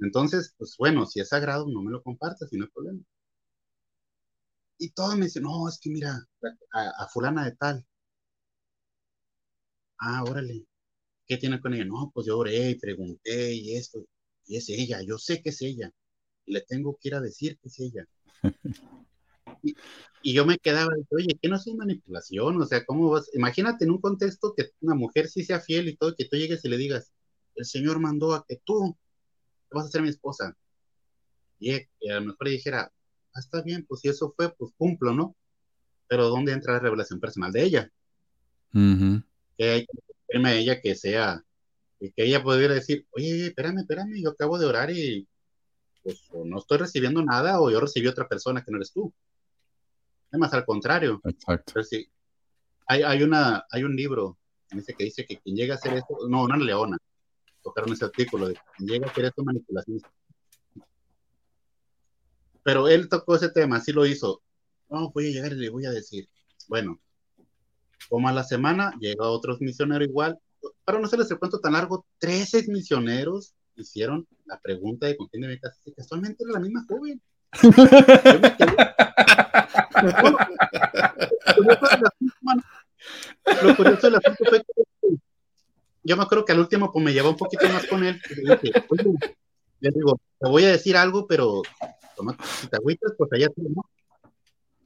Entonces, pues bueno, si es sagrado, no me lo compartas y no hay problema. Y todos me dicen, no, es que mira, a, fulana de tal. Ah, órale. ¿Qué tiene con ella? No, pues yo oré y pregunté y esto. Y es ella, yo sé que es ella. Y le tengo que ir a decir que es ella. *laughs* Y, yo me quedaba, oye, ¿qué no es manipulación? O sea, ¿cómo vas? Imagínate en un contexto que una mujer sí sea fiel y todo, que tú llegues y le digas, el Señor mandó a que tú vas a ser mi esposa. Y, a lo mejor le dijera, ah, está bien, pues si eso fue, pues cumplo, ¿no? Pero ¿dónde entra la revelación personal de ella? Que hay que decirme a ella que sea, y que ella pudiera decir, oye, espérame, espérame, yo acabo de orar y pues o no estoy recibiendo nada o yo recibí otra persona que no eres tú. Además, al contrario. Exacto. Pero sí, hay, hay, una, hay un libro ese que dice que quien llega a hacer esto, no, una leona, tocaron ese artículo de quien llega a hacer esto manipulación. Pero él tocó ese tema, sí lo hizo. No, voy a llegar y le voy a decir, bueno, como a la semana llega otro misionero igual, para no hacerles el cuento tan largo, 13 misioneros hicieron la pregunta de con quién debe casarse, casualmente era la misma joven. Yo me quedé, lo curioso del asunto fue que yo me acuerdo que al último pues me llevó un poquito más con él. le digo, te voy a decir algo, pero si te agüitas, pues allá tú, ¿no?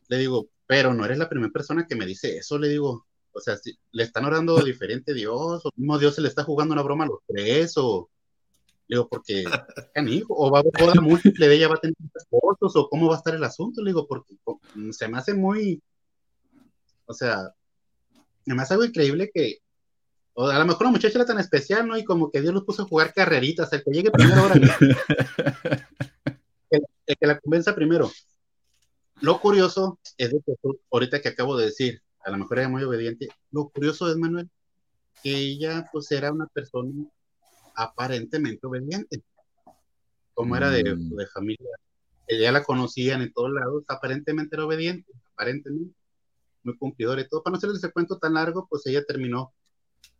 Le digo, pero no eres la primera persona que me dice eso, le digo. O sea, si le están orando *laughs* diferente Dios, o mismo Dios se le está jugando una broma a los tres, o le digo, porque, canijo, o va a haber boda múltiple de ella, va a tener fotos, o cómo va a estar el asunto, le digo, porque se me hace muy, o sea, me hace algo increíble que, o a lo mejor la muchacha era tan especial, ¿no? Y como que Dios los puso a jugar carreritas, el que llegue primero ahora, *laughs* el, el, que la convenza primero. Lo curioso es de que ahorita que acabo de decir, a lo mejor era muy obediente, lo curioso es, Manuel, que ella pues era una persona aparentemente obediente, como era de, mm. de familia, ella la conocían en todos lados, aparentemente era obediente, aparentemente muy cumplidora y todo. Para no hacerles ese cuento tan largo, pues ella terminó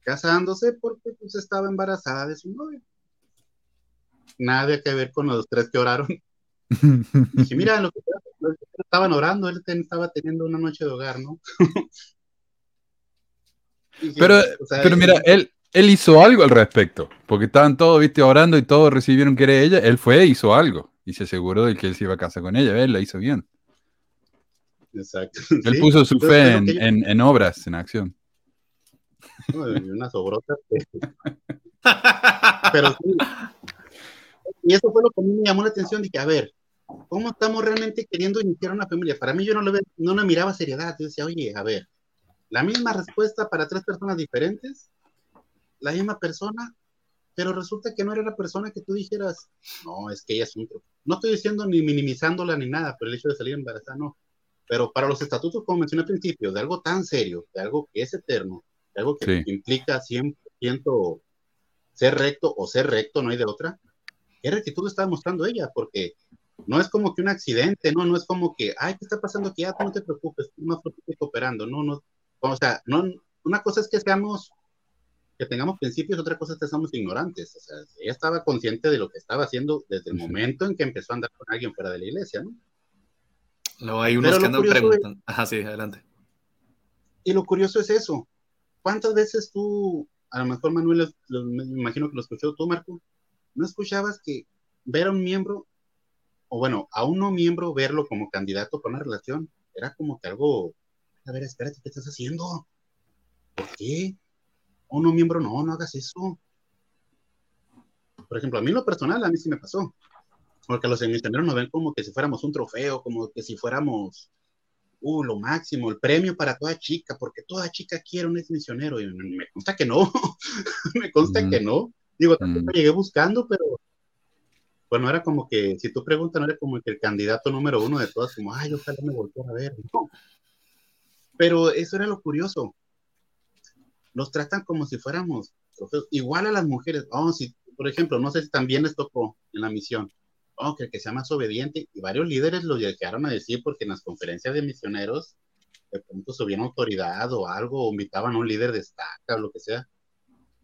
casándose porque pues estaba embarazada de su novio. Nada que ver con los tres que oraron. *laughs* Dije, mira, lo que, estaban orando, él estaba teniendo una noche de hogar, ¿no? *laughs* pero, pero mira, él, él hizo algo al respecto, porque estaban todos, viste, orando y todos recibieron que era ella, él fue e hizo algo y se aseguró de que él se iba a casar con ella, él la hizo bien. Exacto. *laughs* Él puso su fe en, en, obras, en acción. unas obrotas. *laughs* Pero sí, y eso fue lo que a mí me llamó la atención, dije, a ver, ¿cómo estamos realmente queriendo iniciar una familia? Para mí yo no le, no le miraba seriedad, yo decía, oye, a ver, la misma respuesta para tres personas diferentes, la misma persona, pero resulta que no era la persona que tú dijeras, no, es que ella es un... No estoy diciendo ni minimizándola ni nada, pero el hecho de salir embarazada, no. Pero para los estatutos, como mencioné al principio, de algo tan serio, de algo que es eterno, de algo que implica 100% ser recto o ser recto, no hay de otra, ¿qué rectitud está mostrando ella? Porque no es como que un accidente, no, no es como que, ay, ¿qué está pasando aquí? Ah, no te preocupes, tú más cooperando, no, no, o sea, no, una cosa es que seamos, que tengamos principios, otra cosa es que seamos ignorantes, o sea, ella estaba consciente de lo que estaba haciendo desde el momento en que empezó a andar con alguien fuera de la iglesia, ¿no? No, hay unos que andan preguntando. Ajá, sí, adelante. Y lo curioso es eso. ¿Cuántas veces tú, a lo mejor Manuel, me imagino que lo escuchó tú, Marco, no escuchabas que ver a un miembro, o bueno, a un no miembro verlo como candidato para una relación, era como que algo, a ver, espérate, ¿qué estás haciendo? ¿Por qué? A un no miembro, no, no hagas eso. Por ejemplo, a mí lo personal, a mí sí me pasó. Porque los misioneros nos ven como que si fuéramos un trofeo, como que si fuéramos, uh, lo máximo, el premio para toda chica, porque toda chica quiere un ex misionero. Y me consta que no, *laughs* me consta que no. Digo, tampoco llegué buscando, pero bueno, era como que, si tú preguntas, no era como que el candidato número uno de todas, como, ay, ojalá me volviera a ver. No. Pero eso era lo curioso. Nos tratan como si fuéramos. Igual a las mujeres. Oh, si, por ejemplo, no sé si también les tocó en la misión. Oh, que, que sea más obediente. Y varios líderes lo llegaron a decir porque en las conferencias de misioneros de pronto subían autoridad o algo, o invitaban a un líder de estaca o lo que sea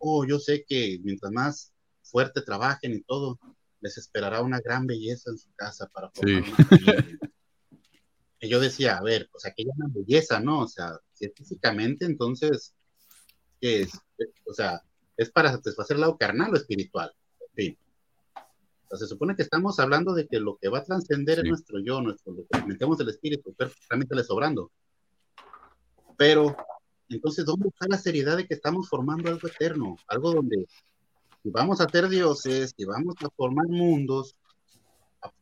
oh, yo sé que mientras más fuerte trabajen y todo, les esperará una gran belleza en su casa para formar una familia. *laughs* Y yo decía, a ver, pues aquí hay una belleza, ¿no? O sea, científicamente, entonces, ¿qué es? O sea, ¿es para satisfacer el lado carnal o espiritual? En fin. se supone que estamos hablando de que lo que va a trascender es nuestro yo, nuestro, lo que metemos el espíritu, perfectamente le sobrando. Pero entonces, ¿dónde está la seriedad de que estamos formando algo eterno? Algo donde si vamos a ser dioses, si vamos a formar mundos,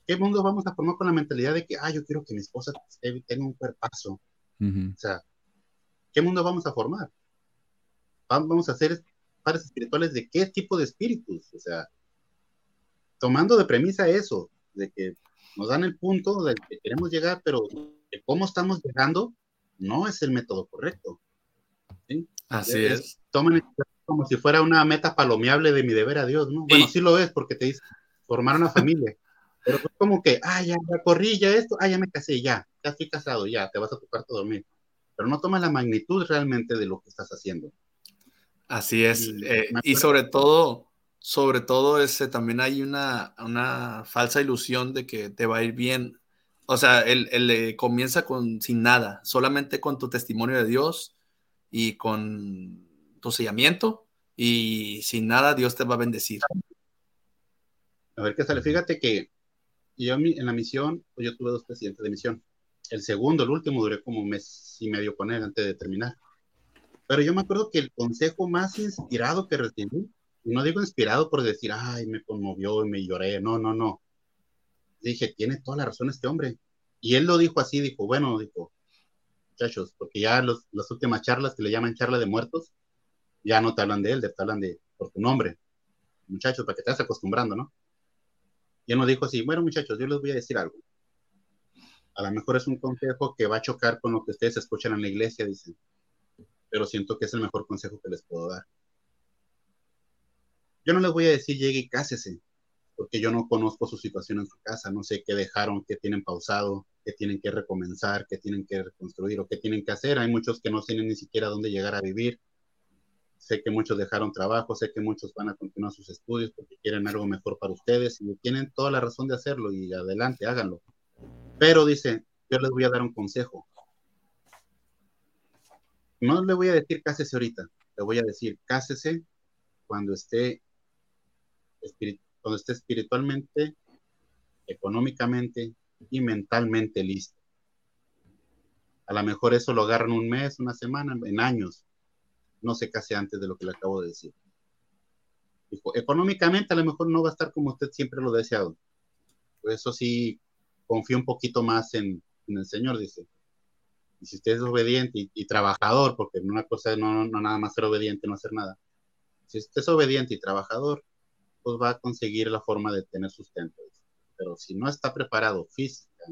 ¿qué mundos vamos a formar con la mentalidad de que, ah, yo quiero que mi esposa tenga un cuerpazo? O sea, ¿qué mundo vamos a formar? Vamos a hacer pares espirituales de qué tipo de espíritus? O sea, tomando de premisa eso, de que nos dan el punto del que queremos llegar, pero de cómo estamos llegando no es el método correcto. Así es. Tomen como si fuera una meta palomeable de mi deber a Dios, ¿no? Bueno, sí lo es, porque te dice formar una familia. Pero es como que, ah, ya, ya corrí, ya esto, ah, ya me casé, ya, ya estoy casado, ya, te vas a tu cuarto a dormir. Pero no tomas la magnitud realmente de lo que estás haciendo. Así es. Y, eh, sobre todo, sobre todo, ese, también hay una, una falsa ilusión de que te va a ir bien. O sea, él, él comienza con sin nada, solamente con tu testimonio de Dios y con tu sellamiento y sin nada Dios te va a bendecir. A ver qué sale. Fíjate que yo en la misión, pues yo tuve dos presidentes de misión. El segundo, el último, duré como un mes y medio con él antes de terminar. Pero yo me acuerdo que el consejo más inspirado que recibí, no digo inspirado por decir, ay, me conmovió y me lloré, no, no, no. Dije, tiene toda la razón este hombre. Y él lo dijo así, dijo, bueno, dijo, muchachos, porque ya las últimas charlas que le llaman charla de muertos, ya no te hablan de él, te hablan de por tu nombre. Muchachos, para que te estés acostumbrando, ¿no? Y él nos dijo así, bueno muchachos, yo les voy a decir algo. A lo mejor es un consejo que va a chocar con lo que ustedes escuchan en la iglesia, dicen, pero siento que es el mejor consejo que les puedo dar. Yo no les voy a decir llegue y cásese, porque yo no conozco su situación en su casa, no sé qué dejaron, qué tienen pausado, qué tienen que recomenzar, qué tienen que reconstruir o qué tienen que hacer. Hay muchos que no tienen ni siquiera dónde llegar a vivir. Sé que muchos dejaron trabajo, sé que muchos van a continuar sus estudios porque quieren algo mejor para ustedes y tienen toda la razón de hacerlo y adelante, háganlo. Pero dice, yo les voy a dar un consejo. No le voy a decir cásese ahorita, le voy a decir cásese cuando esté espiritual cuando esté espiritualmente, económicamente y mentalmente listo. A lo mejor eso lo agarran un mes, una semana, en años. No se case antes de lo que le acabo de decir. Dijo, económicamente a lo mejor no va a estar como usted siempre lo ha deseado. Por eso sí, confío un poquito más en, el Señor, dice. Y si usted es obediente y, trabajador, porque una cosa es no, no, nada más ser obediente, no hacer nada. Si usted es obediente y trabajador, pues va a conseguir la forma de tener sustento. Pero si no está preparado física,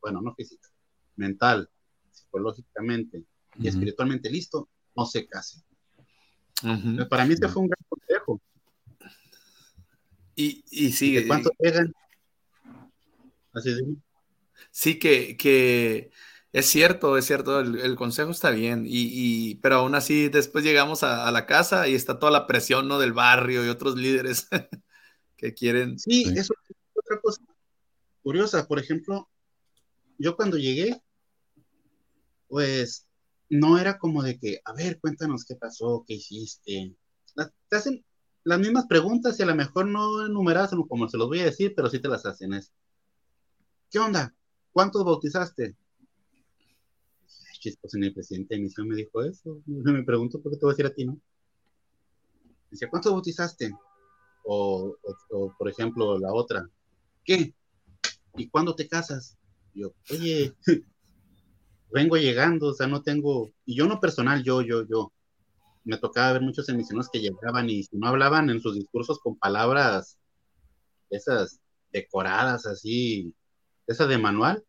bueno, no física, mental, psicológicamente y espiritualmente listo, no se case. Para mí este fue un gran consejo. Y, y sigue. ¿Cuánto pegan? Así es. Sí, que, que es cierto, es cierto, el, consejo está bien, y, pero aún así después llegamos a, la casa y está toda la presión ¿no? del barrio y otros líderes *laughs* que quieren. Sí, eso es otra cosa curiosa. Por ejemplo, yo cuando llegué, pues no era como de que, a ver, cuéntanos qué pasó, qué hiciste. Te hacen las mismas preguntas y a lo mejor no enumeradas como se los voy a decir, pero sí te las hacen. Es, ¿qué onda? ¿Cuántos bautizaste? El presidente de misión me dijo eso. *laughs* Me pregunto por qué te voy a decir a ti, ¿no? Dice, ¿cuántos bautizaste? O, por ejemplo, la otra, ¿qué? ¿Y cuándo te casas? yo, oye, vengo llegando, o sea, no tengo, y yo no personal, yo, yo, yo, me tocaba ver muchos emisiones que llegaban y si no hablaban en sus discursos con palabras esas decoradas así, esas de manual,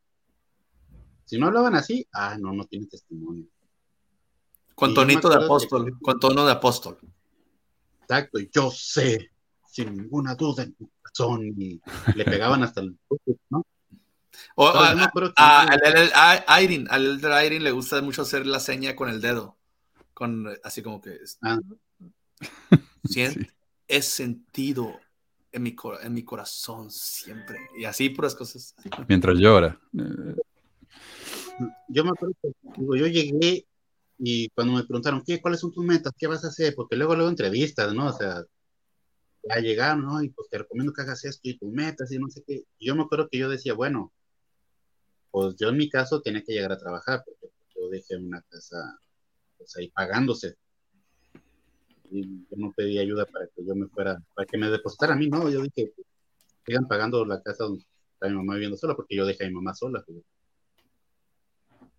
si no hablaban así, ah, no, no tiene testimonio. Con tonito de apóstol, con tono de apóstol. Exacto, yo sé, sin ninguna duda en tu corazón, y le pegaban hasta el ¿no? O, a, a, Irene, al Irene le gusta mucho hacer la seña con el dedo. Con, así como que. Ah. *laughs* Siente, Es sentido en mi, en mi corazón siempre. Y así puras cosas. Mientras llora. Yo me acuerdo que yo llegué y cuando me preguntaron, ¿qué, ¿cuáles son tus metas? ¿Qué vas a hacer? Porque luego, luego entrevistas, ¿no? O sea, ya llegaron, ¿no? Y pues te recomiendo que hagas esto y tus metas y no sé qué. Yo me acuerdo que yo decía, bueno, pues yo en mi caso tenía que llegar a trabajar, porque yo dejé una casa pues ahí pagándose. Y yo no pedí ayuda para que yo me fuera, para que me depositara a mí, no, yo dije, sigan pagando la casa donde está mi mamá viviendo sola, porque yo dejé a mi mamá sola.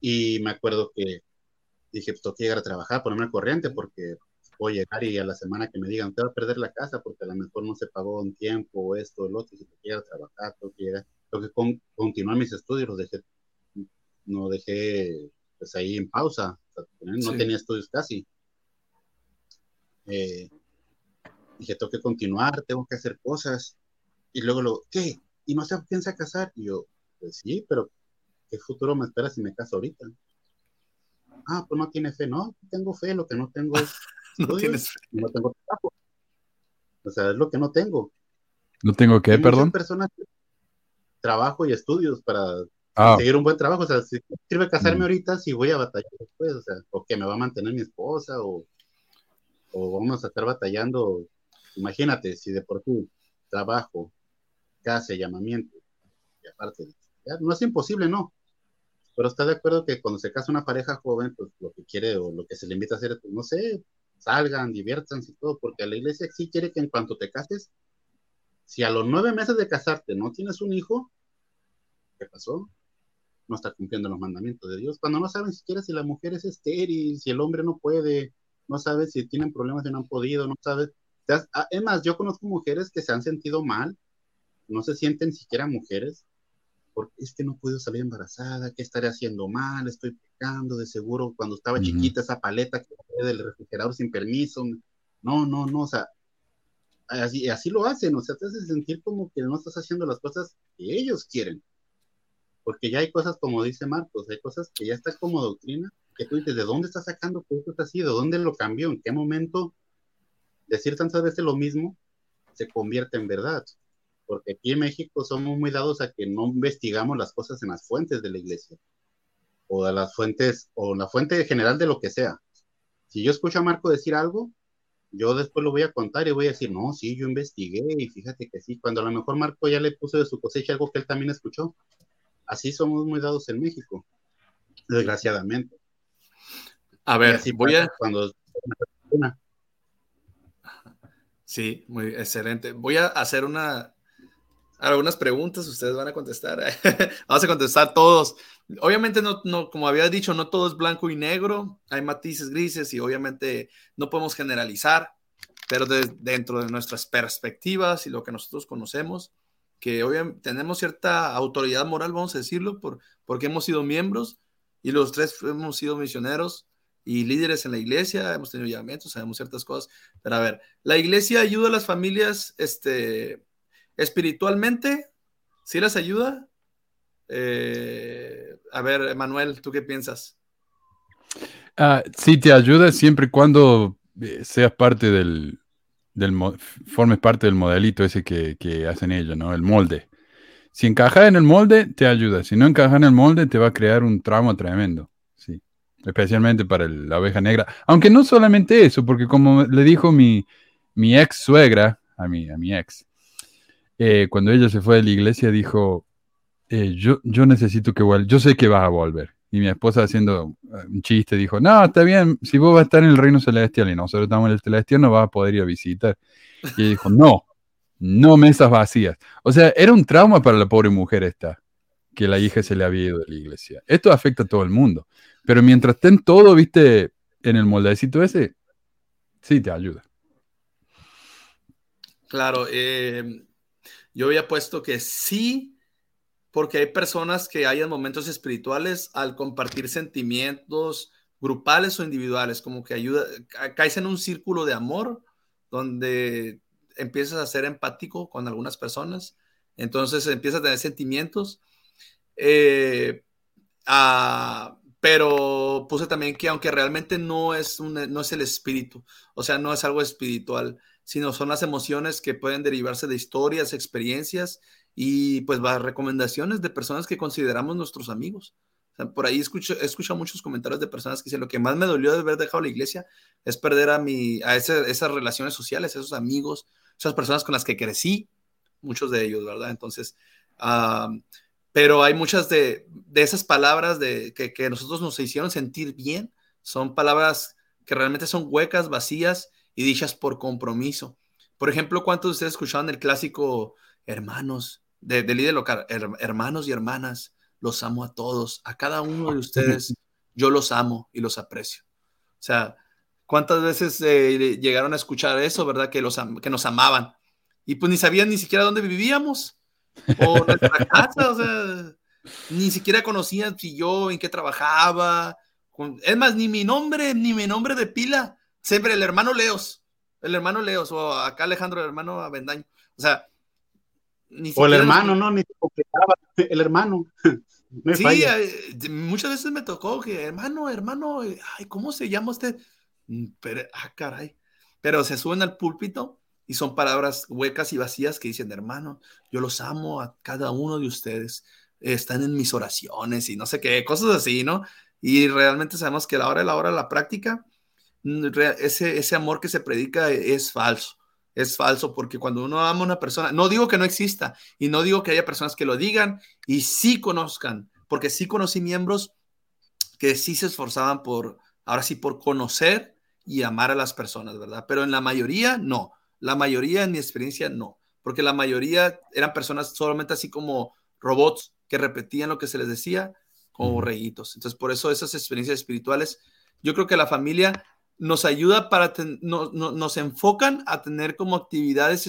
Y me acuerdo que dije, pues tengo que llegar a trabajar, ponerme al corriente, porque voy a llegar y a la semana que me digan, te va a perder la casa porque a lo mejor no se pagó un tiempo esto lo otro, si te quieres trabajar, tengo que que con, continuar mis estudios, los dejé, no dejé pues ahí en pausa, no tenía estudios casi. Eh, dije, tengo que continuar, tengo que hacer cosas. Y luego lo, ¿qué? ¿Y no se piensa casar? Y yo, pues sí, pero ¿qué futuro me espera si me caso ahorita? Ah, pues no tiene fe, no, tengo fe, lo que no tengo es *laughs* no, tienes fe. no tengo trabajo. O sea, es lo que no tengo. ¿No tengo qué, perdón? personas trabajo y estudios para ah. seguir un buen trabajo. O sea, si sirve casarme mm. ahorita, si voy a batallar después, o sea, o que me va a mantener mi esposa, o, o vamos a estar batallando. Imagínate, si de por sí trabajo, casa, llamamiento, y aparte, no es imposible, no. Pero está de acuerdo que cuando se casa una pareja joven, pues lo que quiere o lo que se le invita a hacer es, pues, no sé, salgan, diviértanse y todo, porque la iglesia sí quiere que en cuanto te cases, si a los nueve meses de casarte no tienes un hijo, ¿qué pasó? No está cumpliendo los mandamientos de Dios. Cuando no saben siquiera si la mujer es estéril, si el hombre no puede, no sabe si tienen problemas y no han podido, no sabe. Ah, es más, yo conozco mujeres que se han sentido mal, no se sienten siquiera mujeres, porque es que no puedo salir embarazada, ¿qué estaré haciendo mal? Estoy pecando, de seguro cuando estaba chiquita esa paleta que del refrigerador sin permiso. No, no, no, o sea, así, así lo hacen, o sea, te hace sentir como que no estás haciendo las cosas que ellos quieren. Porque ya hay cosas, como dice Marcos, hay cosas que ya están como doctrina, que tú dices, ¿de dónde está sacando que esto ha sido? ¿Dónde lo cambió? ¿En qué momento decir tantas veces lo mismo se convierte en verdad? Porque aquí en México somos muy dados a que no investigamos las cosas en las fuentes de la iglesia, o de las fuentes, o la fuente general de lo que sea. Si yo escucho a Marco decir algo, yo después lo voy a contar y voy a decir, no, sí, yo investigué y fíjate que sí, cuando a lo mejor Marco ya le puso de su cosecha algo que él también escuchó. Así somos muy dados en México, desgraciadamente. A ver, si voy a... Cuando... Sí, muy excelente. Voy a hacer una, algunas preguntas, ustedes van a contestar. *laughs* Vamos a contestar todos. Obviamente, no, no, como había dicho, no todo es blanco y negro, hay matices grises y obviamente no podemos generalizar, pero dentro de nuestras perspectivas y lo que nosotros conocemos, que obviamente tenemos cierta autoridad moral, vamos a decirlo, por, porque hemos sido miembros y los tres hemos sido misioneros y líderes en la iglesia, hemos tenido llamamientos, sabemos ciertas cosas, pero a ver, la iglesia ayuda a las familias este, espiritualmente, ¿sí las ayuda? Eh, a ver, Manuel, ¿tú qué piensas? Uh, sí, te ayuda siempre y cuando eh, seas parte del, del formes parte del modelito ese que, hacen ellos, ¿no? El molde. Si encajas en el molde, te ayuda. Si no encajas en el molde, te va a crear un trauma tremendo especialmente para la oveja negra. Aunque no solamente eso, porque como le dijo mi, mi ex suegra, a mi, a mi ex, eh, cuando ella se fue de la iglesia, dijo, eh, yo, yo necesito que vuelva, yo sé que vas a volver. Y mi esposa haciendo eh, un chiste dijo, no, está bien, si vos vas a estar en el reino celestial y nosotros estamos en el celestial, no vas a poder ir a visitar. Y ella dijo, no, no mesas vacías. O sea, era un trauma para la pobre mujer esta, que la hija se le había ido de la iglesia. Esto afecta a todo el mundo. Pero mientras estén todo, viste, en el moldecito ese, sí te ayuda. Claro, eh, yo había puesto que sí, porque hay personas que hay en momentos espirituales al compartir sentimientos grupales o individuales, como que ayuda, caes en un círculo de amor donde empiezas a ser empático con algunas personas, entonces empiezas a tener sentimientos. Eh, a, pero puse también que aunque realmente no es, no es el espíritu, o sea, no es algo espiritual, sino son las emociones que pueden derivarse de historias, experiencias y pues recomendaciones de personas que consideramos nuestros amigos. por ahí escucho, he escuchado muchos comentarios de personas que dicen, lo que más me dolió de haber dejado la iglesia es perder a, mi, a esas relaciones sociales, esos amigos, esas personas con las que crecí, muchos de ellos, ¿verdad? Entonces, pero hay muchas de, esas palabras de, que, nosotros nos hicieron sentir bien, son palabras que realmente son huecas, vacías y dichas por compromiso. Por ejemplo, ¿cuántos de ustedes escucharon el clásico hermanos de, de líder local? hermanos y hermanas, los amo a todos, a cada uno de ustedes, *laughs* yo los amo y los aprecio. O sea, ¿cuántas veces eh, llegaron a escuchar eso, verdad? Que, los, que nos amaban y pues ni sabían ni siquiera dónde vivíamos o *laughs* nuestra casa, o sea, ni siquiera conocían si yo en qué trabajaba. Es más, ni mi nombre, ni mi nombre de pila. Siempre el hermano Leos, el hermano Leos, o acá Alejandro, el hermano Avendaño. O sea, ni O el hermano, ¿no? Ni se *laughs* el hermano. *laughs* sí, eh, muchas veces me tocó que, hermano, hermano, ay, ¿cómo se llama usted? Mm, pero, ah, caray. Pero se suben al púlpito y son palabras huecas y vacías que dicen, hermano, yo los amo a cada uno de ustedes, están en mis oraciones y no sé qué, cosas así, ¿no? Y realmente sabemos que a la hora de la hora de la práctica, ese, ese amor que se predica es falso. Es falso porque cuando uno ama a una persona, no digo que no exista y no digo que haya personas que lo digan y sí conozcan, porque sí conocí miembros que sí se esforzaban por, ahora sí, por conocer y amar a las personas, ¿verdad? Pero en la mayoría no. La mayoría, en mi experiencia, no, porque la mayoría eran personas solamente así como robots que repetían lo que se les decía como reyitos. Entonces, por eso esas experiencias espirituales, yo creo que la familia nos ayuda para, no, nos enfocan a tener como actividades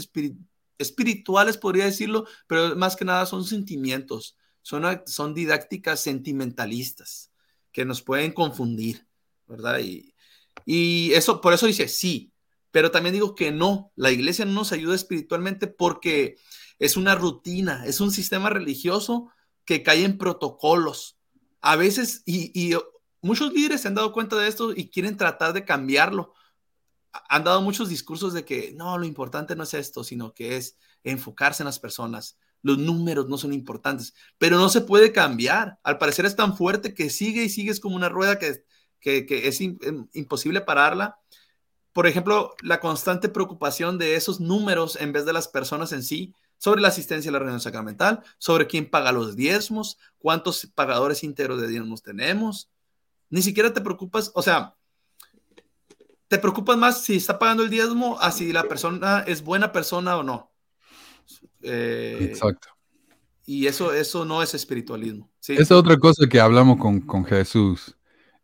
espirituales, podría decirlo, pero más que nada son sentimientos, son, son didácticas sentimentalistas que nos pueden confundir, ¿verdad? Y, y eso, por eso dice, sí, pero también digo que no, la iglesia no nos ayuda espiritualmente porque es una rutina, es un sistema religioso que cae en protocolos. A veces, y, muchos líderes se han dado cuenta de esto y quieren tratar de cambiarlo. Han dado muchos discursos de que no, lo importante no es esto, sino que es enfocarse en las personas. Los números no son importantes, pero no se puede cambiar. Al parecer es tan fuerte que sigue y sigue, es como una rueda que, es imposible pararla por ejemplo, la constante preocupación de esos números en vez de las personas en sí, sobre la asistencia a la reunión sacramental, sobre quién paga los diezmos, cuántos pagadores íntegros de diezmos tenemos. Ni siquiera te preocupas, o sea, te preocupas más si está pagando el diezmo a si la persona es buena persona o no. Eh, Exacto. Y eso, eso no es espiritualismo. ¿sí? Esa es otra cosa que hablamos con, con Jesús,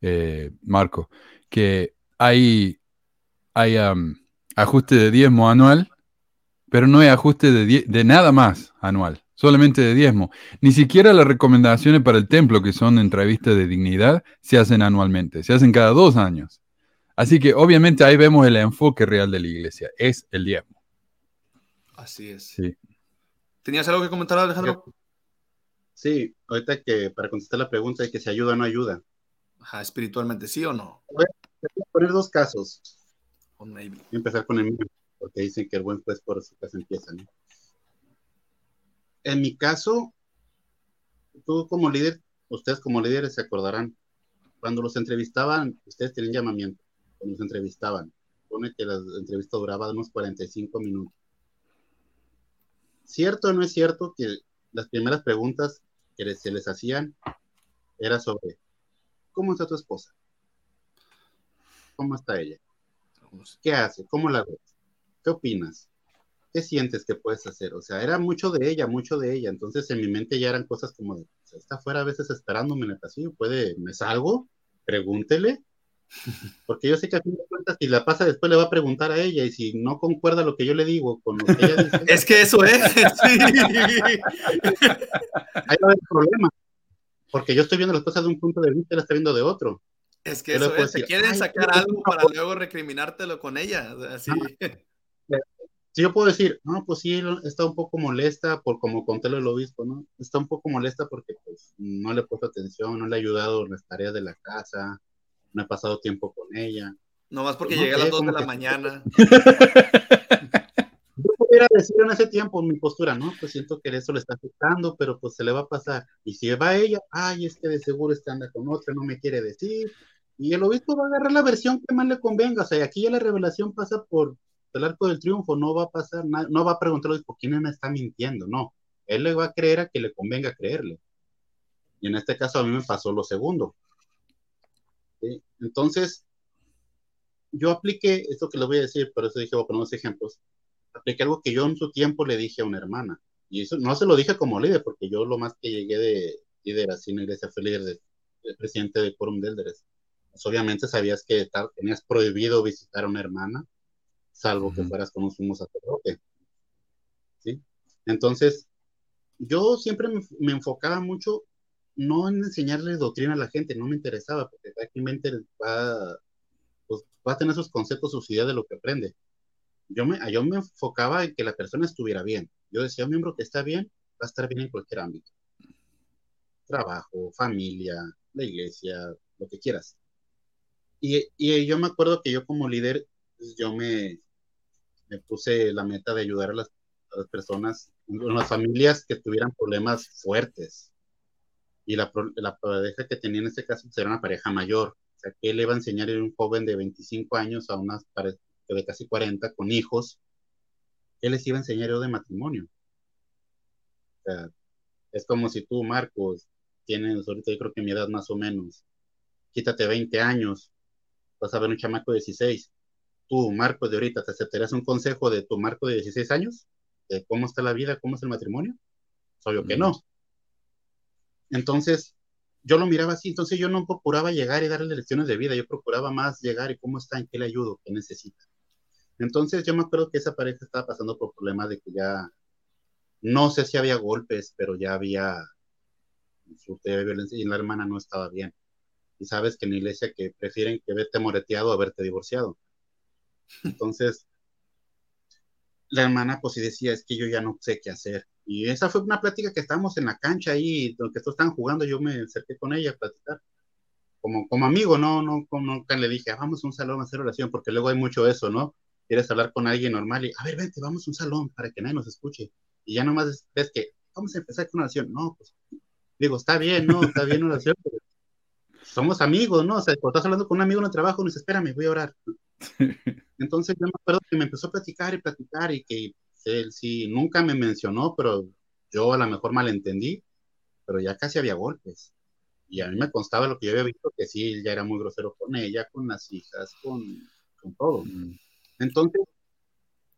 eh, Marco, que hay, hay am, ajuste de diezmo anual, pero no hay ajuste de, de nada más anual, solamente de diezmo. Ni siquiera las recomendaciones para el templo, que son entrevistas de dignidad, se hacen anualmente, se hacen cada dos años. Así que obviamente ahí vemos el enfoque real de la iglesia, es el diezmo. Así es. Sí. ¿Tenías algo que comentar, Alejandro? Sí, ahorita que para contestar la pregunta de que si ayuda o no ayuda. Ajá, espiritualmente, ¿sí o no? Voy a poner dos casos. Voy a empezar con el mío, porque dicen que el buen juez por su casa empieza, ¿no? En mi caso, tú como líder, ustedes como líderes se acordarán, cuando los entrevistaban, ustedes tenían llamamiento, cuando los entrevistaban, pone que la entrevista duraba unos 45 minutos. ¿Cierto o no es cierto que las primeras preguntas que se les hacían era sobre ¿cómo está tu esposa? ¿Cómo está ella? ¿Qué hace? ¿Cómo la ves? ¿Qué opinas? ¿Qué sientes que puedes hacer? O sea, era mucho de ella, mucho de ella. Entonces en mi mente ya eran cosas como de, o sea, está afuera a veces esperándome en el pasillo, puede, me salgo, pregúntele. *laughs* Porque yo sé que a fin de cuentas, si la pasa después le va a preguntar a ella y si no concuerda lo que yo le digo con lo que ella dice, *laughs* Es que eso es. *laughs* sí. ahí va haber problema. Porque yo estoy viendo las cosas de un punto de vista y la está viendo de otro. Es que Yo eso es. Te decir, quieren "Ay, sacar algo para luego recriminártelo con ella. Así. Si yo puedo decir, no, pues sí, está un poco molesta por como conté del obispo, ¿no? Está un poco molesta porque pues no le he puesto atención, no le he ayudado en las tareas de la casa, no he pasado tiempo con ella. Nomás porque No llegué a las sé, 2 de la que- mañana. *laughs* Yo pudiera decir en ese tiempo mi postura, ¿no? Pues siento que eso le está afectando, pero pues se le va a pasar. Y si va ella, ay, es que de seguro está anda con otra, no me quiere decir. Y el obispo va a agarrar la versión que más le convenga. O sea, aquí ya la revelación pasa por el arco del triunfo, no va a pasar nada, no va a preguntar al obispo quién me está mintiendo, no. Él le va a creer a que le convenga creerle. Y en este caso a mí me pasó lo segundo. ¿Sí? Entonces, yo apliqué esto que les voy a decir, por eso dije, voy a poner unos ejemplos apliqué algo que yo en su tiempo le dije a una hermana. Y eso no se lo dije como líder, porque yo lo más que llegué de líder así en iglesia fue líder de, de presidente de Quórum de Elders. Pues obviamente sabías que tenías prohibido visitar a una hermana, salvo que fueras con un sumo sacerdote. ¿Sí? Entonces, yo siempre me, me enfocaba mucho no en enseñarle doctrina a la gente, no me interesaba, porque cada quien va, pues, va a tener sus conceptos, sus ideas de lo que aprende yo me, yo me enfocaba en que la persona estuviera bien. Yo decía, un miembro que está bien, va a estar bien en cualquier ámbito. Trabajo, familia, la iglesia, lo que quieras. Y, y yo me acuerdo que yo como líder, pues, yo me, me puse la meta de ayudar a las, personas, a las familias que tuvieran problemas fuertes. Y la, la pareja que tenía en este caso pues, era una pareja mayor. O sea, que le iba a enseñar a un joven de 25 años a unas parejas de casi 40 con hijos, ¿qué les iba a enseñar yo de matrimonio? O sea, es como si tú, Marcos, tienes ahorita yo creo que mi edad más o menos, quítate 20 años, vas a ver un chamaco de 16. Tú, Marcos, de ahorita, ¿te aceptarías un consejo de tu Marco de 16 años? ¿De cómo está la vida, cómo es el matrimonio? Obvio que no. Entonces, yo lo miraba así, entonces yo no procuraba llegar y darle lecciones de vida, yo procuraba más llegar y cómo está, en qué le ayudo, qué necesita. Entonces yo me acuerdo que esa pareja estaba pasando por problemas de que ya, no sé si había golpes, pero ya había de violencia y la hermana no estaba bien. Y sabes que en la iglesia que prefieren que verte moreteado a verte divorciado. Entonces, la hermana pues sí decía, es que yo ya no sé qué hacer. Y esa fue una plática que estábamos en la cancha ahí, donde todos estaban jugando, yo me acerqué con ella a platicar. Como, como amigo, no, no, nunca le dije, "Ah, vamos a un salón a hacer oración, porque luego hay mucho eso, ¿no? Quieres hablar con alguien normal y, a ver, vente, vamos a un salón para que nadie nos escuche. Y ya nomás ves que, vamos a empezar con oración. No, pues, digo, está bien, ¿no? Está bien oración, pero somos amigos, ¿no? O sea, cuando estás hablando con un amigo en el trabajo, no dice, espérame, voy a orar. *laughs* Entonces yo me acuerdo que me empezó a platicar y platicar y que él sí, nunca me mencionó, pero yo a lo mejor malentendí, pero ya casi había golpes. Y a mí me constaba lo que yo había visto, que sí, él ya era muy grosero con ella, con las hijas, con, con todo. Mm. Entonces,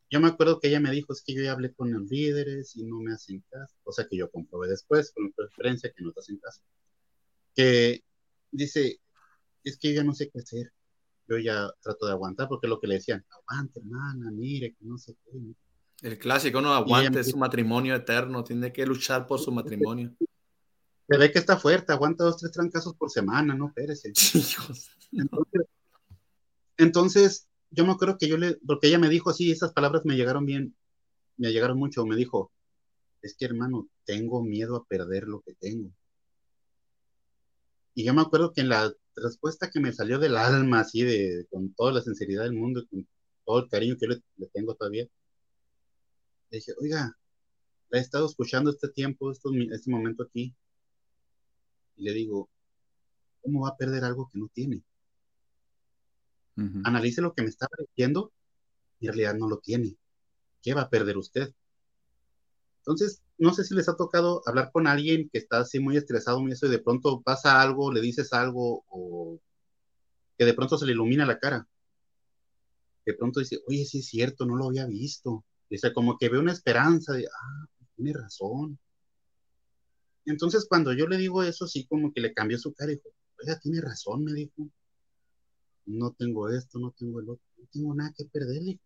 yo me acuerdo que ella me dijo, es que yo ya hablé con los líderes y no me hacen caso, cosa que yo comprobé después con preferencia que no te hacen caso. Que dice, es que yo ya no sé qué hacer. Yo ya trato de aguantar porque lo que le decían, aguante hermana, mire, que no sé qué. El clásico no aguante su matrimonio eterno, tiene que luchar por su matrimonio. *laughs* Se ve que está fuerte, aguanta dos, tres trancazos por semana, no, espérese. *laughs* Entonces, entonces, yo me acuerdo que yo le, porque ella me dijo así, esas palabras me llegaron bien, me llegaron mucho, me dijo, es que hermano, tengo miedo a perder lo que tengo. Y yo me acuerdo que en la respuesta que me salió del alma, así de, con toda la sinceridad del mundo, con todo el cariño que le, le tengo todavía, le dije, oiga, la he estado escuchando este tiempo, este, este momento aquí, y le digo, ¿cómo va a perder algo que no tiene? Analice lo que me está diciendo y en realidad no lo tiene. ¿Qué va a perder usted? Entonces, no sé si les ha tocado hablar con alguien que está así muy estresado, muy eso, y de pronto pasa algo, le dices algo, o que de pronto se le ilumina la cara. De pronto dice, oye, sí es cierto, no lo había visto. Dice, como que ve una esperanza de, ah, tiene razón. Entonces, cuando yo le digo eso, sí, como que le cambió su cara y dijo, oiga, tiene razón, me dijo. No tengo esto, no tengo el otro, no tengo nada que perderle.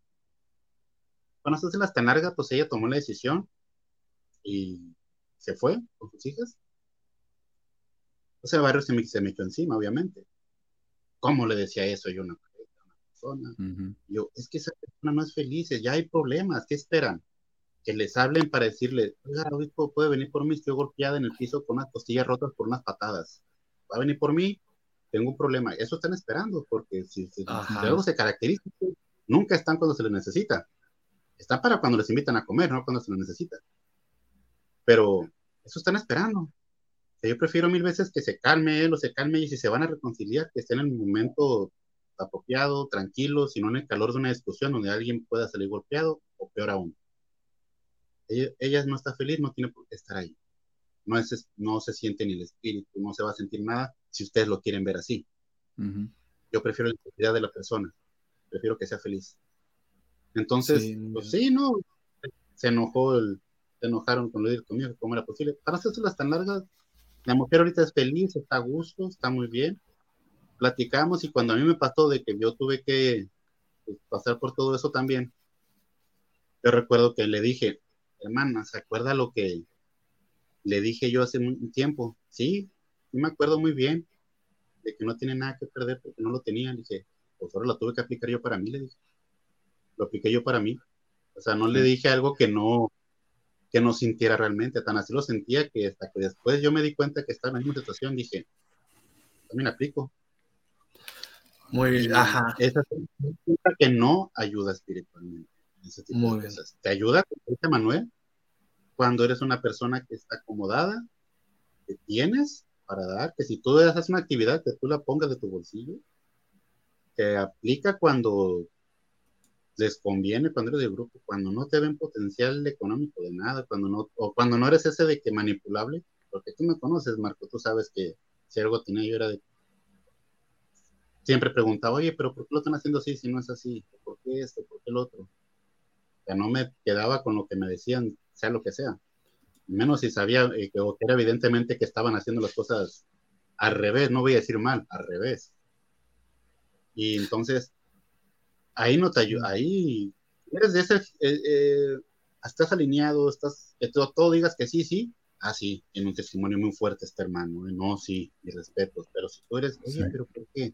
Cuando se las tan larga, pues ella tomó la decisión y se fue con sus hijas. O sea, Barrio se me, se me echó encima, obviamente. ¿Cómo le decía eso yo a una, persona? Yo, es que esa persona no es feliz, ya hay problemas, ¿qué esperan? que les hablen para decirle, oiga, obispo, puede venir por mí, estoy golpeada en el piso con unas costillas rotas por unas patadas. Va a venir por mí, tengo un problema. Eso están esperando, porque si, si, algo se caracteriza, nunca están cuando se les necesita. Están para cuando les invitan a comer, no cuando se les necesita. Pero eso están esperando. yo prefiero mil veces que se calme él o se calme y si se van a reconciliar, que estén en el momento apropiado, tranquilo, sino en el calor de una discusión donde alguien pueda salir golpeado o peor aún ella, no está feliz, no tiene por qué estar ahí. No, es, no se siente ni el espíritu, no se va a sentir nada si ustedes lo quieren ver así. Yo prefiero la integridad de la persona, prefiero que sea feliz. Entonces, sí, pues sí, no, se enojó, el, se enojaron con lo de conmigo, ¿cómo era posible? Para hacerse tan largas, la mujer ahorita es feliz, está a gusto, está muy bien. Platicamos y cuando a mí me pasó de que yo tuve que pues, pasar por todo eso también, yo recuerdo que le dije, hermana, ¿se acuerda lo que le dije yo hace un tiempo? Sí, sí me acuerdo muy bien de que no tiene nada que perder porque no lo tenía. Le dije, pues ahora lo tuve que aplicar yo para mí, le dije. Lo apliqué yo para mí. O sea, no le dije algo que no, que no sintiera realmente, tan así lo sentía que hasta que después yo me di cuenta que estaba en la misma situación, dije, también aplico. Muy bien, ajá. Esa es que no ayuda espiritualmente. Muy bien. Te ayuda, dice Manuel, cuando eres una persona que está acomodada, que tienes para dar, que si tú haces una actividad, que tú la pongas de tu bolsillo, que aplica cuando les conviene, cuando eres de grupo, cuando no te ven potencial económico de nada, cuando no, o cuando no eres ese de que manipulable, porque tú me conoces, Marco, tú sabes que si algo tenía yo era de siempre preguntaba, oye, pero ¿por qué lo están haciendo así si no es así? ¿Por qué esto? ¿Por qué el otro? no me quedaba con lo que me decían, sea lo que sea. Menos si sabía eh, que, era evidentemente que estaban haciendo las cosas al revés, no voy a decir mal, al revés. Y entonces, ahí no te ayuda, ahí eres de ese, eh, eh, estás alineado, estás, que todo, todo, digas que sí, sí, ah, sí, en un testimonio muy fuerte este hermano, no, sí, y respeto, pero si tú eres, oye, pero ¿por qué?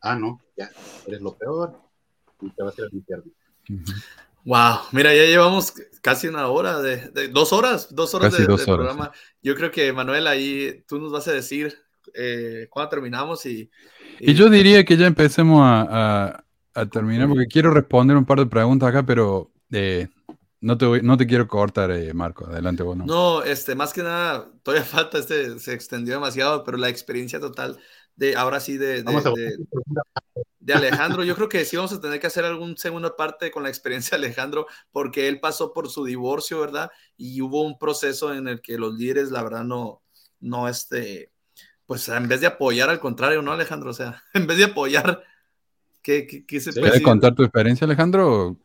Ah, no, ya, eres lo peor y te vas a ir al infierno. Wow, mira, ya llevamos casi una hora, de, dos horas, dos horas de, programa. Yo creo que Manuel, ahí tú nos vas a decir eh, cuándo terminamos y, y, yo diría que ya empecemos a, terminar porque quiero responder un par de preguntas acá, pero eh, no, te no te quiero cortar, eh, Marco. Adelante, bueno. No, este, más que nada, todavía *laughs* falta, este, se extendió demasiado, pero la experiencia total de ahora sí de, de, Alejandro. Yo creo que sí vamos a tener que hacer algún segunda parte con la experiencia de Alejandro, porque él pasó por su divorcio, ¿verdad? Y hubo un proceso en el que los líderes, la verdad, no, no, este, pues en vez de apoyar, al contrario, ¿no, Alejandro? O sea, *laughs* en vez de apoyar, ¿Qué, qué, qué se Sí. puede ¿Quieres decir? contar tu experiencia, Alejandro? o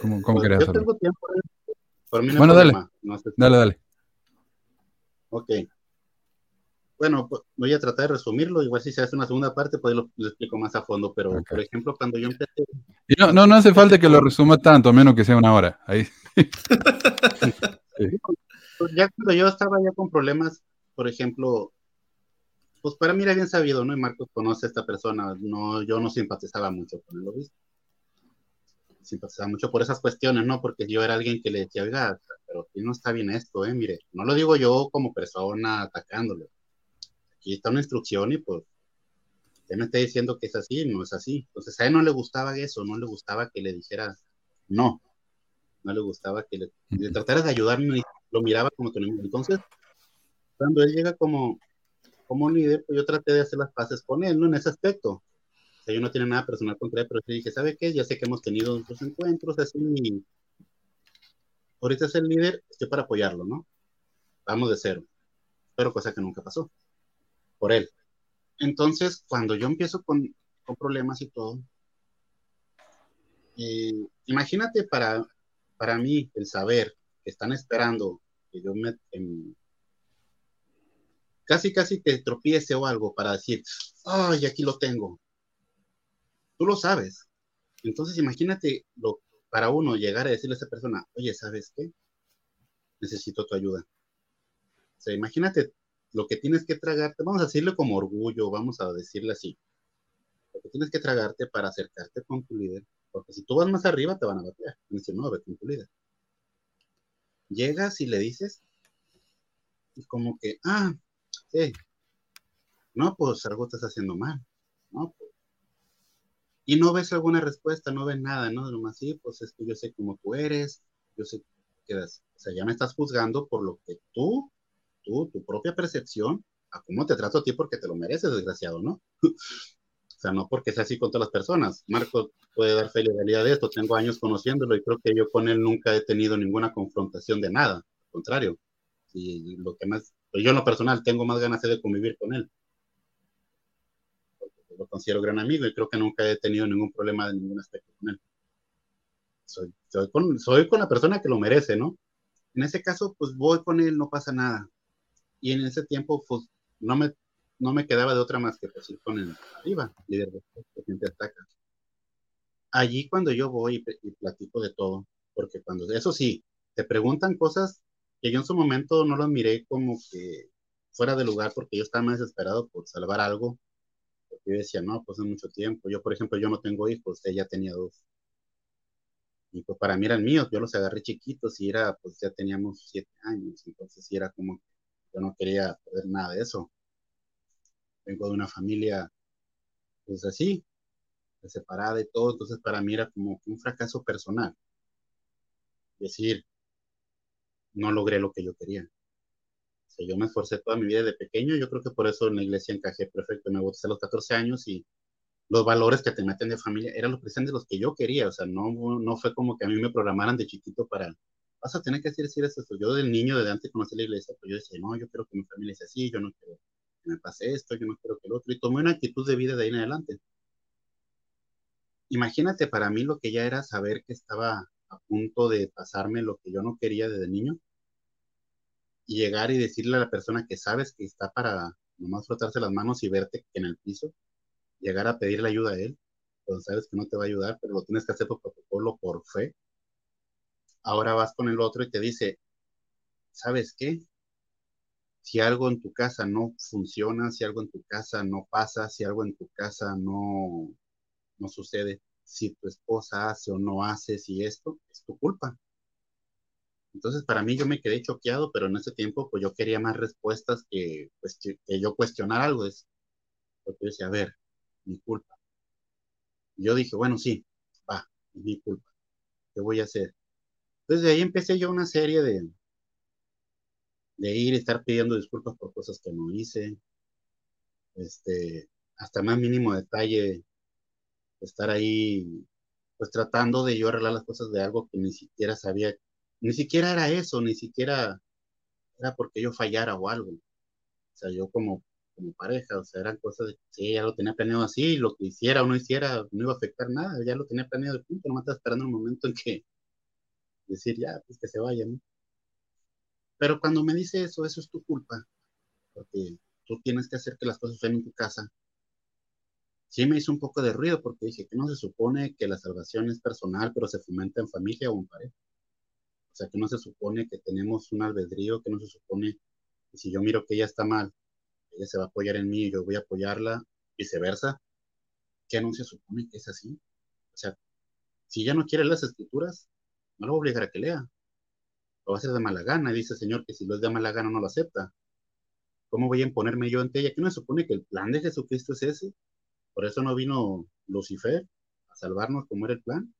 ¿Cómo, cómo Pues, querías yo hacerlo? tengo tiempo. ¿eh? Por mí no hay Bueno, dale. problema. No sé- Dale, dale. Ok. Bueno, pues, voy a tratar de resumirlo. Igual si se hace una segunda parte, pues lo, lo explico más a fondo. Pero, por ejemplo, cuando yo empecé, Y no, no, no hace falta que lo resuma tanto, a menos que sea una hora. Ahí. *laughs* pues, ya cuando yo estaba ya con problemas, por ejemplo, pues para mí era bien sabido, ¿no? Y Marcos conoce a esta persona. No, yo no simpatizaba mucho con él, ¿lo viste? Simpatizaba mucho por esas cuestiones, ¿no? Porque yo era alguien que le decía, oiga, pero aquí no está bien esto, ¿eh? Mire, no lo digo yo como persona atacándole. Aquí está una instrucción y pues usted me está diciendo que es así, no es así. Entonces a él no le gustaba eso, no le gustaba que le dijera no, no le gustaba que le, le tratara de ayudarme, lo miraba como que no. Entonces, cuando él llega como, como líder, pues yo traté de hacer las paces con él, ¿no? En ese aspecto. O sea, yo no tiene nada personal contra él, pero le dije, ¿sabe qué? Ya sé que hemos tenido otros encuentros, así, y ahorita es el líder, estoy para apoyarlo, ¿no? Vamos de cero. Pero cosa que nunca pasó. Por él. Entonces, cuando yo empiezo con, con problemas y todo, eh, imagínate para, para mí el saber que están esperando que yo me... em, casi, casi que tropiece o algo para decir, ay, aquí lo tengo. Tú lo sabes. Entonces, imagínate lo, para uno llegar a decirle a esa persona, oye, ¿sabes qué? Necesito tu ayuda. O sea, imagínate lo que tienes que tragarte, vamos a decirle como orgullo, vamos a decirle así, lo que tienes que tragarte para acercarte con tu líder, porque si tú vas más arriba te van a batear, y decir, no, con tu líder. Llegas y le dices, y como que, ah, sí, no, pues algo estás haciendo mal, no. Y no ves alguna respuesta, no ves nada, ¿no? Nomás sí, pues es que yo sé cómo tú eres, yo sé que ya me estás juzgando por lo que tú tú, tu propia percepción, a cómo te trato a ti porque te lo mereces, desgraciado, ¿no? *laughs* o sea, no porque sea así con todas las personas. Marco puede dar fe y legalidad de esto, tengo años conociéndolo y creo que yo con él nunca he tenido ninguna confrontación de nada, al contrario. Y lo que más, yo en lo personal tengo más ganas de convivir con él. Porque lo considero gran amigo y creo que nunca he tenido ningún problema de ningún aspecto con él. Soy, soy, con, soy con la persona que lo merece, ¿no? En ese caso, pues voy con él, no pasa nada y en ese tiempo pues no me, no me quedaba de otra más que pues, ir con el arriba, líder de siempre ataca. Allí cuando yo voy y, platico de todo, porque cuando, eso sí, te preguntan cosas que yo en su momento no las miré como que fuera de lugar porque yo estaba más desesperado por salvar algo, porque yo decía, no, pues es mucho tiempo, yo por ejemplo, yo no tengo hijos, ella tenía dos. Y pues para mí eran míos, yo los agarré chiquitos y era, pues ya teníamos siete años, entonces era como yo no quería perder nada de eso. Vengo de una familia, pues así, separada y todo, entonces para mí era como un fracaso personal. Es decir, no logré lo que yo quería. O sea, yo me esforcé toda mi vida de pequeño, yo creo que por eso en la iglesia encajé perfecto, me bauticé a los 14 años y los valores que te meten de familia eran los los que yo quería, o sea, no, no fue como que a mí me programaran de chiquito para, vas a tener que decir esto. Yo del niño, desde antes de conocer la iglesia, pues yo decía, no, yo quiero que mi familia sea así, yo no quiero que me pase esto, yo no quiero que el otro. Y tomé una actitud de vida de ahí en adelante. Imagínate para mí lo que ya era saber que estaba a punto de pasarme lo que yo no quería desde niño. Y llegar y decirle a la persona que sabes que está para nomás frotarse las manos y verte en el piso, llegar a pedirle ayuda a él, cuando sabes que no te va a ayudar, pero lo tienes que hacer por protocolo, por fe, ahora vas con el otro y te dice, ¿sabes qué? Si algo en tu casa no funciona, si algo en tu casa no pasa, si algo en tu casa no, no sucede, si tu esposa hace o no hace, si esto, es tu culpa. Entonces, para mí yo me quedé choqueado, pero en ese tiempo, pues yo quería más respuestas que, pues, que, que yo cuestionar algo. Es, porque yo decía, a ver, mi culpa. Y yo dije, bueno, sí, va, es mi culpa. ¿Qué voy a hacer? Entonces de ahí empecé yo una serie de, de ir y estar pidiendo disculpas por cosas que no hice, este, hasta más mínimo detalle, estar ahí, pues tratando de yo arreglar las cosas de algo que ni siquiera sabía, ni siquiera era eso, ni siquiera era porque yo fallara o algo. O sea, yo como como pareja, o sea, eran cosas de, sí, ya lo tenía planeado así, lo que hiciera o no hiciera no iba a afectar nada, ya lo tenía planeado de punto, nomás estaba esperando el momento en que decir, ya, pues que se vaya, ¿no? Pero cuando me dice eso, eso es tu culpa, porque tú tienes que hacer que las cosas suenen en tu casa. Sí me hizo un poco de ruido porque dije que no se supone que la salvación es personal, pero se fomenta en familia o en pareja. Sea, que no se supone que tenemos un albedrío, que no se supone que si yo miro que ella está mal, ella se va a apoyar en mí y yo voy a apoyarla, viceversa. ¿Qué no se supone que es así? O sea, si ella no quiere las escrituras, no lo voy a obligar a que lea. Lo va a hacer de mala gana. Dice el Señor que si lo es de mala gana no lo acepta. ¿Cómo voy a imponerme yo ante ella? ¿Qué no se supone que el plan de Jesucristo es ese? Por eso no vino Lucifer a salvarnos como era el plan.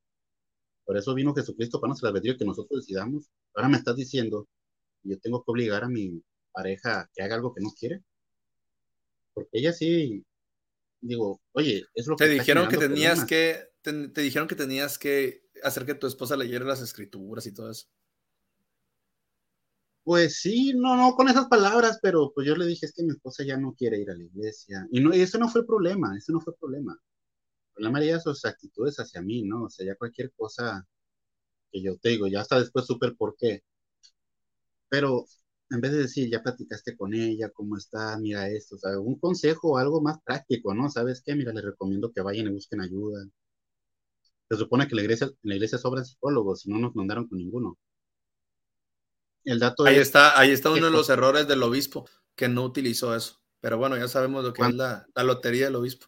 Por eso vino Jesucristo para nosotros albedrío que nosotros decidamos. Ahora me estás diciendo, yo tengo que obligar a mi pareja que haga algo que no quiere. Porque ella sí, digo, oye, es lo que... Te dijeron que tenías que, te, dijeron que tenías que hacer que tu esposa leyera las escrituras y todo eso. Pues sí, no, no con esas palabras, pero pues yo le dije es que mi esposa ya no quiere ir a la iglesia. Y no, y eso no fue el problema, eso no fue el problema. El problema era sus actitudes hacia mí, ¿no? O sea, ya cualquier cosa que yo te digo, ya hasta después supe por qué. Pero en vez de decir, ya platicaste con ella, cómo está, mira esto, o sea, un consejo o algo más práctico, ¿no? ¿Sabes qué? Mira, les recomiendo que vayan y busquen ayuda. Se supone que la iglesia, en la iglesia sobran psicólogos, y no nos mandaron con ninguno. El dato ahí está, ahí está uno de los errores del obispo, que no utilizó eso. Pero bueno, ya sabemos lo que es la, lotería del obispo.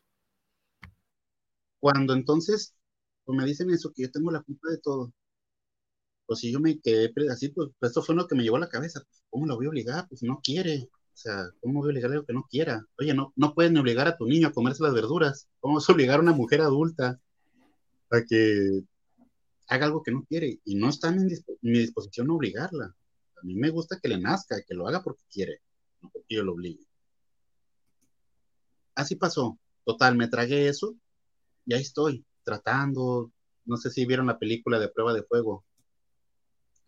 Cuando entonces pues me dicen eso, que yo tengo la culpa de todo, pues si yo me quedé así, pues, pues, esto fue lo que me llevó a la cabeza. Pues, ¿Cómo lo voy a obligar? Pues no quiere. O sea, ¿cómo voy a obligarle a algo que no quiera? Oye, no, no puedes ni obligar a tu niño a comerse las verduras. ¿Cómo vas a obligar a una mujer adulta a que haga algo que no quiere? Y no está en mi disposición obligarla. A mí me gusta que le nazca, que lo haga porque quiere, no porque yo lo obligue. Así pasó. Total, me tragué eso y ahí estoy, tratando. No sé si vieron la película de Prueba de Fuego.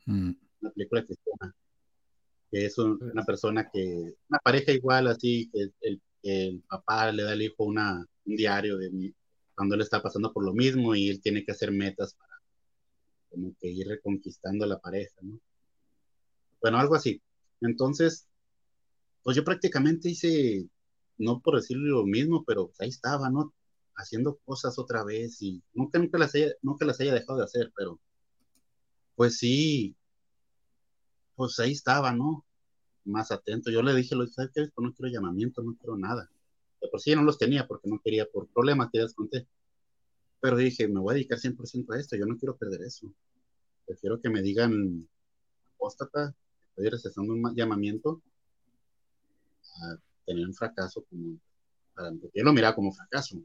Mm. Una película cristiana. Que es una persona que, una pareja igual, así, que el, el papá le da al hijo una, un diario de cuando él está pasando por lo mismo y él tiene que hacer metas para como que ir reconquistando a la pareja, ¿no? Bueno, algo así. Entonces, pues yo prácticamente hice, no por decirle lo mismo, pero ahí estaba, ¿no? Haciendo cosas otra vez y nunca, nunca, las haya, nunca las haya dejado de hacer, pero pues sí, pues ahí estaba, ¿no? Más atento. Yo le dije, ¿sabes qué? Pues no quiero llamamiento, no quiero nada. De por sí no los tenía porque no quería, por problemas que ya conté. Pero dije, me voy a dedicar 100% a esto, yo no quiero perder eso. Prefiero que me digan apóstata estoy rechazando un llamamiento a tener un fracaso como, yo lo miraba como fracaso,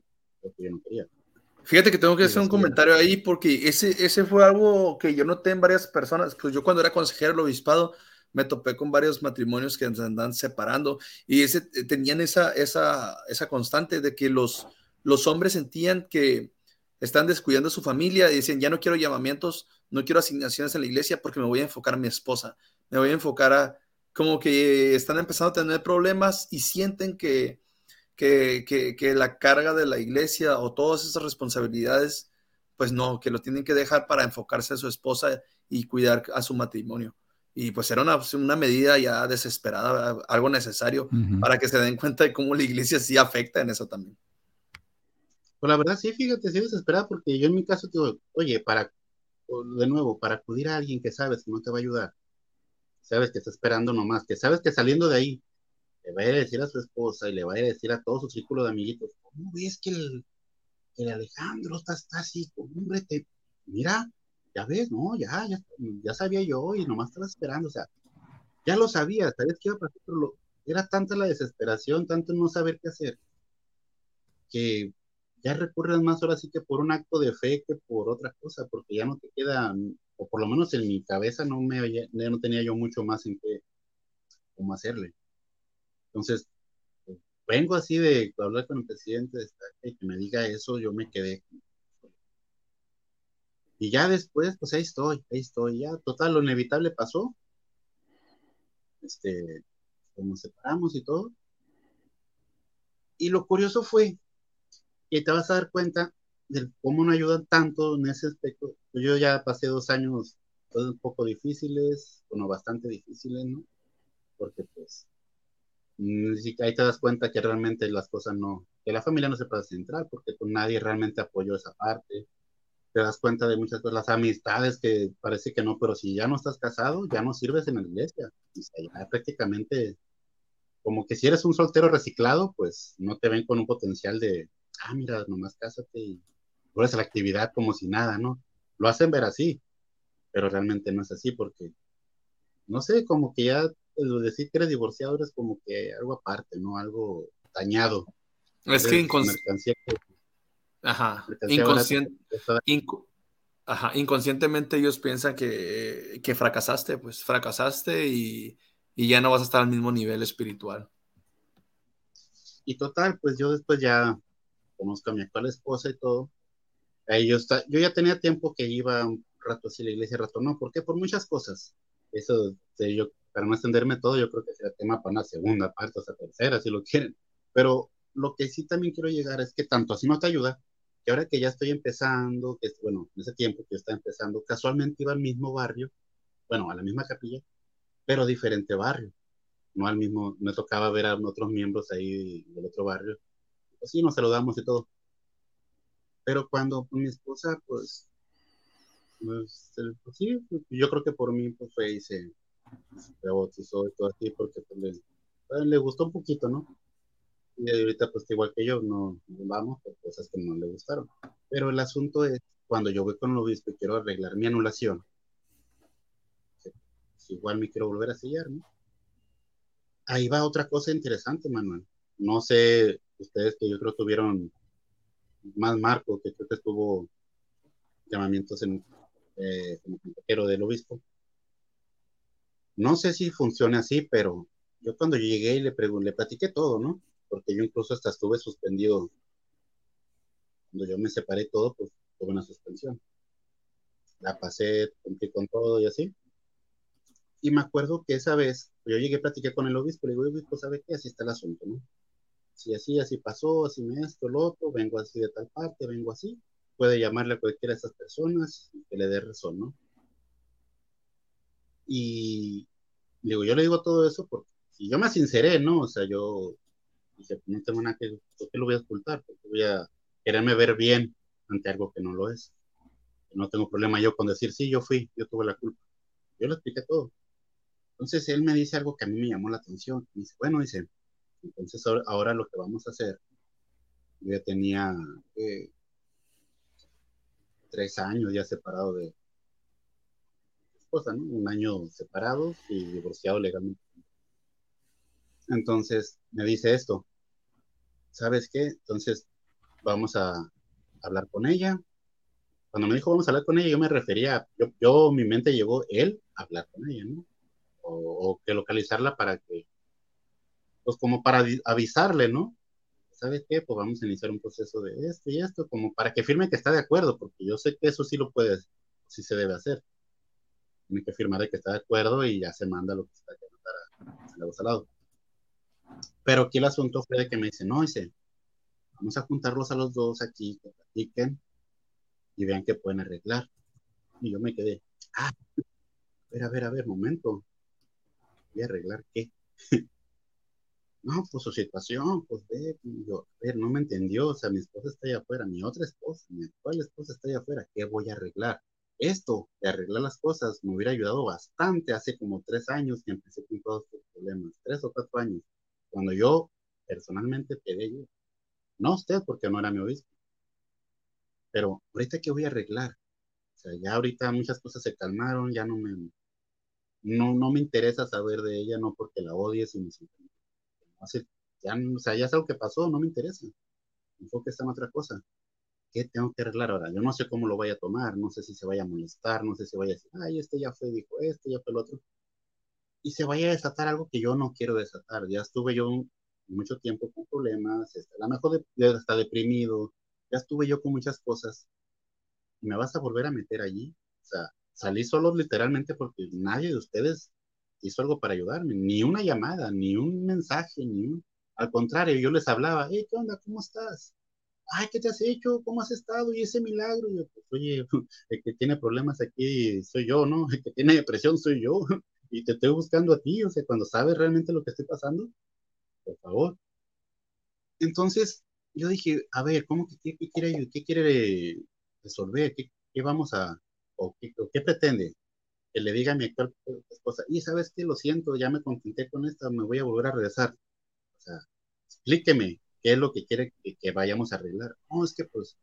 porque yo no quería. Fíjate que tengo que hacer un comentario ahí porque ese, ese fue algo que yo noté en varias personas. Pues yo cuando era consejero del obispado me topé con varios matrimonios que se andan separando y ese, tenían esa, esa, esa constante de que los, los hombres sentían que están descuidando a su familia y decían, ya no quiero llamamientos, no quiero asignaciones en la iglesia porque me voy a enfocar a mi esposa me voy a enfocar a como que están empezando a tener problemas y sienten que, que, la carga de la iglesia o todas esas responsabilidades, pues no, que lo tienen que dejar para enfocarse a su esposa y cuidar a su matrimonio. Y pues era una, una medida ya desesperada, algo necesario para que se den cuenta de cómo la iglesia sí afecta en eso también. Pues la verdad sí, fíjate, sí desesperada porque yo en mi caso digo, oye, para, de nuevo, para acudir a alguien que sabes que no te va a ayudar, sabes que está esperando nomás, que sabes que saliendo de ahí le va a decir a su esposa y le va a decir a todo su círculo de amiguitos, ¿cómo ves que el, el Alejandro está, está así? Hombre, te, mira, ya ves, no, ya, ya, ya sabía yo y nomás estaba esperando, o sea, ya lo sabía, sabes que iba a pasar, pero era tanta la desesperación, tanto no saber qué hacer, que ya recurres más ahora sí que por un acto de fe que por otra cosa, porque ya no te queda o por lo menos en mi cabeza no, me, no tenía yo mucho más en qué, cómo hacerle. Entonces, pues, vengo así de hablar con el presidente de y que me diga eso, yo me quedé. Y ya después, pues ahí estoy, ahí estoy, ya, total, lo inevitable pasó. Este, como separamos y todo. Y lo curioso fue que te vas a dar cuenta de cómo no ayudan tanto en ese aspecto. Yo ya pasé dos años pues, un poco difíciles, bueno, bastante difíciles, ¿no? Porque pues ahí te das cuenta que realmente las cosas no, que la familia no se puede centrar porque pues, nadie realmente apoyó esa parte. Te das cuenta de muchas cosas, las amistades que parece que no, pero si ya no estás casado, ya no sirves en la iglesia. O sea, ya prácticamente, como que si eres un soltero reciclado, pues no te ven con un potencial de, ah, mira, nomás cásate y puedes la actividad como si nada, ¿no? Lo hacen ver así, pero realmente no es así porque, no sé, como que ya decir que eres divorciado eres como que algo aparte, ¿no? Algo dañado. Es que, Ajá. Ajá. inconscientemente ellos piensan que, que fracasaste, pues fracasaste y, y, ya no vas a estar al mismo nivel espiritual. Y total, pues yo después ya conozco a mi actual esposa y todo. Ahí yo, está, yo ya tenía tiempo que iba un rato así a la iglesia, rato no. ¿Por qué? Por muchas cosas. Eso, yo para no extenderme todo, yo creo que será tema para una segunda parte, o sea, tercera, si lo quieren. Pero lo que sí también quiero llegar es que tanto así no te ayuda, que ahora que ya estoy empezando, que bueno, en ese tiempo que yo estaba empezando, casualmente iba al mismo barrio, bueno, a la misma capilla, pero diferente barrio. No al mismo, me tocaba ver a otros miembros ahí del otro barrio. Pues sí, nos saludamos y todo. Pero cuando mi esposa, pues, pues, pues sí, yo creo que por mí pues fue y se, bautizó y todo así porque pues, le, pues, le gustó un poquito, ¿no? Y ahorita, pues igual que yo, no vamos por cosas que no le gustaron. Pero el asunto es, cuando yo voy con el obispo y quiero arreglar mi anulación, igual me quiero volver a sellar, ¿no? Ahí va otra cosa interesante, Manuel. No sé, ustedes que yo creo tuvieron más Marco, que creo que estuvo llamamientos en, eh, como del obispo. No sé si funciona así, pero yo cuando llegué y le pregunté, le platiqué todo, ¿no? porque yo incluso hasta estuve suspendido. Cuando yo me separé todo, pues tuve una suspensión. La pasé, cumplí con todo y así. Y me acuerdo que esa vez, yo llegué, a platicar con el obispo, le digo, obispo, ¿sabe qué? Así está el asunto, ¿no? Si así, así pasó, así me esto, lo otro, vengo así de tal parte, vengo así, puede llamarle a cualquiera de esas personas y que le dé razón, ¿no? Y digo, yo le digo todo eso porque si yo me sinceré, ¿no? O sea, yo Dice, no tengo nada que, ¿por qué lo voy a ocultar? Porque voy a quererme ver bien ante algo que no lo es. No tengo problema yo con decir, sí, yo fui, yo tuve la culpa. Yo le expliqué todo. Entonces él me dice algo que a mí me llamó la atención. Me dice, bueno, dice, entonces ahora lo que vamos a hacer, yo ya tenía eh, tres años ya separado de esposa, ¿no? Un año separados y divorciado legalmente. Entonces me dice esto, ¿sabes qué? Entonces vamos a hablar con ella. Cuando me dijo vamos a hablar con ella, yo me refería, yo, yo mi mente llevó él a hablar con ella, ¿no? O, que localizarla para que, pues como para avisarle, ¿no? ¿Sabes qué? Pues vamos a iniciar un proceso de esto y esto, como para que firme que está de acuerdo, porque yo sé que eso sí lo puede, sí se debe hacer. Tiene que firmar de que está de acuerdo y ya se manda lo que está que mandar a, a, al lado. Pero aquí el asunto fue de que me dice, no, dice, vamos a juntarlos a los dos aquí, que platiquen y vean qué pueden arreglar. Y yo me quedé, ah, a ver, a ver, a ver, momento. ¿Voy a arreglar qué? *laughs* no, pues su situación, pues ve, yo, a ver, no me entendió, o sea, mi esposa está allá afuera, mi otra esposa, mi actual esposa está allá afuera, ¿qué voy a arreglar? Esto de arreglar las cosas me hubiera ayudado bastante hace como tres años que empecé con todos estos problemas, tres o cuatro años cuando yo personalmente pedí ayuda. No usted, porque no era mi obispo. Pero ahorita que voy a arreglar. O sea, ya ahorita muchas cosas se calmaron, ya no me, no, no me interesa saber de ella, no porque la odie, sino. Ya, o sea, ya es algo que pasó, no me interesa. Enfoque está en otra cosa. ¿Qué tengo que arreglar ahora? Yo no sé cómo lo vaya a tomar, no sé si se vaya a molestar, no sé si vaya a decir, ay, este ya fue, dijo este, ya fue el otro y se vaya a desatar algo que yo no quiero desatar. Ya estuve yo mucho tiempo con problemas, este, a lo mejor de, hasta deprimido, ya estuve yo con muchas cosas. ¿Y me vas a volver a meter allí? O sea, salí solo literalmente porque nadie de ustedes hizo algo para ayudarme, ni una llamada, ni un mensaje, ni un... Al contrario, yo les hablaba, hey, ¿qué onda? ¿Cómo estás? Ay, ¿qué te has hecho? ¿Cómo has estado? Y ese milagro. yo, pues, oye, *laughs* el que tiene problemas aquí soy yo, ¿no? El que tiene depresión soy yo. *laughs* Y te estoy buscando a ti, o sea, cuando sabes realmente lo que estoy pasando, por favor. Entonces, yo dije, a ver, ¿cómo que qué, quiere, qué quiere resolver? ¿Qué, qué vamos a, o qué, qué, pretende? Que le diga a mi actual esposa, y sabes qué, lo siento, ya me contenté con esta, me voy a volver a regresar. O sea, explíqueme, ¿qué es lo que quiere que, vayamos a arreglar? No, es que pues,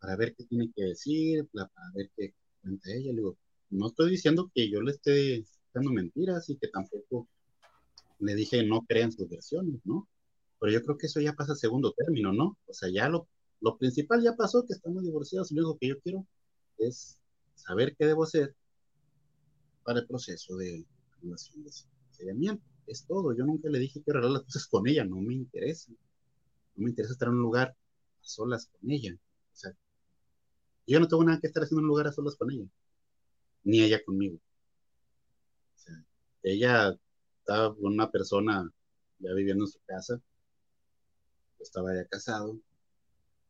para ver qué tiene que decir, para ver qué cuenta ella. Le digo, no estoy diciendo que yo le esté dando mentiras y que tampoco le dije no crean sus versiones, ¿no? Pero yo creo que eso ya pasa a segundo término, ¿no? O sea, ya lo, lo principal ya pasó, que estamos divorciados, y lo único que yo quiero es saber qué debo hacer para el proceso de anulación de. Es todo. Yo nunca le dije que arreglar las cosas con ella, no me interesa. No me interesa estar en un lugar a solas con ella. O sea, yo no tengo nada que estar haciendo en un lugar a solas con ella, ni ella conmigo. O sea, ella estaba con una persona ya viviendo en su casa, estaba ya casado,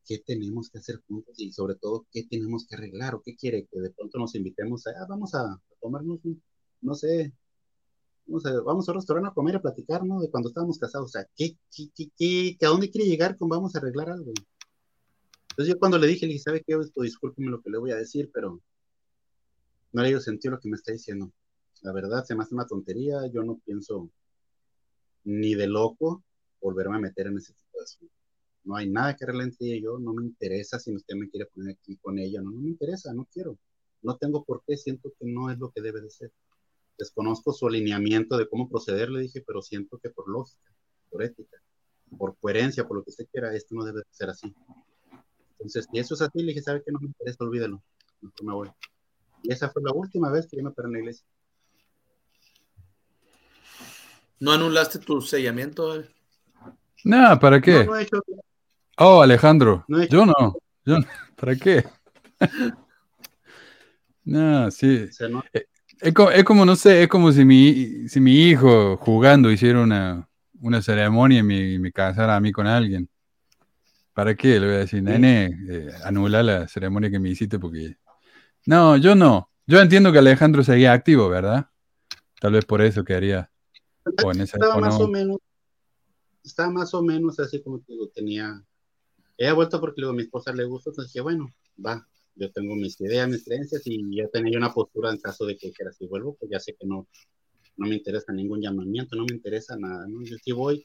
¿qué tenemos que hacer juntos? Y sobre todo, ¿qué tenemos que arreglar? ¿O qué quiere? Que de pronto nos invitemos a, ah, vamos a, tomarnos, no sé, vamos a, vamos a un restaurante a comer a platicar, ¿no? De cuando estábamos casados. O sea, ¿qué, qué, qué, qué, a dónde quiere llegar con vamos a arreglar algo? Entonces yo cuando le dije, le dije, ¿sabe qué? Esto, discúlpeme lo que le voy a decir, pero no le dio sentido lo que me está diciendo. La verdad, se me hace una tontería. Yo no pienso ni de loco volverme a meter en ese tipo de asuntos. No hay nada que arreglar entre ella y yo. No me interesa si usted me quiere poner aquí con ella. No, no me interesa, no quiero. No tengo por qué. Siento que no es lo que debe de ser. Desconozco su alineamiento de cómo proceder, le dije, pero siento que por lógica, por ética, por coherencia, por lo que usted quiera, esto no debe de ser así. Entonces, si eso es así, le dije, ¿sabe qué? No me interesa, olvídelo. Me voy. Y esa fue la última vez que yo me paré en la iglesia. ¿No anulaste tu sellamiento? No, ¿para qué? Oh, Alejandro. yo no. Yo ¿Para qué? *laughs* no, sí. Eh, es, como, no sé, es como si mi, si mi hijo jugando hiciera una, una ceremonia y me, me, casara a mí con alguien. ¿Para qué? Le voy a decir, nene, eh, anula la ceremonia que me hiciste porque... No, yo no. Yo entiendo que Alejandro seguía activo, ¿verdad? Tal vez por eso quería estaba más o menos, estaba más o menos así como te digo, tenía, he vuelto porque luego a mi esposa le gustó, entonces dije, bueno, va, yo tengo mis ideas, mis creencias y ya tenía una postura en caso de que quiera si vuelvo, pues ya sé que no, no me interesa ningún llamamiento, no me interesa nada, ¿no? Yo sí voy,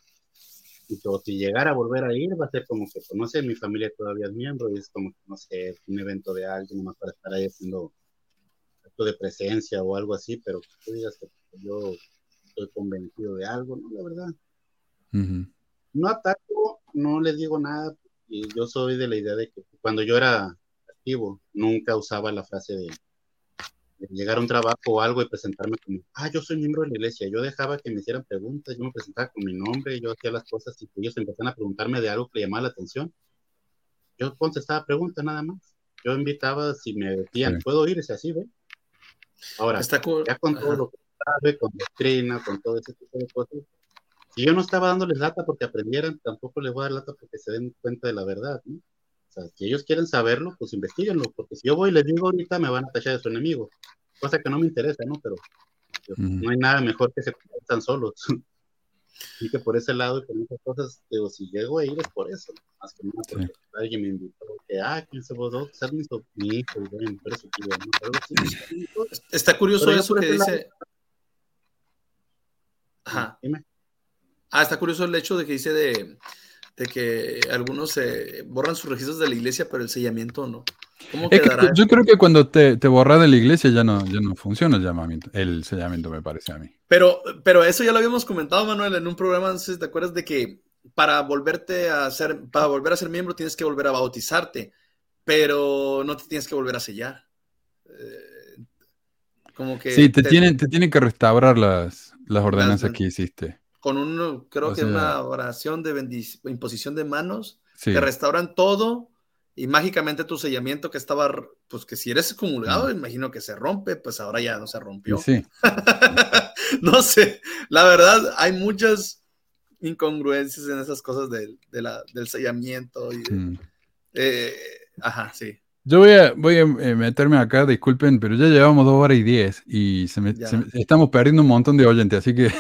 y si llegara a volver a ir, va a ser como que, pues, no sé, mi familia todavía es miembro y es como que, no sé, un evento de alguien, más para estar ahí haciendo acto de presencia o algo así, pero tú digas que yo estoy convencido de algo, ¿no? La verdad. No ataco, no les digo nada, y yo soy de la idea de que cuando yo era activo, nunca usaba la frase de, llegar a un trabajo o algo y presentarme como, ah, yo soy miembro de la iglesia. Yo dejaba que me hicieran preguntas, yo me presentaba con mi nombre, yo hacía las cosas y ellos empezaban a preguntarme de algo que le llamaba la atención. Yo contestaba preguntas nada más. Yo invitaba, si me decían, ¿puedo ir? Y así, ¿ve? Ahora, Está ya con todo lo que con doctrina, con todo ese tipo de cosas. Si yo no estaba dándoles lata porque aprendieran, tampoco les voy a dar lata porque se den cuenta de la verdad, ¿no? O sea, si ellos quieren saberlo, pues investiguenlo, porque si yo voy y les digo ahorita, me van a tachar de su enemigo, cosa que no me interesa, ¿no? Pero no hay nada mejor que se conviertan solos. *laughs* y que por ese lado y por esas cosas, digo, si llego a ir es por eso, más que nada porque alguien me invitó, que, ah, ¿quién se votó? Ser mi, mi hijo, y bueno, por eso, tío, ¿no? Pero, sí, Está curioso eso que dice... Ajá. Ah, está curioso el hecho de que dice de, que algunos se borran sus registros de la iglesia, pero el sellamiento no. ¿Cómo quedará? yo creo que cuando te, te borras de la iglesia ya no, ya no funciona el llamamiento, el sellamiento me parece a mí. Pero, pero eso ya lo habíamos comentado, Manuel, en un programa, no sé si te acuerdas de que para volverte a ser, para volver a ser miembro tienes que volver a bautizarte, pero no te tienes que volver a sellar. Eh, como que sí, te, Tienen, te tienen que restaurar las, las ordenanzas que hiciste. Con un, creo que una oración de imposición de manos, que restauran todo y mágicamente tu sellamiento que estaba, pues que si eres comulgado, mm. imagino que se rompe, pues ahora ya no se rompió. Sí. *laughs* no sé, la verdad, hay muchas, incongruencias en esas cosas del, de la, del sellamiento. Y de- Mm. eh, ajá, sí. Yo voy a, voy a eh, meterme acá, disculpen, pero ya llevamos dos horas y diez y se me- Ya. se me- estamos perdiendo un montón de oyentes, así que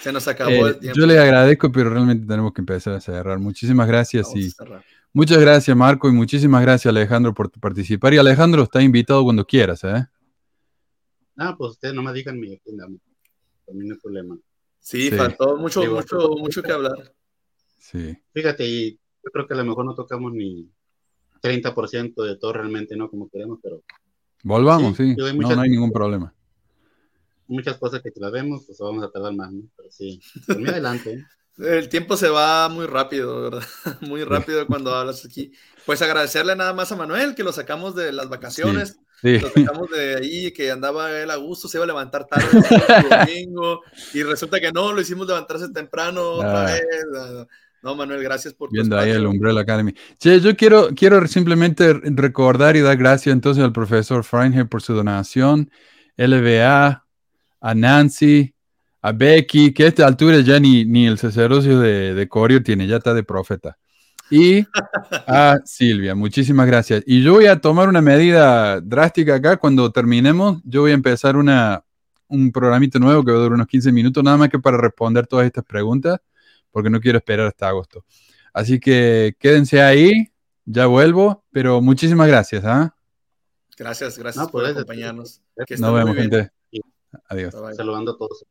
Se nos *laughs* acabó eh, el tiempo. yo les agradezco, pero realmente tenemos que empezar a cerrar. Muchísimas gracias Vamos y cerrar. muchas gracias Marco y muchísimas gracias Alejandro por participar. Y Alejandro está invitado cuando quieras, ¿eh? Ah, pues ustedes no me digan mi agenda. También no hay problema. Sí, Sí. faltó mucho, mucho, mucho que hablar. Sí. Fíjate, y yo creo que a lo mejor no tocamos ni 30% de todo realmente, ¿no? Como queremos, pero Volvamos, Sí, sí. hay No, muchas- no hay ningún problema. muchas cosas que la vemos, pues vamos a tardar más, ¿no? Pero sí, por mí adelante. ¿eh? El tiempo se va muy rápido, ¿verdad? *laughs* Muy rápido cuando hablas aquí. Pues agradecerle nada más a Manuel que lo sacamos de las vacaciones, Sí. lo sacamos de ahí, que andaba él a gusto, se iba a levantar tarde *laughs* el domingo, y resulta que no, lo hicimos levantarse temprano otra Ah. vez. No, Manuel, gracias por tu Viendo ahí el espacio. Umbrella Academy. Che, yo quiero, quiero simplemente recordar y dar gracias entonces al profesor Feinherr por su donación, LBA, a Nancy, a Becky, que a esta altura ya ni, ni el sacerdocio de, de Corio tiene, ya está de profeta. Y a Silvia, muchísimas gracias. Y yo voy a tomar una medida drástica acá. Cuando terminemos, yo voy a empezar una, un programito nuevo que va a durar unos 15 minutos, nada más que para responder todas estas preguntas, porque no quiero esperar hasta agosto. Así que quédense ahí, ya vuelvo, pero muchísimas gracias. ¿ah? Gracias, gracias No, por pues, acompañarnos. Que Nos estén muy vemos, bien. gente. Adiós. Bye, bye. Saludando a todos.